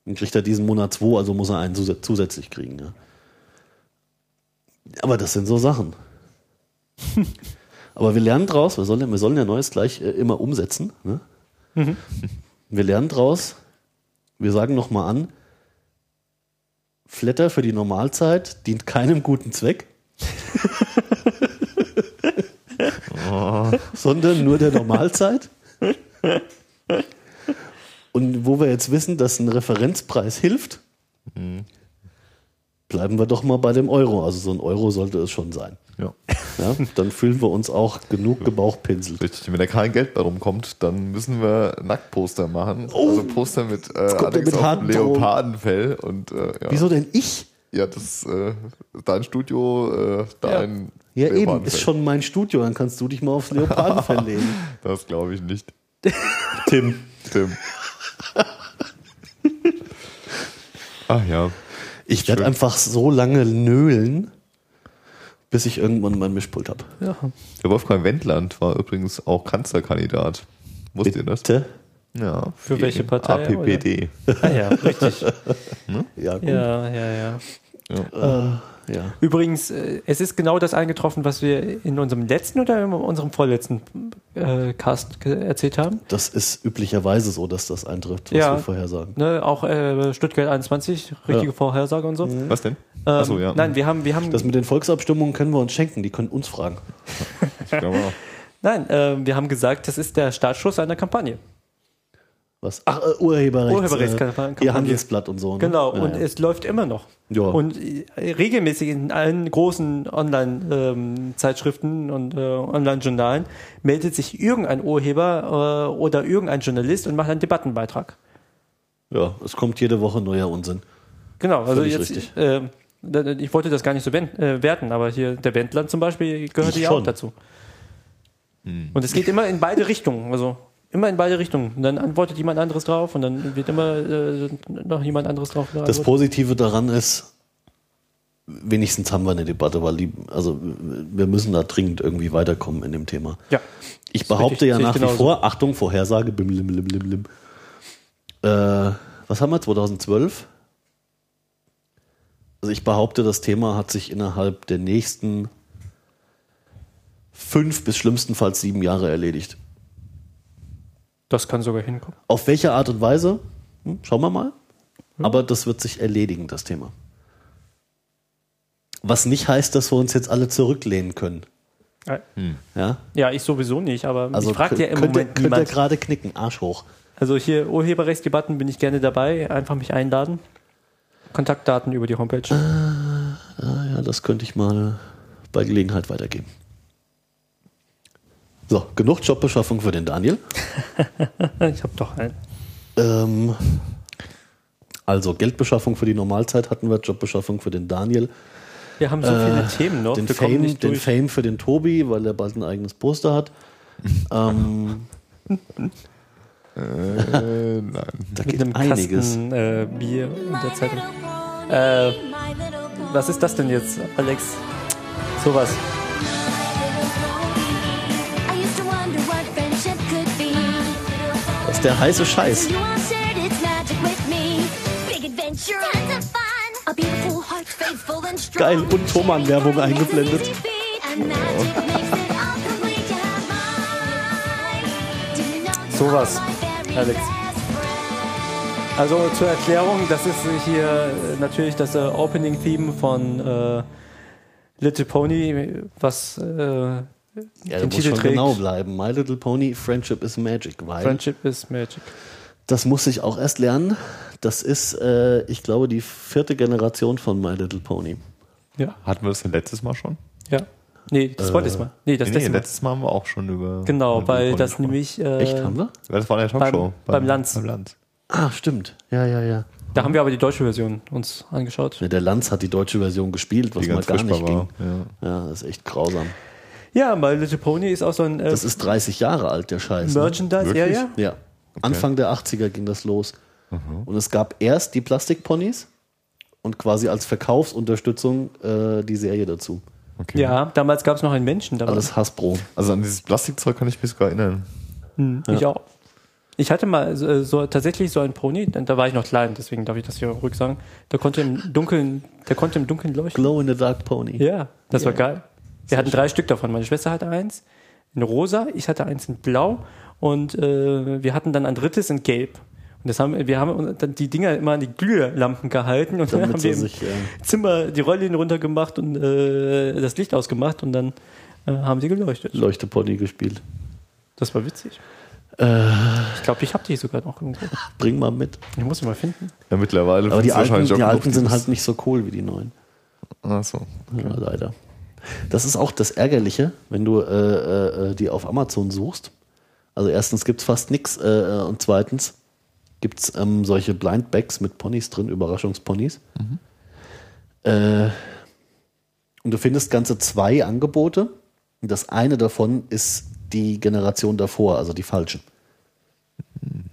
dann kriegt er diesen Monat zwei, also muss er einen zus zusätzlich kriegen. Ja. Aber das sind so Sachen. Aber wir lernen draus, wir sollen, wir sollen ja Neues gleich äh, immer umsetzen. Ne? Mhm. Wir lernen draus, wir sagen nochmal an, Flatter für die Normalzeit dient keinem guten Zweck. sondern nur der Normalzeit. Und wo wir jetzt wissen, dass ein Referenzpreis hilft, bleiben wir doch mal bei dem Euro. Also so ein Euro sollte es schon sein. Ja. Ja, dann fühlen wir uns auch genug gebauchpinselt. Richtig, wenn da kein Geld bei rumkommt, dann müssen wir Nacktposter machen. also Poster mit, äh, Oh. mit auf. Leopardenfell. Und, äh, ja. Wieso denn ich? Ja, das äh, dein Studio, äh, dein Ja, eben, Leopardenfell. ist schon mein Studio, dann kannst du dich mal aufs Leopardenfell legen. Das glaube ich nicht. Tim. Tim. Ach ja. Ich werde einfach so lange nölen, bis ich irgendwann mein Mischpult habe. ja. Der Wolfgang Wendland war übrigens auch Kanzlerkandidat. Wusstet ihr das? Bitte? Ja. Für welche Partei, APPD. Ah, ja, richtig. Ja, gut. ja, ja, ja. Äh, ja. Übrigens, äh, es ist genau das eingetroffen, was wir in unserem letzten oder in unserem vorletzten äh, Cast erzählt haben. Das ist üblicherweise so, dass das eintrifft, was Ja. wir vorher sagen. Ne, auch äh, Stuttgart 21, richtige Ja. Vorhersage und so. Was denn? Ähm, Achso, ja. Nein, wir haben, wir haben, Das mit den Volksabstimmungen können wir uns schenken, die können uns fragen. Ich glaube auch. nein, äh, wir haben gesagt, das ist der Startschuss einer Kampagne. Was? Ach, äh, Urheberrechts. Urheberrechtskampagne. Äh, ihr Handelsblatt und so. Ne? Genau, Ja, und ja. es läuft immer noch. Ja. Und äh, regelmäßig in allen großen Online-Zeitschriften und äh, Online-Journalen meldet sich irgendein Urheber äh, oder irgendein Journalist und macht einen Debattenbeitrag. ja, es kommt jede Woche neuer Unsinn. Genau, also Völlig jetzt, richtig. äh, ich wollte das gar nicht so äh, werten, aber hier der Wendland zum Beispiel gehörte Ich ja auch dazu. Und es geht immer in beide Richtungen, also immer in beide Richtungen. Und dann antwortet jemand anderes drauf und dann wird immer äh, noch jemand anderes drauf Das. Positive daran ist, wenigstens haben wir eine Debatte, weil die, also wir müssen da dringend irgendwie weiterkommen in dem Thema. Ja. Ich behaupte ich- ja nach wie genauso. vor, Achtung, Vorhersage, bim, lim, lim, lim, lim. Äh, was haben wir, 2012? Also ich behaupte, das Thema hat sich innerhalb der nächsten fünf bis schlimmstenfalls sieben Jahre erledigt. Das kann sogar hinkommen. Auf welche Art und Weise? Hm, schauen wir mal. Aber das wird sich erledigen, das Thema. Was nicht heißt, dass wir uns jetzt alle zurücklehnen können. Ja? Ja, ich sowieso nicht, aber Also ich frage ja im könnt, ihr- Moment könnt ihr niemand. gerade knicken, Arsch hoch. Also hier Urheberrechtsdebatten bin ich gerne dabei. Einfach mich einladen. Kontaktdaten über die Homepage. Ah, ja, das könnte ich mal bei Gelegenheit weitergeben. So, genug Jobbeschaffung für den Daniel. Ich habe doch einen. Ähm, also Geldbeschaffung für die Normalzeit hatten wir, Jobbeschaffung für den Daniel. Wir haben so viele Themen noch. den, wir Fame, nicht den durch. Fame für den Tobi, weil er bald ein eigenes Poster hat. ähm, Äh, nein. da mit geht einem einiges. Kasten äh, Bier in der Zeitung. Äh, was ist das denn jetzt, Alex? Sowas. Complete. You have mine. Did you know you Sowas, Alex. Also zur Erklärung, das ist hier natürlich das äh, Opening-Theme von äh, Little Pony, was äh, Ja, den Titel schon trägt. genau bleiben. My Little Pony, Friendship is Magic. Weil Friendship is Magic. das muss ich auch erst lernen. Das ist, äh, ich glaube, die vierte Generation von My Little Pony. Ja, Hatten wir das denn letztes Mal schon? ja. Nee, das vorletzte Mal. Nee, das nee, nee, letzte Mal. letztes Mal haben wir auch schon über. Genau, weil Pony das gesprochen. nämlich. Äh, Echt, haben wir? Das war in der Talkshow. Beim- beim Lanz. Beim Lanz. Ah, stimmt. Ja, ja, ja. Da haben wir aber die deutsche Version uns angeschaut. Ja, Der Lanz hat die deutsche Version gespielt, was mal ganz gar nicht ging. war. Ja. Ja, das ist echt grausam. Ja, My Little Pony ist auch so ein äh, Das ist 30 Jahre alt, der Scheiß. Ne? Merchandise. Ja, Wirklich? ja. Ja. Anfang der 80er ging das los. Und es gab erst die Plastikponys und quasi als Verkaufsunterstützung äh, die Serie dazu. Okay. Ja, damals gab es noch einen Menschen dabei. Alles Hasbro. Also an dieses Plastikzeug kann ich mich sogar erinnern. Hm, Ich auch. Ich hatte mal so, so tatsächlich so einen Pony, da da war ich noch klein, deswegen darf ich das hier ruhig sagen. Der konnte im Dunkeln, der konnte im Dunkeln leuchten. Glow in the Dark Pony. Ja, das war Ja. geil. Wir hatten drei Stück davon. Meine Schwester hatte eins in rosa, ich hatte eins in blau und äh, wir hatten dann ein drittes in gelb. Und das haben, wir haben dann die Dinger immer an die Glühlampen gehalten und dann haben sie wir im sich, äh, Zimmer die Rollen runtergemacht und äh, das Licht ausgemacht und dann äh, haben sie geleuchtet. Leuchtepony gespielt. Das war witzig. Äh, Ich glaube, ich habe die sogar noch irgendwo. bring mal mit. Ich muss sie mal finden. Ja, mittlerweile. Aber die alten, die alten sind halt nicht so cool wie die neuen. Ach so. Ja, leider. Das ist auch das Ärgerliche, wenn du äh, äh, die auf Amazon suchst. Also erstens gibt es fast nichts äh, und zweitens gibt es ähm, solche Blind Bags mit Ponys drin, Überraschungsponys. Äh, und du findest ganze zwei Angebote. Und das eine davon ist die Generation davor, also die falsche.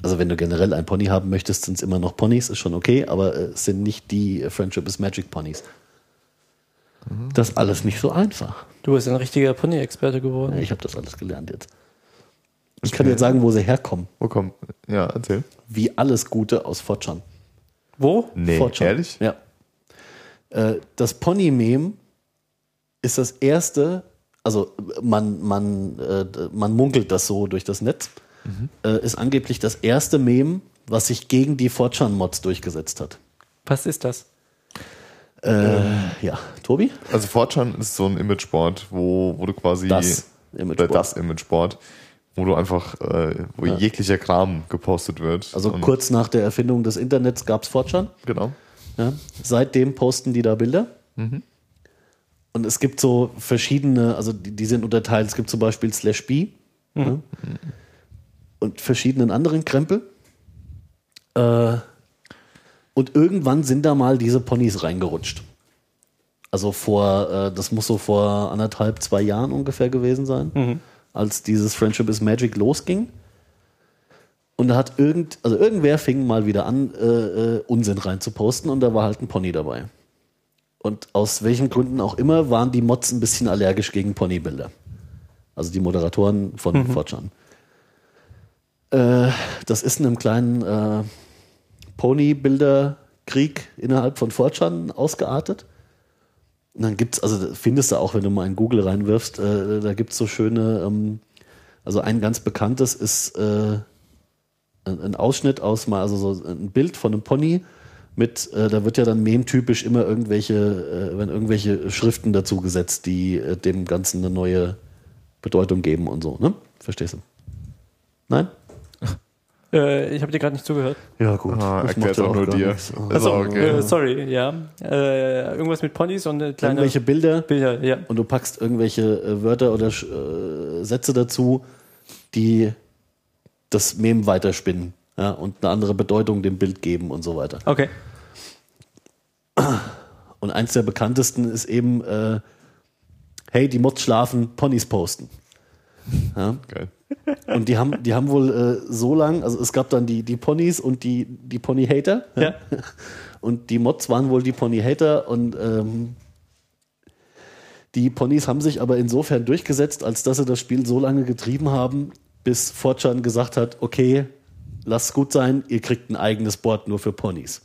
Also wenn du generell ein Pony haben möchtest, sind es immer noch Ponys, ist schon okay, aber äh, es sind nicht die äh, Friendship is Magic Ponys. Das ist alles nicht so einfach. Du bist ein richtiger Pony-Experte geworden. Ich habe das alles gelernt jetzt. Ich kann jetzt sagen, wo sie herkommen. Wo kommt? Ja, erzähl. Wie alles Gute aus Fortran. Wo? Nee, Fortran. ehrlich? Ja. Äh, Das Pony-Meme ist das erste, also man, man, äh, man munkelt das so durch das Netz, äh, ist angeblich das erste Meme, was sich gegen die Fortran-Mods durchgesetzt hat. Was ist das? Äh, ja, Tobi? Also Fortran ist so ein Imageboard, wo, wo du quasi Das Imageboard. das Imageboard, wo du einfach, äh, wo jeglicher Kram gepostet wird. Also Und- kurz nach der Erfindung des Internets gab es Fortran. Genau. Ja. Seitdem posten die da Bilder. Und es gibt so verschiedene, also die, die sind unterteilt. Es gibt zum Beispiel Slash B ja. und verschiedenen anderen Krempel. Äh, und irgendwann sind da mal diese Ponys reingerutscht. Also vor, äh, das muss so vor anderthalb, zwei Jahren ungefähr gewesen sein, als dieses Friendship is Magic losging. Und da hat irgend, also irgendwer fing mal wieder an, äh, äh, Unsinn reinzuposten und da war halt ein Pony dabei. Und aus welchen Gründen auch immer waren die Mods ein bisschen allergisch gegen Ponybilder. Also die Moderatoren von Mhm. Fortran. Äh, das ist in einem kleinen äh, Ponybilderkrieg innerhalb von Fortran ausgeartet. Und dann gibt's, also findest du auch, wenn du mal in Google reinwirfst, äh, da gibt's so schöne, ähm, also ein ganz bekanntes ist äh, ein, ein Ausschnitt aus mal, also so ein Bild von einem Pony mit, äh, da wird ja dann memtypisch immer irgendwelche, äh, wenn irgendwelche Schriften dazu gesetzt, die äh, dem Ganzen eine neue Bedeutung geben und so, ne? Verstehst du? Nein? Äh, ich habe dir gerade nicht zugehört. Ja, gut. Ah, Das ja auch nur dir. nichts. Auch okay. äh, sorry, ja. Äh, irgendwas mit Ponys und eine kleine Irgendwelche Bilder Bilder, ja. und du packst irgendwelche äh, Wörter oder äh, Sätze dazu, die das Mem weiterspinnen ja, und eine andere Bedeutung dem Bild geben und so weiter. Okay. Und eins der bekanntesten ist eben, äh, hey, die Mods schlafen, Ponys posten. Ja, Geil. und die haben, die haben wohl äh, so lang, also es gab dann die, die Ponys und die, die Pony-Hater. Ja. Und die Mods waren wohl die Pony-Hater und ähm, die Ponys haben sich aber insofern durchgesetzt, als dass sie das Spiel so lange getrieben haben, bis Fortran gesagt hat, okay, lasst gut sein, ihr kriegt ein eigenes Board nur für Ponys.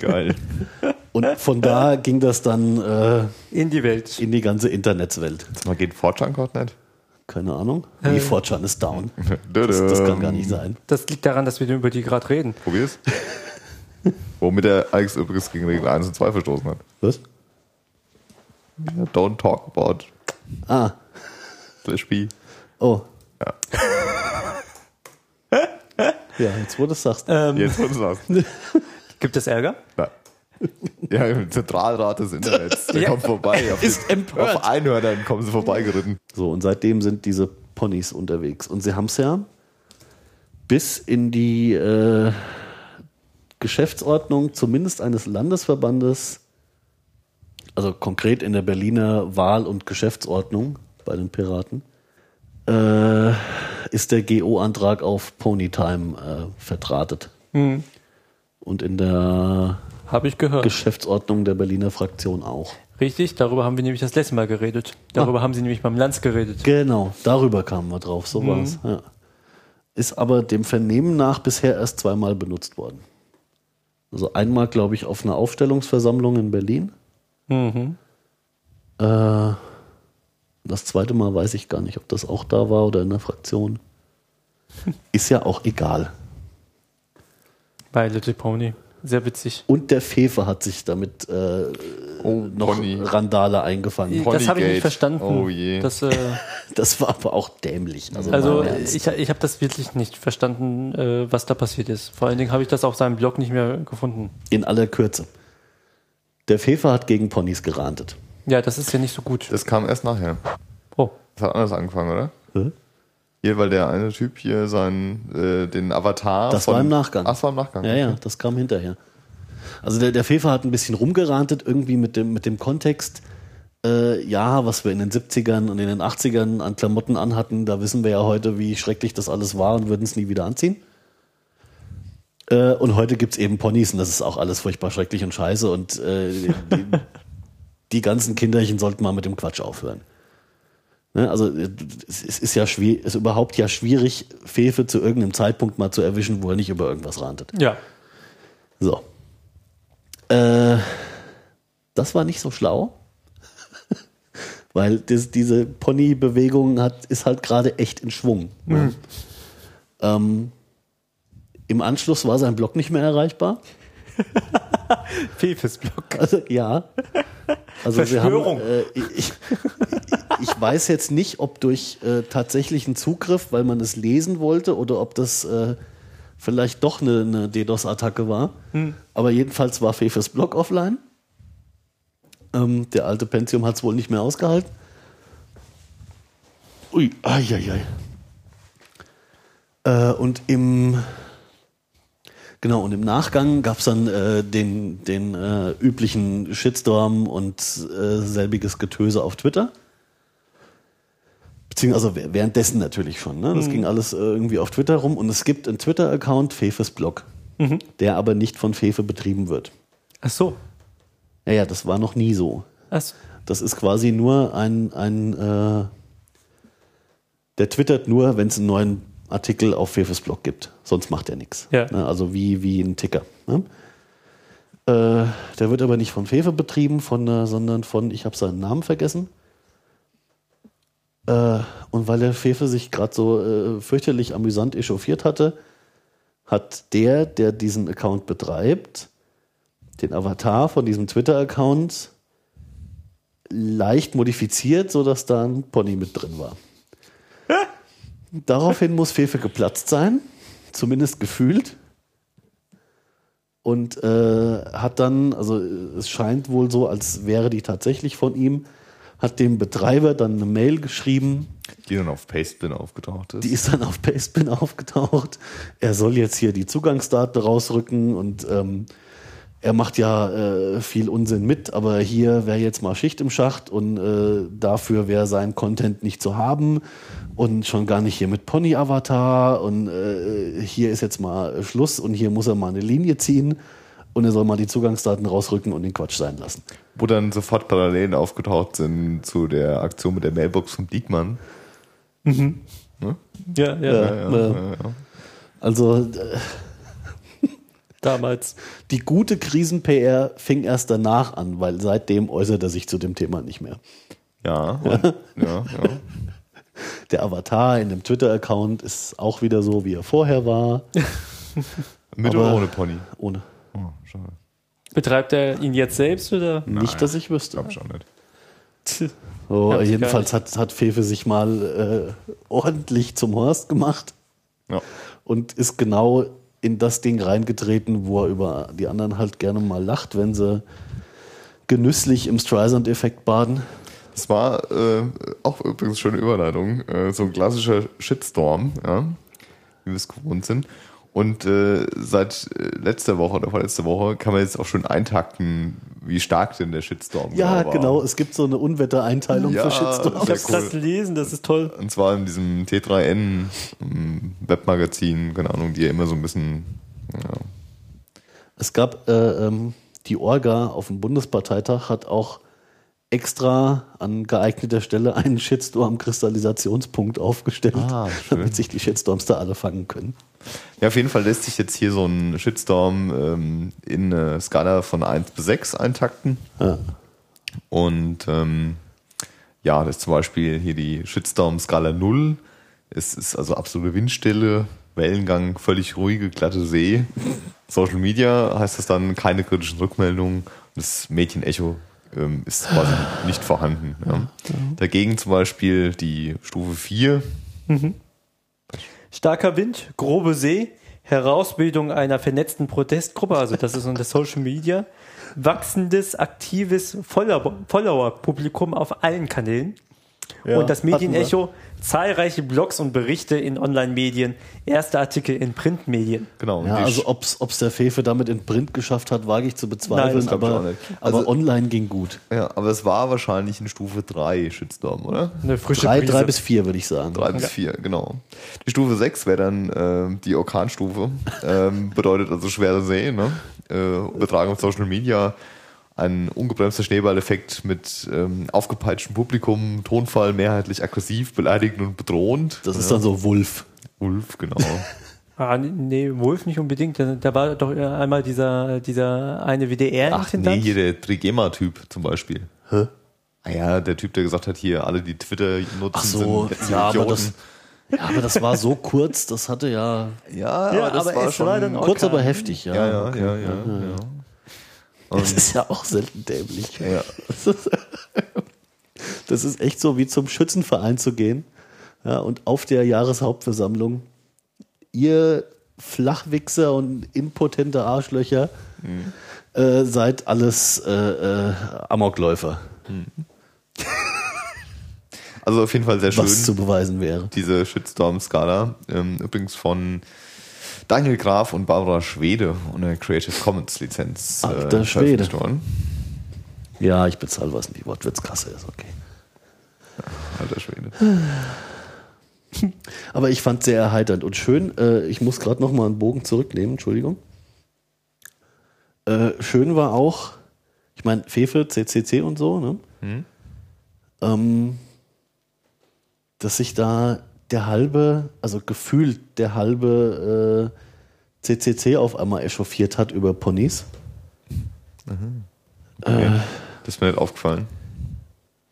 Geil. Und von da ging das dann äh, In die Welt. in die ganze Internetswelt. Mal geht Fortran gerade nicht. Keine Ahnung. Nee, Fortran ist down. Das, das kann gar nicht sein. Das liegt daran, dass wir über die gerade reden. Probier's. Womit der Alex übrigens gegen Regel 1 und 2 verstoßen hat. Was? Ja, don't talk about Ah, slash B. oh. Ja. Ja, jetzt wo du es sagst. Ähm, Jetzt wird es was. Gibt es Ärger? Nein. Ja, im Zentralrat des Internets. Der Ja. kommt vorbei. Auf, Ist die- empört. auf Einhörnern kommen sie vorbeigeritten. So, und seitdem sind diese Ponys unterwegs. Und sie haben es ja bis in die äh, Geschäftsordnung zumindest eines Landesverbandes, also konkret in der Berliner Wahl- und Geschäftsordnung bei den Piraten, äh, ist der GO-Antrag auf Ponytime äh, vertratet. Und in der Habe ich gehört. Geschäftsordnung der Berliner Fraktion auch. Richtig, darüber haben wir nämlich das letzte Mal geredet. Darüber haben sie nämlich beim Lanz geredet. Genau, darüber kamen wir drauf, so war's. Ja. Ist aber dem Vernehmen nach bisher erst zweimal benutzt worden. Also einmal, glaube ich, auf einer Aufstellungsversammlung in Berlin. Mhm. Äh, das zweite Mal weiß ich gar nicht, ob das auch da war oder in der Fraktion. Ist ja auch egal. Bei Little Pony. Sehr witzig. Und der Fefe hat sich damit äh, Oh, noch Pony. Randale eingefangen. das habe ich nicht verstanden. Oh je. Das, äh, Das war aber auch dämlich. Also, also ich, ich habe das wirklich nicht verstanden, äh, was da passiert ist. Vor allen Dingen habe ich das auf seinem Blog nicht mehr gefunden. in aller Kürze. Der Fefe hat gegen Ponys gerantet. Ja, das ist ja nicht so gut. Das kam erst nachher. Oh. Das hat anders angefangen, oder? Hä? Hier, weil der eine Typ hier seinen, äh, den Avatar. Das war im Nachgang. Ach, das war im Nachgang. Ja, ja, das kam hinterher. Also der, der Fefer hat ein bisschen rumgerantet, irgendwie mit dem, mit dem Kontext, äh, ja, was wir in den 70ern und in den 80ern an Klamotten anhatten, da wissen wir ja heute, wie schrecklich das alles war und würden es nie wieder anziehen. Äh, und heute gibt's eben Ponys und das ist auch alles furchtbar schrecklich und scheiße und äh, die, die ganzen Kinderchen sollten mal mit dem Quatsch aufhören. Ne, also es ist ja schwierig, ist überhaupt ja schwierig, Fefe zu irgendeinem Zeitpunkt mal zu erwischen, wo er nicht über irgendwas rantet. Ja. So. Äh, das war nicht so schlau. Weil das, diese Pony-Bewegung hat, ist halt gerade echt in Schwung. ne? Ähm, Im Anschluss war sein Blog nicht mehr erreichbar. Fefes Blog. Also, ja. Also sie haben, Verschwörung. äh, ich, ich weiß jetzt nicht, ob durch äh, tatsächlichen Zugriff, weil man es lesen wollte, oder ob das äh, vielleicht doch eine, eine DDoS-Attacke war. Aber jedenfalls war Fefes Blog offline. Ähm, der alte Pentium hat es wohl nicht mehr ausgehalten. Ui, ai, ai, ai. Äh, und im Genau, und im Nachgang gab es dann äh, den, den äh, üblichen Shitstorm und äh, selbiges Getöse auf Twitter. Beziehungsweise wäh- währenddessen natürlich schon. Ne? Das ging alles äh, irgendwie auf Twitter rum. Und es gibt einen Twitter-Account, Fefes Blog, der aber nicht von Fefe betrieben wird. Ach so. Ja, ja, das war noch nie so. Ach so. Das ist quasi nur ein, ein äh, der twittert nur, wenn es einen neuen Artikel auf Fefes Blog gibt. Sonst macht er nichts. Ja. Ne, also wie, wie ein Ticker. Ne? Äh, der wird aber nicht von Fefe betrieben, von, äh, sondern von, ich habe seinen Namen vergessen. Äh, und weil der Fefe sich gerade so äh, fürchterlich amüsant echauffiert hatte, hat der, der diesen Account betreibt, den Avatar von diesem Twitter-Account leicht modifiziert, sodass da ein Pony mit drin war. Daraufhin muss Fefe geplatzt sein, zumindest gefühlt. Und äh, hat dann, also es scheint wohl so, als wäre die tatsächlich von ihm, hat dem Betreiber dann eine Mail geschrieben, Die dann auf Pastebin aufgetaucht ist. die ist dann auf Pastebin aufgetaucht. Er soll jetzt hier die Zugangsdaten rausrücken und ähm, er macht ja äh, viel Unsinn mit, aber hier wäre jetzt mal Schicht im Schacht und äh, dafür wäre sein Content nicht zu haben und schon gar nicht hier mit Pony-Avatar und äh, hier ist jetzt mal Schluss und hier muss er mal eine Linie ziehen und er soll mal die Zugangsdaten rausrücken und den Quatsch sein lassen. Wo dann sofort Parallelen aufgetaucht sind zu der Aktion mit der Mailbox von Diekmann. Ja, ja, Äh, äh, Also äh, damals. die gute Krisen-PR fing erst danach an, weil seitdem äußert er sich zu dem Thema nicht mehr. Ja, und, ja, ja. Der Avatar in dem Twitter-Account ist auch wieder so, wie er vorher war. Mit Aber- oder ohne Pony? Ohne. Oh, schade. Betreibt er ihn jetzt selbst oder? Nicht, dass ich wüsste. Glaub ich auch nicht. So, Ganz jedenfalls hat, hat Fefe sich mal äh, ordentlich zum Horst gemacht Ja. und ist genau in das Ding reingetreten, wo er über die anderen halt gerne mal lacht, wenn sie genüsslich im Streisand-Effekt baden. Das war äh, auch übrigens schöne Überleitung. Äh, so ein klassischer Shitstorm, ja, wie wir es gewohnt sind. Und äh, seit äh, letzter Woche oder vorletzter Woche kann man jetzt auch schon eintakten, wie stark denn der Shitstorm Ja, war. genau. Es gibt so eine Unwettereinteilung Ja, für Shitstorms. Ich hab's cool. gerade gelesen, das ist toll. Und zwar in diesem T3N ähm, Webmagazin, keine Ahnung, die ja immer so ein bisschen ja, Es gab äh, ähm, die Orga auf dem Bundesparteitag hat auch extra an geeigneter Stelle einen Shitstorm-Kristallisationspunkt aufgestellt, Ah, damit sich die Shitstorms da alle fangen können. Ja, auf jeden Fall lässt sich jetzt hier so ein Shitstorm ähm, in eine Skala von 1 bis 6 eintakten. Ja. Und ähm, ja, das ist zum Beispiel hier die Shitstorm-Skala 0. Es ist also absolute Windstille, Wellengang, völlig ruhige, glatte See. Social Media heißt das dann keine kritischen Rückmeldungen. Das Mädchen-Echo ähm, ist quasi nicht vorhanden. Ja. Dagegen zum Beispiel die Stufe 4. Starker Wind, grobe See, Herausbildung einer vernetzten Protestgruppe, also das ist unter Social Media, wachsendes, aktives Follower- Follower-Publikum auf allen Kanälen Ja, und das Medienecho, zahlreiche Blogs und Berichte in Online-Medien, erste Artikel in Printmedien. Genau. Ja, also ob's ob's der Fefe damit in Print geschafft hat, wage ich zu bezweifeln, Nein, aber, Also- online ging gut. Ja, aber es war wahrscheinlich in Stufe 3 Shitstorm, oder? Eine frische Drei, Brise. drei bis vier, würde ich sagen. 3 bis 4, genau. Die Stufe 6 wäre dann äh, die Orkanstufe. ähm, bedeutet also schwere See, ne? Äh, übertragen auf Social Media. Ein ungebremster Schneeballeffekt mit ähm, aufgepeitschtem Publikum, Tonfall mehrheitlich aggressiv, beleidigend und bedrohend. Das ist dann so Wulf. Ulf, genau. Ah, nee, Wolf nicht unbedingt. Da, da war doch einmal dieser, dieser eine Ach nee, hier der Trigema-Typ zum Beispiel. Hä? Ah ja, der Typ, der gesagt hat, hier alle, die Twitter nutzen, Ach so, sind ja, aber Idioten. das, ja, aber das war so kurz, das hatte ja ja, Ja, aber das aber war es schon war kurz, aber heftig, ja. Ja, ja, okay. ja, ja, ja. Das ist ja auch selten dämlich. ja. Das ist echt so wie zum Schützenverein zu gehen ja, und auf der Jahreshauptversammlung ihr Flachwichser und impotente Arschlöcher äh, seid alles äh, äh, Amokläufer, Also auf jeden Fall sehr schön. was zu beweisen wäre. diese Shitstorm-Skala. Ähm, übrigens von Daniel Graf und Barbara Schwede unter Creative Commons Lizenz. Alter veröffentlicht Schwede. worden. Ja, ich bezahle, was die Wortwitzkasse ist, okay. Alter Schwede. Aber ich fand sehr erheiternd und schön. Äh, ich muss gerade noch mal einen Bogen zurücknehmen, Entschuldigung. Äh, schön war auch, ich meine, Fefe, CCC und so, ne? Ähm, dass sich da der halbe, also gefühlt der halbe äh, CCC auf einmal echauffiert hat über Ponys. Okay. Das ist mir nicht aufgefallen.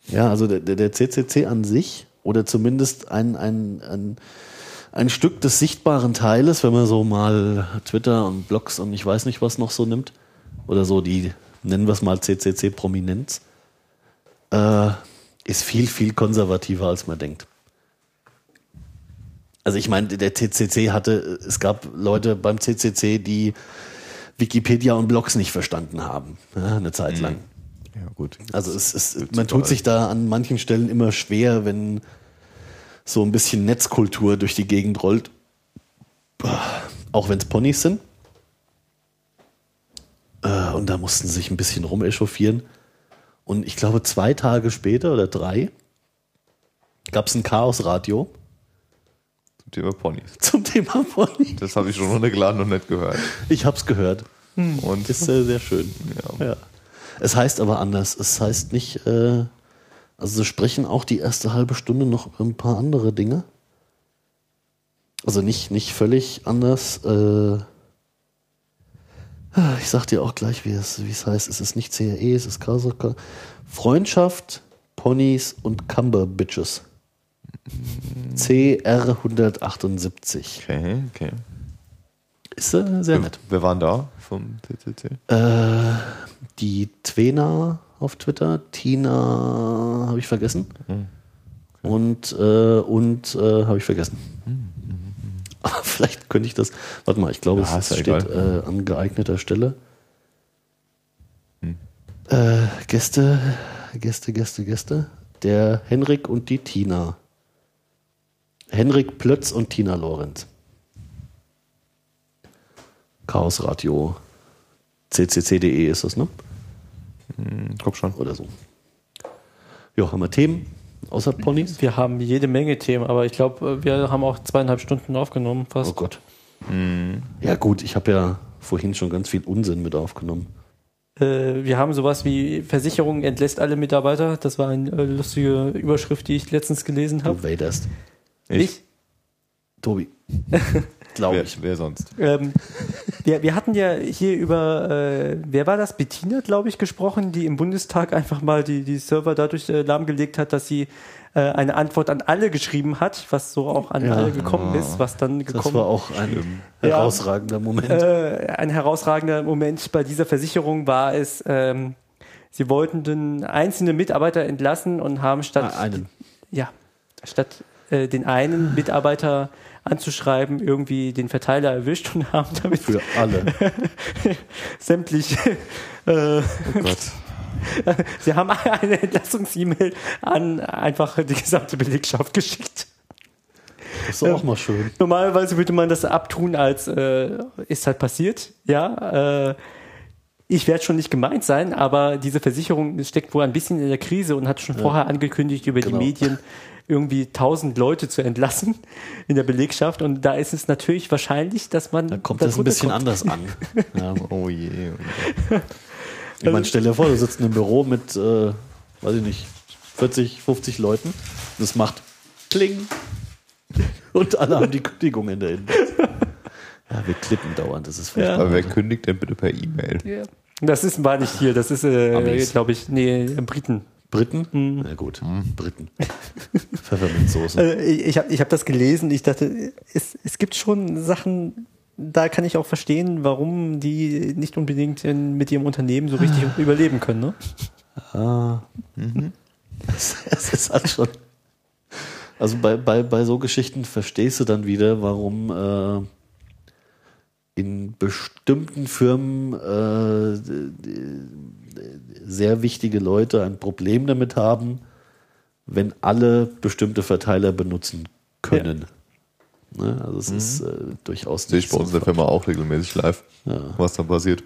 Ja, also der, der der CCC an sich oder zumindest ein, ein, ein, ein Stück des sichtbaren Teiles, wenn man so mal Twitter und Blogs und ich weiß nicht was noch so nimmt oder so die, nennen wir es mal CCC-Prominenz, äh, ist viel, viel konservativer als man denkt. Also ich meine, der CCC hatte, es gab Leute beim CCC, die Wikipedia und Blogs nicht verstanden haben, ja, eine Zeit lang. Ja, gut. Also es, es, man tut sich da an manchen Stellen immer schwer, wenn so ein bisschen Netzkultur durch die Gegend rollt. Auch wenn es Ponys sind. Äh, Und da mussten sie sich ein bisschen rumechauffieren. Und ich glaube, zwei Tage später oder drei gab es ein Chaosradio Zum Thema Ponys. zum Thema Pony. Das habe ich schon runtergeladen und nicht gehört. Ich hab's gehört. Und Ist sehr, sehr schön. Ja. Ja. Es heißt aber anders. Es heißt nicht, äh, also sie sprechen auch die erste halbe Stunde noch über ein paar andere Dinge. Also nicht, nicht völlig anders. Äh, ich sag dir auch gleich, wie es, wie es heißt. Es ist nicht CRE, es ist Kasaka. Freundschaft, Ponys und Cumber Bitches. CR 178. okay, okay. Ist äh, sehr nett. Wer waren da vom CCC? Äh, die Twena auf Twitter, Tina habe ich vergessen. Und, äh, und äh, habe ich vergessen. Aber vielleicht könnte ich das. Warte mal, ich glaube, Ja, es ist ja steht äh, an geeigneter Stelle. Äh, Gäste, Gäste, Gäste, Gäste. Der Henrik und die Tina. Henrik Plötz und Tina Lorenz. Chaos Radio. ccc.de ist das, ne? Hm, Guck schon. Oder so. Ja, haben wir Themen außer Ponys? Wir haben jede Menge Themen, aber ich glaube, wir haben auch zweieinhalb Stunden aufgenommen fast. Oh Gott. Ja gut, ich habe ja vorhin schon ganz viel Unsinn mit aufgenommen. Äh, wir haben sowas wie Versicherung entlässt alle Mitarbeiter. Das war eine äh, lustige Überschrift, die ich letztens gelesen Du habe. waderst. Ich? Tobi. Glaube ich. wer sonst? Ähm, wir, wir hatten ja hier über, äh, wer war das? Bettina, glaube ich, gesprochen, die im Bundestag einfach mal die, die Server dadurch äh, lahmgelegt hat, dass sie äh, eine Antwort an alle geschrieben hat, was so auch an Ja. alle gekommen ist, was dann gekommen Das war auch ein herausragender Moment. äh, ein herausragender Moment bei dieser Versicherung war es, ähm, sie wollten den einzelnen Mitarbeiter entlassen und haben statt Ah, einen. ja statt äh, den einen Mitarbeiter anzuschreiben irgendwie den Verteiler erwischt und haben damit Für alle. sämtliche äh, Oh Gott. sie haben eine Entlassungs-E-Mail an einfach die gesamte Belegschaft geschickt. Das ist auch mal schön. Normalerweise würde man das abtun, als äh, ist halt passiert, ja. Äh, ich werde schon nicht gemeint sein, aber diese Versicherung steckt wohl ein bisschen in der Krise und hat schon vorher angekündigt, über Genau. die Medien irgendwie tausend Leute zu entlassen in der Belegschaft. Und da ist es natürlich wahrscheinlich, dass man. Dann kommt das ein bisschen kommt. anders an. Ja. Oh je. oh je. Ich meine, stell dir vor, du sitzt in einem Büro mit, äh, weiß ich nicht, 40, 50 Leuten. Das macht Kling. Und alle haben die Kündigung in der Inbox. Ja, wir klippen dauernd. Das ist furchtbar. Aber wer kündigt denn bitte per E-Mail? Ja. Das ist, war nicht hier, das ist, äh, glaube ich, nee, Briten. Briten? Na gut, Briten. Pfefferminzsoße. Äh, ich habe ich hab das gelesen. Ich dachte, es, es gibt schon Sachen, da kann ich auch verstehen, warum die nicht unbedingt in, mit ihrem Unternehmen so richtig überleben können. Ne? Ah. Es, es ist halt schon. Also bei, bei, bei so Geschichten verstehst du dann wieder, warum äh, in bestimmten Firmen äh, sehr wichtige Leute ein Problem damit haben, wenn alle bestimmte Verteiler benutzen können. Ne? Also es ist äh, durchaus Sehe ich bei uns in der Firma auch regelmäßig live, was dann passiert.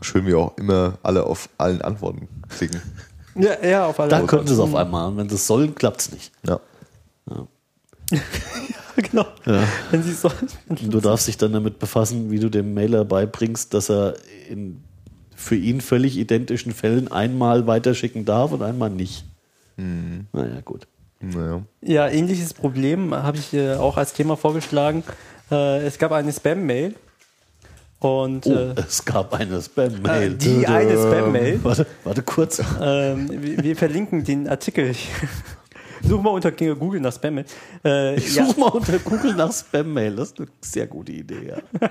Schön, wie auch immer alle auf allen Antworten klicken. Ja, ja, auf alle Da können sie es auf einmal. Und wenn sie es sollen, klappt es nicht. Ja. genau. Wenn sie so, Und du darfst dich dann damit befassen, wie du dem Mailer beibringst, dass er in für ihn völlig identischen Fällen einmal weiterschicken darf und einmal nicht. Naja, gut. Naja. ja, ähnliches Problem habe ich äh, auch als Thema vorgeschlagen. Äh, es gab eine Spam-Mail Und Oh, äh, es gab eine Spam-Mail. die eine Spam-Mail. Warte, warte kurz. ähm, wir, wir verlinken den Artikel. Such mal unter Google nach Spam-Mail. Äh, Ich ja, suche mal unter Google nach Spam-Mail. Das ist eine sehr gute Idee, ja.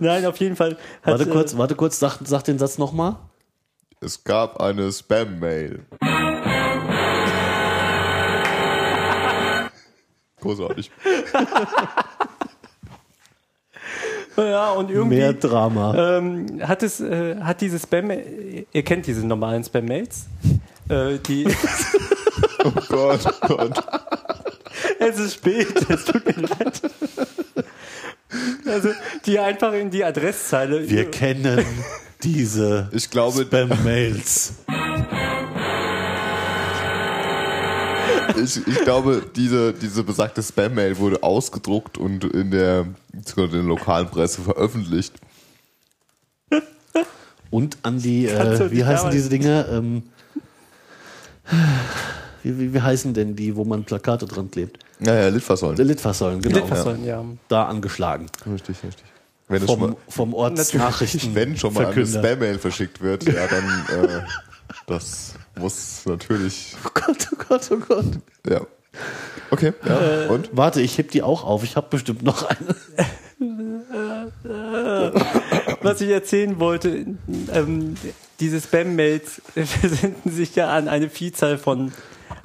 nein, auf jeden Fall. Hat, Warte äh, kurz, warte kurz, sag, sag den Satz nochmal. Es gab eine Spam-Mail. Großartig. Ja, und irgendwie Mehr Drama. ähm, hat es, äh, hat diese Spam, ihr kennt diese normalen Spam-Mails, äh, die, Oh Gott, oh Gott. es ist spät, es tut mir leid. Also, die einfach in die Adresszeile. Wir kennen diese Ich glaube, Spam-Mails. ich, ich glaube, diese, diese besagte Spam-Mail wurde ausgedruckt und in der, in der lokalen Presse veröffentlicht. Und an die, äh, wie heißen diese Dinger? Ähm, wie, wie, wie heißen denn die, wo man Plakate dran klebt? Naja, Litfaßsäulen. Litfaßsäulen, genau. Litfaßsäulen, ja. Da angeschlagen. Richtig, richtig. Wenn, es schon Vom, mal, vom Ortsnachrichten. wenn schon mal eine Verkünder. Spam-Mail verschickt wird, ja, dann, äh, das muss natürlich, Oh Gott, oh Gott, oh Gott. ja. Okay, ja, und? Warte, ich heb die auch auf. Ich habe bestimmt noch eine. Was ich erzählen wollte, ähm, diese Spam-Mails versenden sich ja an eine Vielzahl von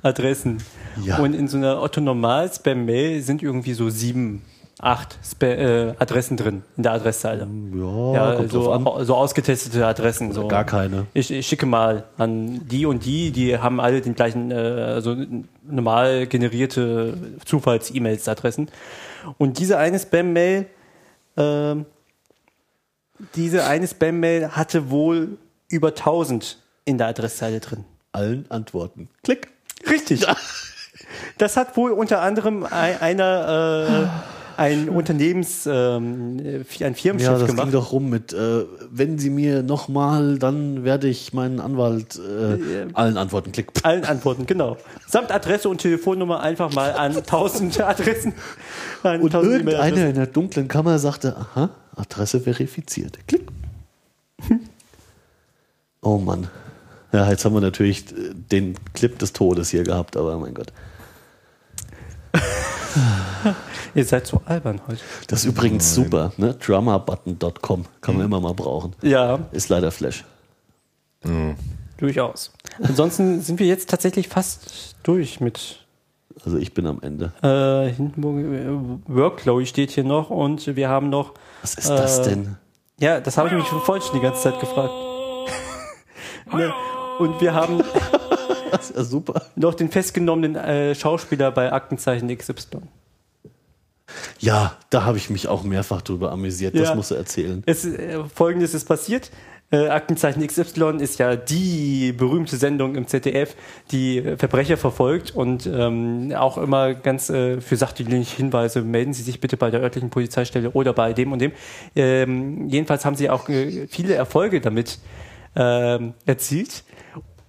Adressen. Ja. Und in so einer Otto-Normal-Spam-Mail sind irgendwie so sieben, acht Spa äh, Adressen drin in der Adresszeile. Ja, Ja, so, so ausgetestete Adressen. So. Gar keine. Ich, ich schicke mal an die und die, die haben alle den gleichen, äh, also normal generierte Zufalls-E-Mails-Adressen. Und diese eine Spam-Mail, ähm, diese eine Spam-Mail hatte wohl über 1000 in der Adresszeile drin. Allen Antworten. Klick. Richtig. Das hat wohl unter anderem ein, einer, äh, ein Unternehmens, ähm, ein Firmenchef Ja, das gemacht. ging doch rum mit, äh, wenn Sie mir nochmal, dann werde ich meinen Anwalt äh, allen Antworten. Klick. Allen Antworten, genau. Samt Adresse und Telefonnummer einfach mal an 1000 Adressen. An Und 1000 irgendeiner in der dunklen Kammer sagte, aha, Adresse verifiziert. Klick. Oh Mann. Ja, jetzt haben wir natürlich den Clip des Todes hier gehabt, aber mein Gott. Ihr seid so albern heute. Das ist übrigens super, ne? Drummabutton.com kann Mhm. man immer mal brauchen. Ja, Ist leider Flash. durchaus. Ansonsten sind wir jetzt tatsächlich fast durch mit Also ich bin am Ende. äh, Hindenburg. äh, Workflow steht hier noch und wir haben noch. Was ist das Äh, denn? Ja, das habe ich mich vorhin schon die ganze Zeit gefragt. ne? Und wir haben Das ist ja super. noch den festgenommenen äh, Schauspieler bei Aktenzeichen XY. Ja, da habe ich mich auch mehrfach drüber amüsiert. Das Ja. musst du erzählen. Es, äh, Folgendes ist passiert. Äh, Aktenzeichen XY ist ja die berühmte Sendung im ZDF, die äh, Verbrecher verfolgt und ähm, auch immer ganz äh, für sachdienliche Hinweise melden Sie sich bitte bei der örtlichen Polizeistelle oder bei dem und dem. Ähm, jedenfalls haben sie auch äh, viele Erfolge damit ähm, erzielt.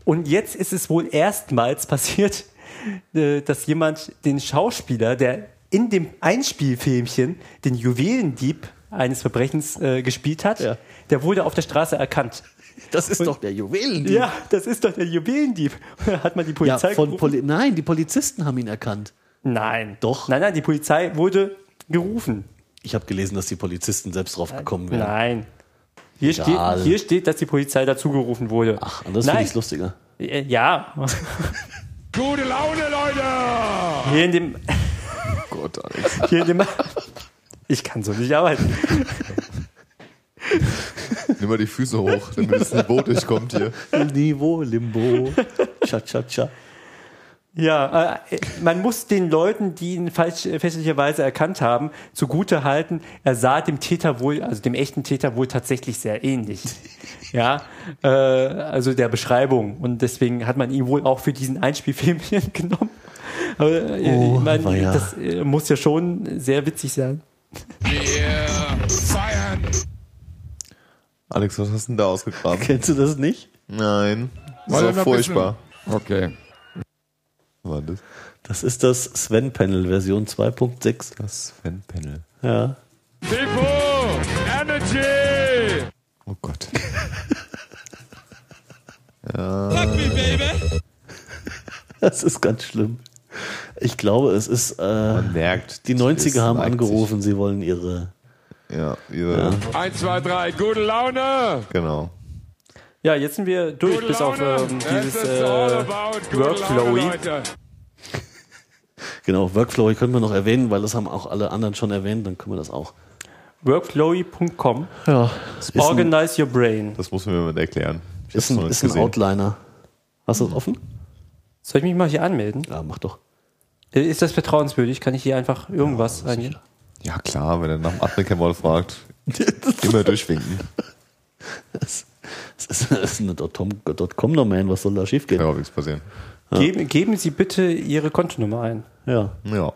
Und jetzt ist es wohl erstmals passiert, äh, dass jemand den Schauspieler, der in dem Einspielfilmchen den Juwelendieb eines Verbrechens äh, gespielt hat, Ja. der wurde auf der Straße erkannt. Das ist doch der Juwelendieb. Ja, das ist doch der Juwelendieb. Hat man die Ja, Polizei von gerufen? Poli Nein, die Polizisten haben ihn erkannt. Nein. Doch. Nein, nein, die Polizei wurde gerufen. Ich habe gelesen, dass die Polizisten selbst drauf gekommen wären. Nein. Hier steht, hier steht, dass die Polizei dazu gerufen wurde. Ach, anders finde ich lustiger. Äh, Ja. Gute Laune, Leute! Hier in dem, Gott, Alex. hier in dem, ich kann so nicht arbeiten. Nimm mal die Füße hoch, damit das Niveau durchkommt hier. Niveau, Limbo, Cha-Cha-Cha. Ja, äh, man muss den Leuten, die ihn falsch äh, fälschlicherweise erkannt haben, zugute halten, er sah dem Täter wohl, also dem echten Täter wohl tatsächlich sehr ähnlich. Ja, äh, also der Beschreibung. Und deswegen hat man ihn wohl auch für diesen Einspielfilmchen genommen. Aber äh, Oh, ich meine, weia. das äh, muss ja schon sehr witzig sein. Wir feiern! Alex, was hast du denn da ausgegraben? Kennst du das nicht? Nein. Das ein furchtbar. Okay. Was war das? Das ist das Sven-Panel Version 2.6. Das Fan-Panel. Ja. Depot! Energy! Oh Gott. Das ist ganz schlimm. Ich glaube, es ist. Äh, Man merkt. die es 90er haben angerufen, sie wollen ihre. Sich. Ja, ihre, 1, 2, 3, gute Laune! genau. Ja, jetzt sind wir durch, Gute bis auf ähm, Es dieses äh, Workflowy. Genau, Workflow können wir noch erwähnen, weil das haben auch alle anderen schon erwähnt, dann können wir das auch. Workflowy.com. Ja. Ein, Organize your brain. Das muss mir mal erklären. Ich ist ein, ist ein. Outliner. Hast du das offen? Soll ich mich mal hier anmelden? Ja, mach doch. Äh, Ist das vertrauenswürdig? Kann ich hier einfach irgendwas eingeben? Ja, klar, wenn er nach dem Admin-Kennwort fragt, immer durchwinken. Das, das, ist, das ist eine .com-Domain, was soll da schief Kann gehen? auch nichts passieren. Geben, geben Sie bitte Ihre Kontonummer ein. Ja. Ja.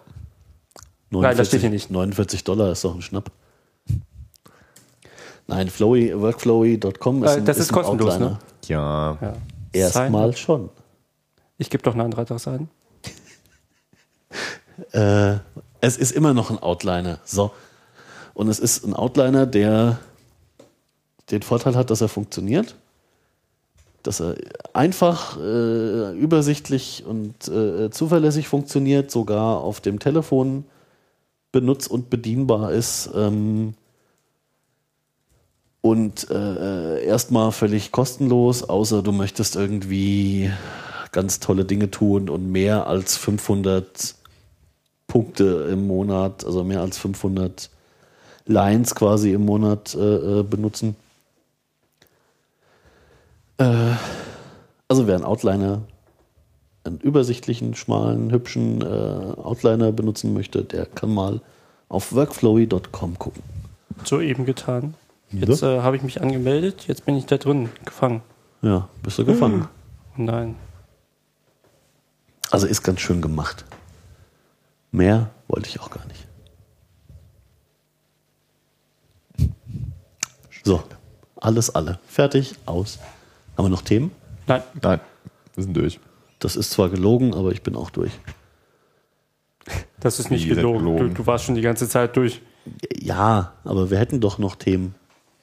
Nein, das steht hier nicht. 49 Dollar ist doch ein Schnapp. Nein, Flowy, workflowy.com ist, Äh, ein, das ist ein kostenlos, ne? Ja. Ja. Erstmal schon. Ich gebe doch eine andere Adresse ein. Äh, es ist immer noch ein Outliner. So. Und es ist ein Outliner, der den Vorteil hat, dass er funktioniert. Dass er einfach, äh, übersichtlich und äh, zuverlässig funktioniert, sogar auf dem Telefon benutzt und bedienbar ist. Ähm, und äh, erstmal völlig kostenlos, außer du möchtest irgendwie ganz tolle Dinge tun und mehr als 500 Punkte im Monat, also mehr als 500 Lines quasi im Monat äh, äh, benutzen. Äh, also wer einen Outliner, einen übersichtlichen, schmalen, hübschen äh, Outliner benutzen möchte, der kann mal auf workflowy.com gucken. Soeben getan. Jetzt äh, habe ich mich angemeldet, jetzt bin ich da drin gefangen. Ja, bist du gefangen. Oh nein. Also ist ganz schön gemacht. Mehr wollte ich auch gar nicht. So, alles alle. Fertig, aus. Haben wir noch Themen? Nein, Nein, wir sind durch. Das ist zwar gelogen, aber ich bin auch durch. das ist nicht gelogen. gelogen? Du, du warst schon die ganze Zeit durch. Ja, aber wir hätten doch noch Themen.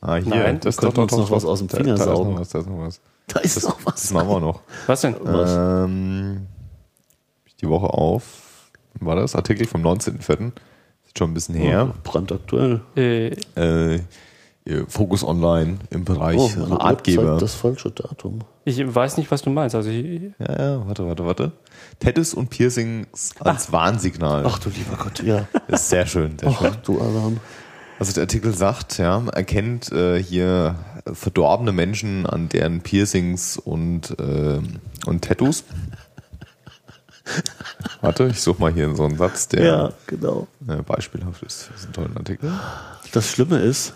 Ah, hier, Nein, das wir könnten uns noch was aus dem da- Finger da ist saugen. noch was, da ist noch was. Da ist Das, noch was. das machen wir noch. Was denn? Ähm, die Woche auf, war das? Artikel vom 19.04. Ist schon ein bisschen her. Brandaktuell. Äh, Äh, Focus Online im Bereich Oh, Ratgeber. das falsche Datum. ich weiß nicht, was du meinst. Also ich, Ja, ja, warte, warte, warte. Tattoos und Piercings als Warnsignal. Ach du lieber Gott, ja. Das ist sehr schön, sehr Ach schön. du Alarm. Also der Artikel sagt, ja, erkennt äh, hier verdorbene Menschen an deren Piercings und, äh, und Tattoos. Warte, ich suche mal hier so einen Satz, der Ja, genau. äh, beispielhaft ist für diesen tollen Artikel. Das Schlimme ist,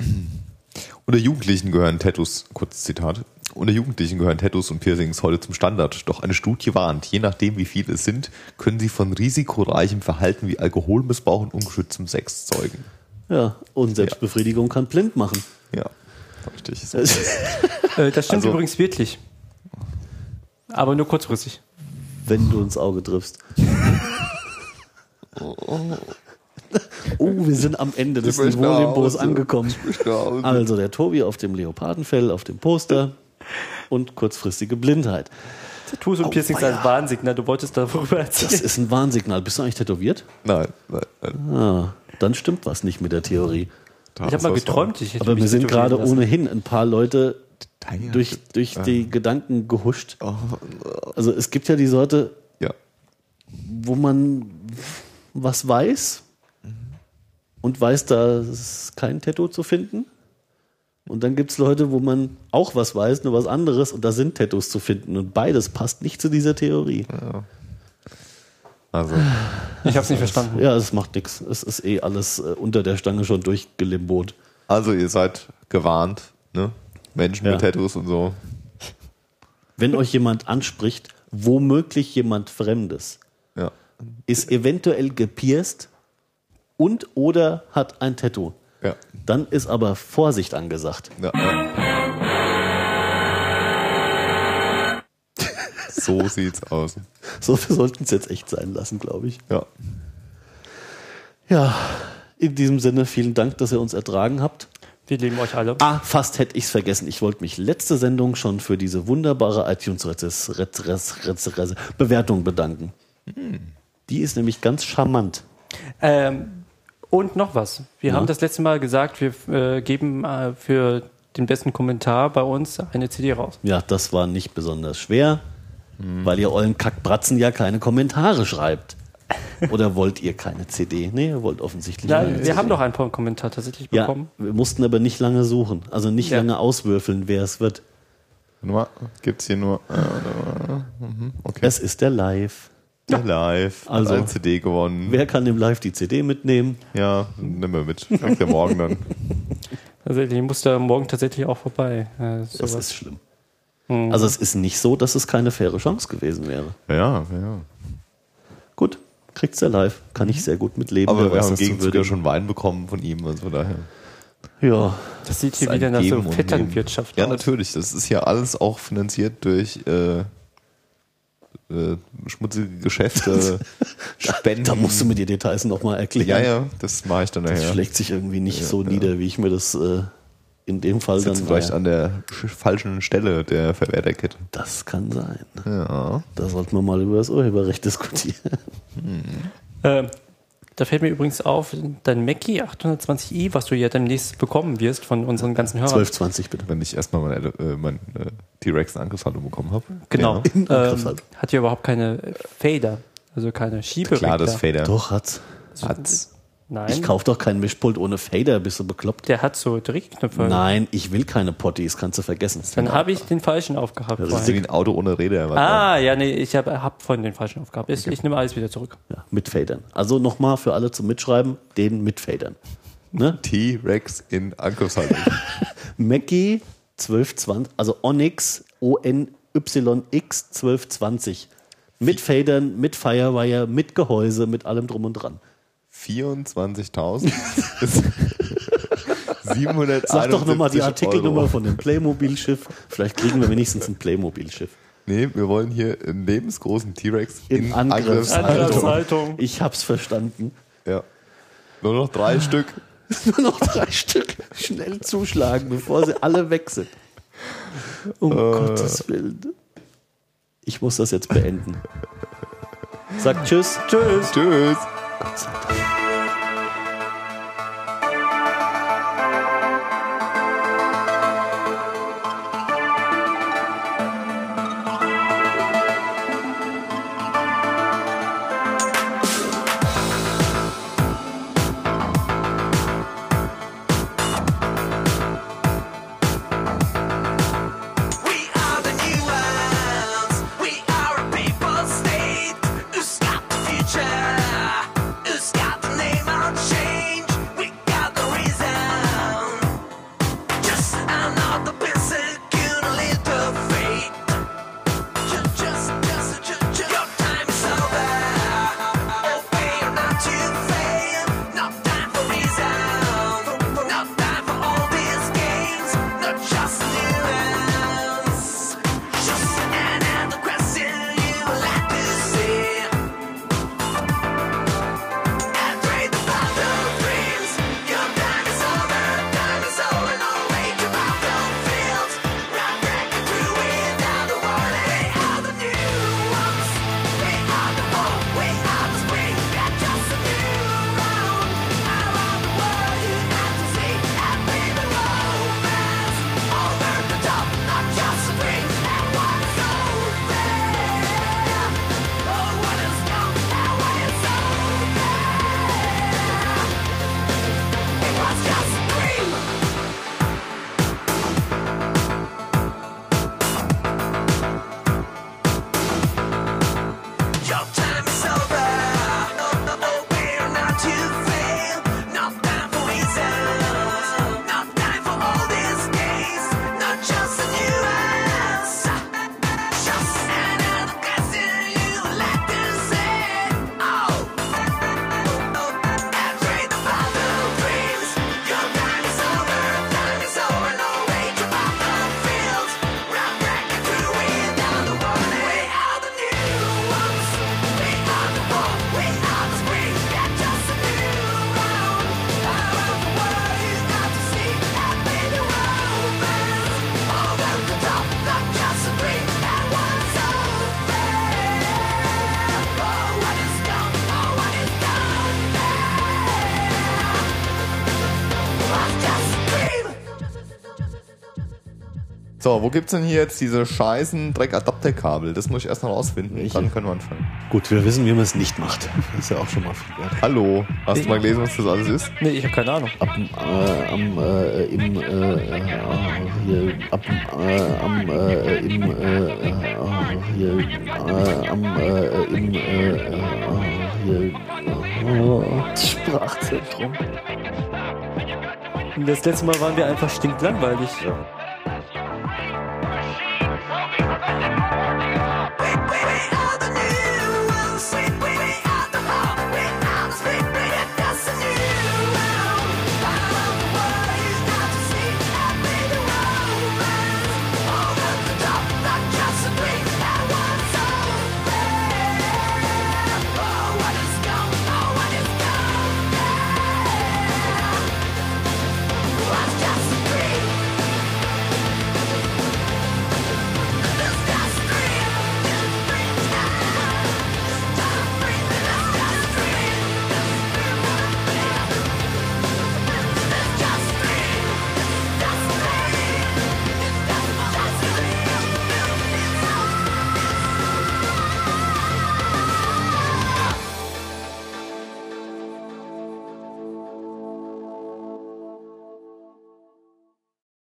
Unter Jugendlichen gehören Tattoos, kurzes Zitat, unter Jugendlichen gehören Tattoos und Piercings heute zum Standard. Doch eine Studie warnt, je nachdem wie viele es sind, können sie von risikoreichem Verhalten wie Alkoholmissbrauch und ungeschütztem Sex zeugen. ja, und Selbstbefriedigung kann blind machen. Ja, richtig. So. äh, das stimmt Also- übrigens wirklich. Aber nur kurzfristig. wenn du ins Auge triffst. Oh, wir sind am Ende des Niveau-Limbos angekommen. Also der Tobi auf dem Leopardenfell, auf dem Poster und kurzfristige Blindheit. Tattoos und Piercings weia. als Warnsignal. Du wolltest darüber Das erzählen. ist ein Warnsignal. Bist du eigentlich tätowiert? Nein, nein, nein. Ah, dann stimmt was nicht mit der Theorie. Ich habe mal geträumt, ich hätte Aber mich wir sind gerade ohnehin ein paar Leute Deine- durch, durch die Gedanken gehuscht. Oh, Also es gibt ja die Sorte, ja. wo man was weiß und weiß, da ist kein Tattoo zu finden. Und dann gibt es Leute, wo man auch was weiß, nur was anderes und da sind Tattoos zu finden. Und beides passt nicht zu dieser Theorie. Also, Ich habe es nicht verstanden. Ja, es macht nichts. Es ist eh alles äh, unter der Stange schon durchgelimbot. also ihr seid gewarnt, ne? Menschen Ja. mit Tattoos und so. Wenn euch jemand anspricht, womöglich jemand Fremdes, Ja. ist eventuell gepierst und oder hat ein Tattoo. Ja. Dann ist aber Vorsicht angesagt. ja. So sieht's aus. So, wir sollten es jetzt echt sein lassen, glaube ich. Ja. Ja, in diesem Sinne vielen Dank, dass ihr uns ertragen habt. Wir lieben euch alle. Ah, fast hätte ich es vergessen. Ich wollte mich letzte Sendung schon für diese wunderbare iTunes-Bewertung bedanken. Die ist nämlich ganz charmant. Ähm, und noch was. Wir Ja. haben das letzte Mal gesagt, wir äh, geben äh, für den besten Kommentar bei uns eine CD raus. Ja, das war nicht besonders schwer, weil ihr ollen Kackbratzen ja keine Kommentare schreibt. Oder wollt ihr keine CD? Nee, ihr wollt offensichtlich Ja, keine wir CD. haben doch ein paar Kommentar tatsächlich Ja, bekommen. wir mussten aber nicht lange suchen. Also nicht Ja. lange auswürfeln, wer es wird. Nummer gibt's hier nur. Äh, mhm, okay. Es ist der Live. Live. Also- Also eine CD gewonnen. Wer kann im Live die CD mitnehmen? Ja, nimm mal mit. Kriegt ihr morgen dann. Tatsächlich, ich muss da morgen tatsächlich auch vorbei. Äh, Das ist schlimm. Also es ist nicht so, dass es keine faire Chance gewesen wäre. Ja, ja. Gut, kriegt's der Live. Kann ich sehr gut mitleben. Aber wer wir haben im Gegenzug ja schon Wein bekommen von ihm, also von daher. Ja, das sieht hier wieder nach so. Vetternwirtschaft Ja, aus. natürlich. Das ist ja alles auch finanziert durch äh, äh, schmutzige Geschäfte, Spenden. da musst du mir die Details nochmal erklären. Ja, ja, das mache ich dann Das nachher. schlägt sich irgendwie nicht Ja, so ja. nieder, wie ich mir das äh, in dem Fall dann. Sitzt vielleicht an der sch- falschen Stelle der Verwerterkette. das kann sein. Ja. Da sollten wir mal über das Urheberrecht diskutieren. Ähm, da fällt mir übrigens auf, dein Mackie 820i, was du ja demnächst bekommen wirst von unseren ganzen Hörern. 1220 bitte. Wenn ich erstmal mein, äh, mein äh, T-Rex in Angriffshaltung bekommen habe. Genau. In ähm, Angriffshaltung. hat ja überhaupt keine Fader, also keine Schieberegler. Klar, das Fader. Doch, hat's. Hat's. Nein, Ich kauf doch keinen Mischpult ohne Fader, bist du bekloppt? der hat so Drehknöpfe. Nein, ich will keine Potties, kannst du vergessen. Dann habe ich den falschen aufgehabt. Das ist wie ein Auto ohne Räder. Ah, ja, nee, ich habe hab vorhin den falschen aufgehabt. Ich, ich nehme alles wieder zurück. Ja, mit Fadern. Also nochmal für alle zum Mitschreiben, den mit Fadern. Ne? T-Rex in Angriffshaltung. Mackie 1220, also Onyx O-N-Y-X 1220. Mit Fadern, mit Firewire, mit Gehäuse, mit allem drum und dran. 24.000 ist 771 Sag doch nochmal die Euro. Artikelnummer von dem Playmobil-Schiff. Vielleicht kriegen wir wenigstens ein Playmobil-Schiff. Nee, wir wollen hier einen lebensgroßen T-Rex In in, Angriffshaltung. Angriffshaltung. Angriffshaltung. Ich hab's verstanden. Ja. Nur noch drei Stück. Nur noch drei Stück. Schnell zuschlagen, bevor sie alle weg sind. Um Äh. Gottes Willen. Ich muss das jetzt beenden. Sagt Tschüss. Tschüss. Tschüss. Gott sei Dank. So, wo gibt's denn hier jetzt diese scheißen Dreck-Adapterkabel? Das muss ich erst noch rausfinden. Welche? Dann können wir anfangen. Gut, wir wissen, wie man es nicht macht. Das ist ja auch schon mal viel wert. Hallo, hast du mal gelesen, was das alles ist? Nee, ich habe keine Ahnung. Ab, äh, am, äh, im, äh, äh, hier, ab, äh, am, äh, im, äh, äh, hier, äh, am, äh, im, äh, äh, hier, äh, Sprachzentrum. Das letzte Mal waren wir einfach stinklangweilig. Ja.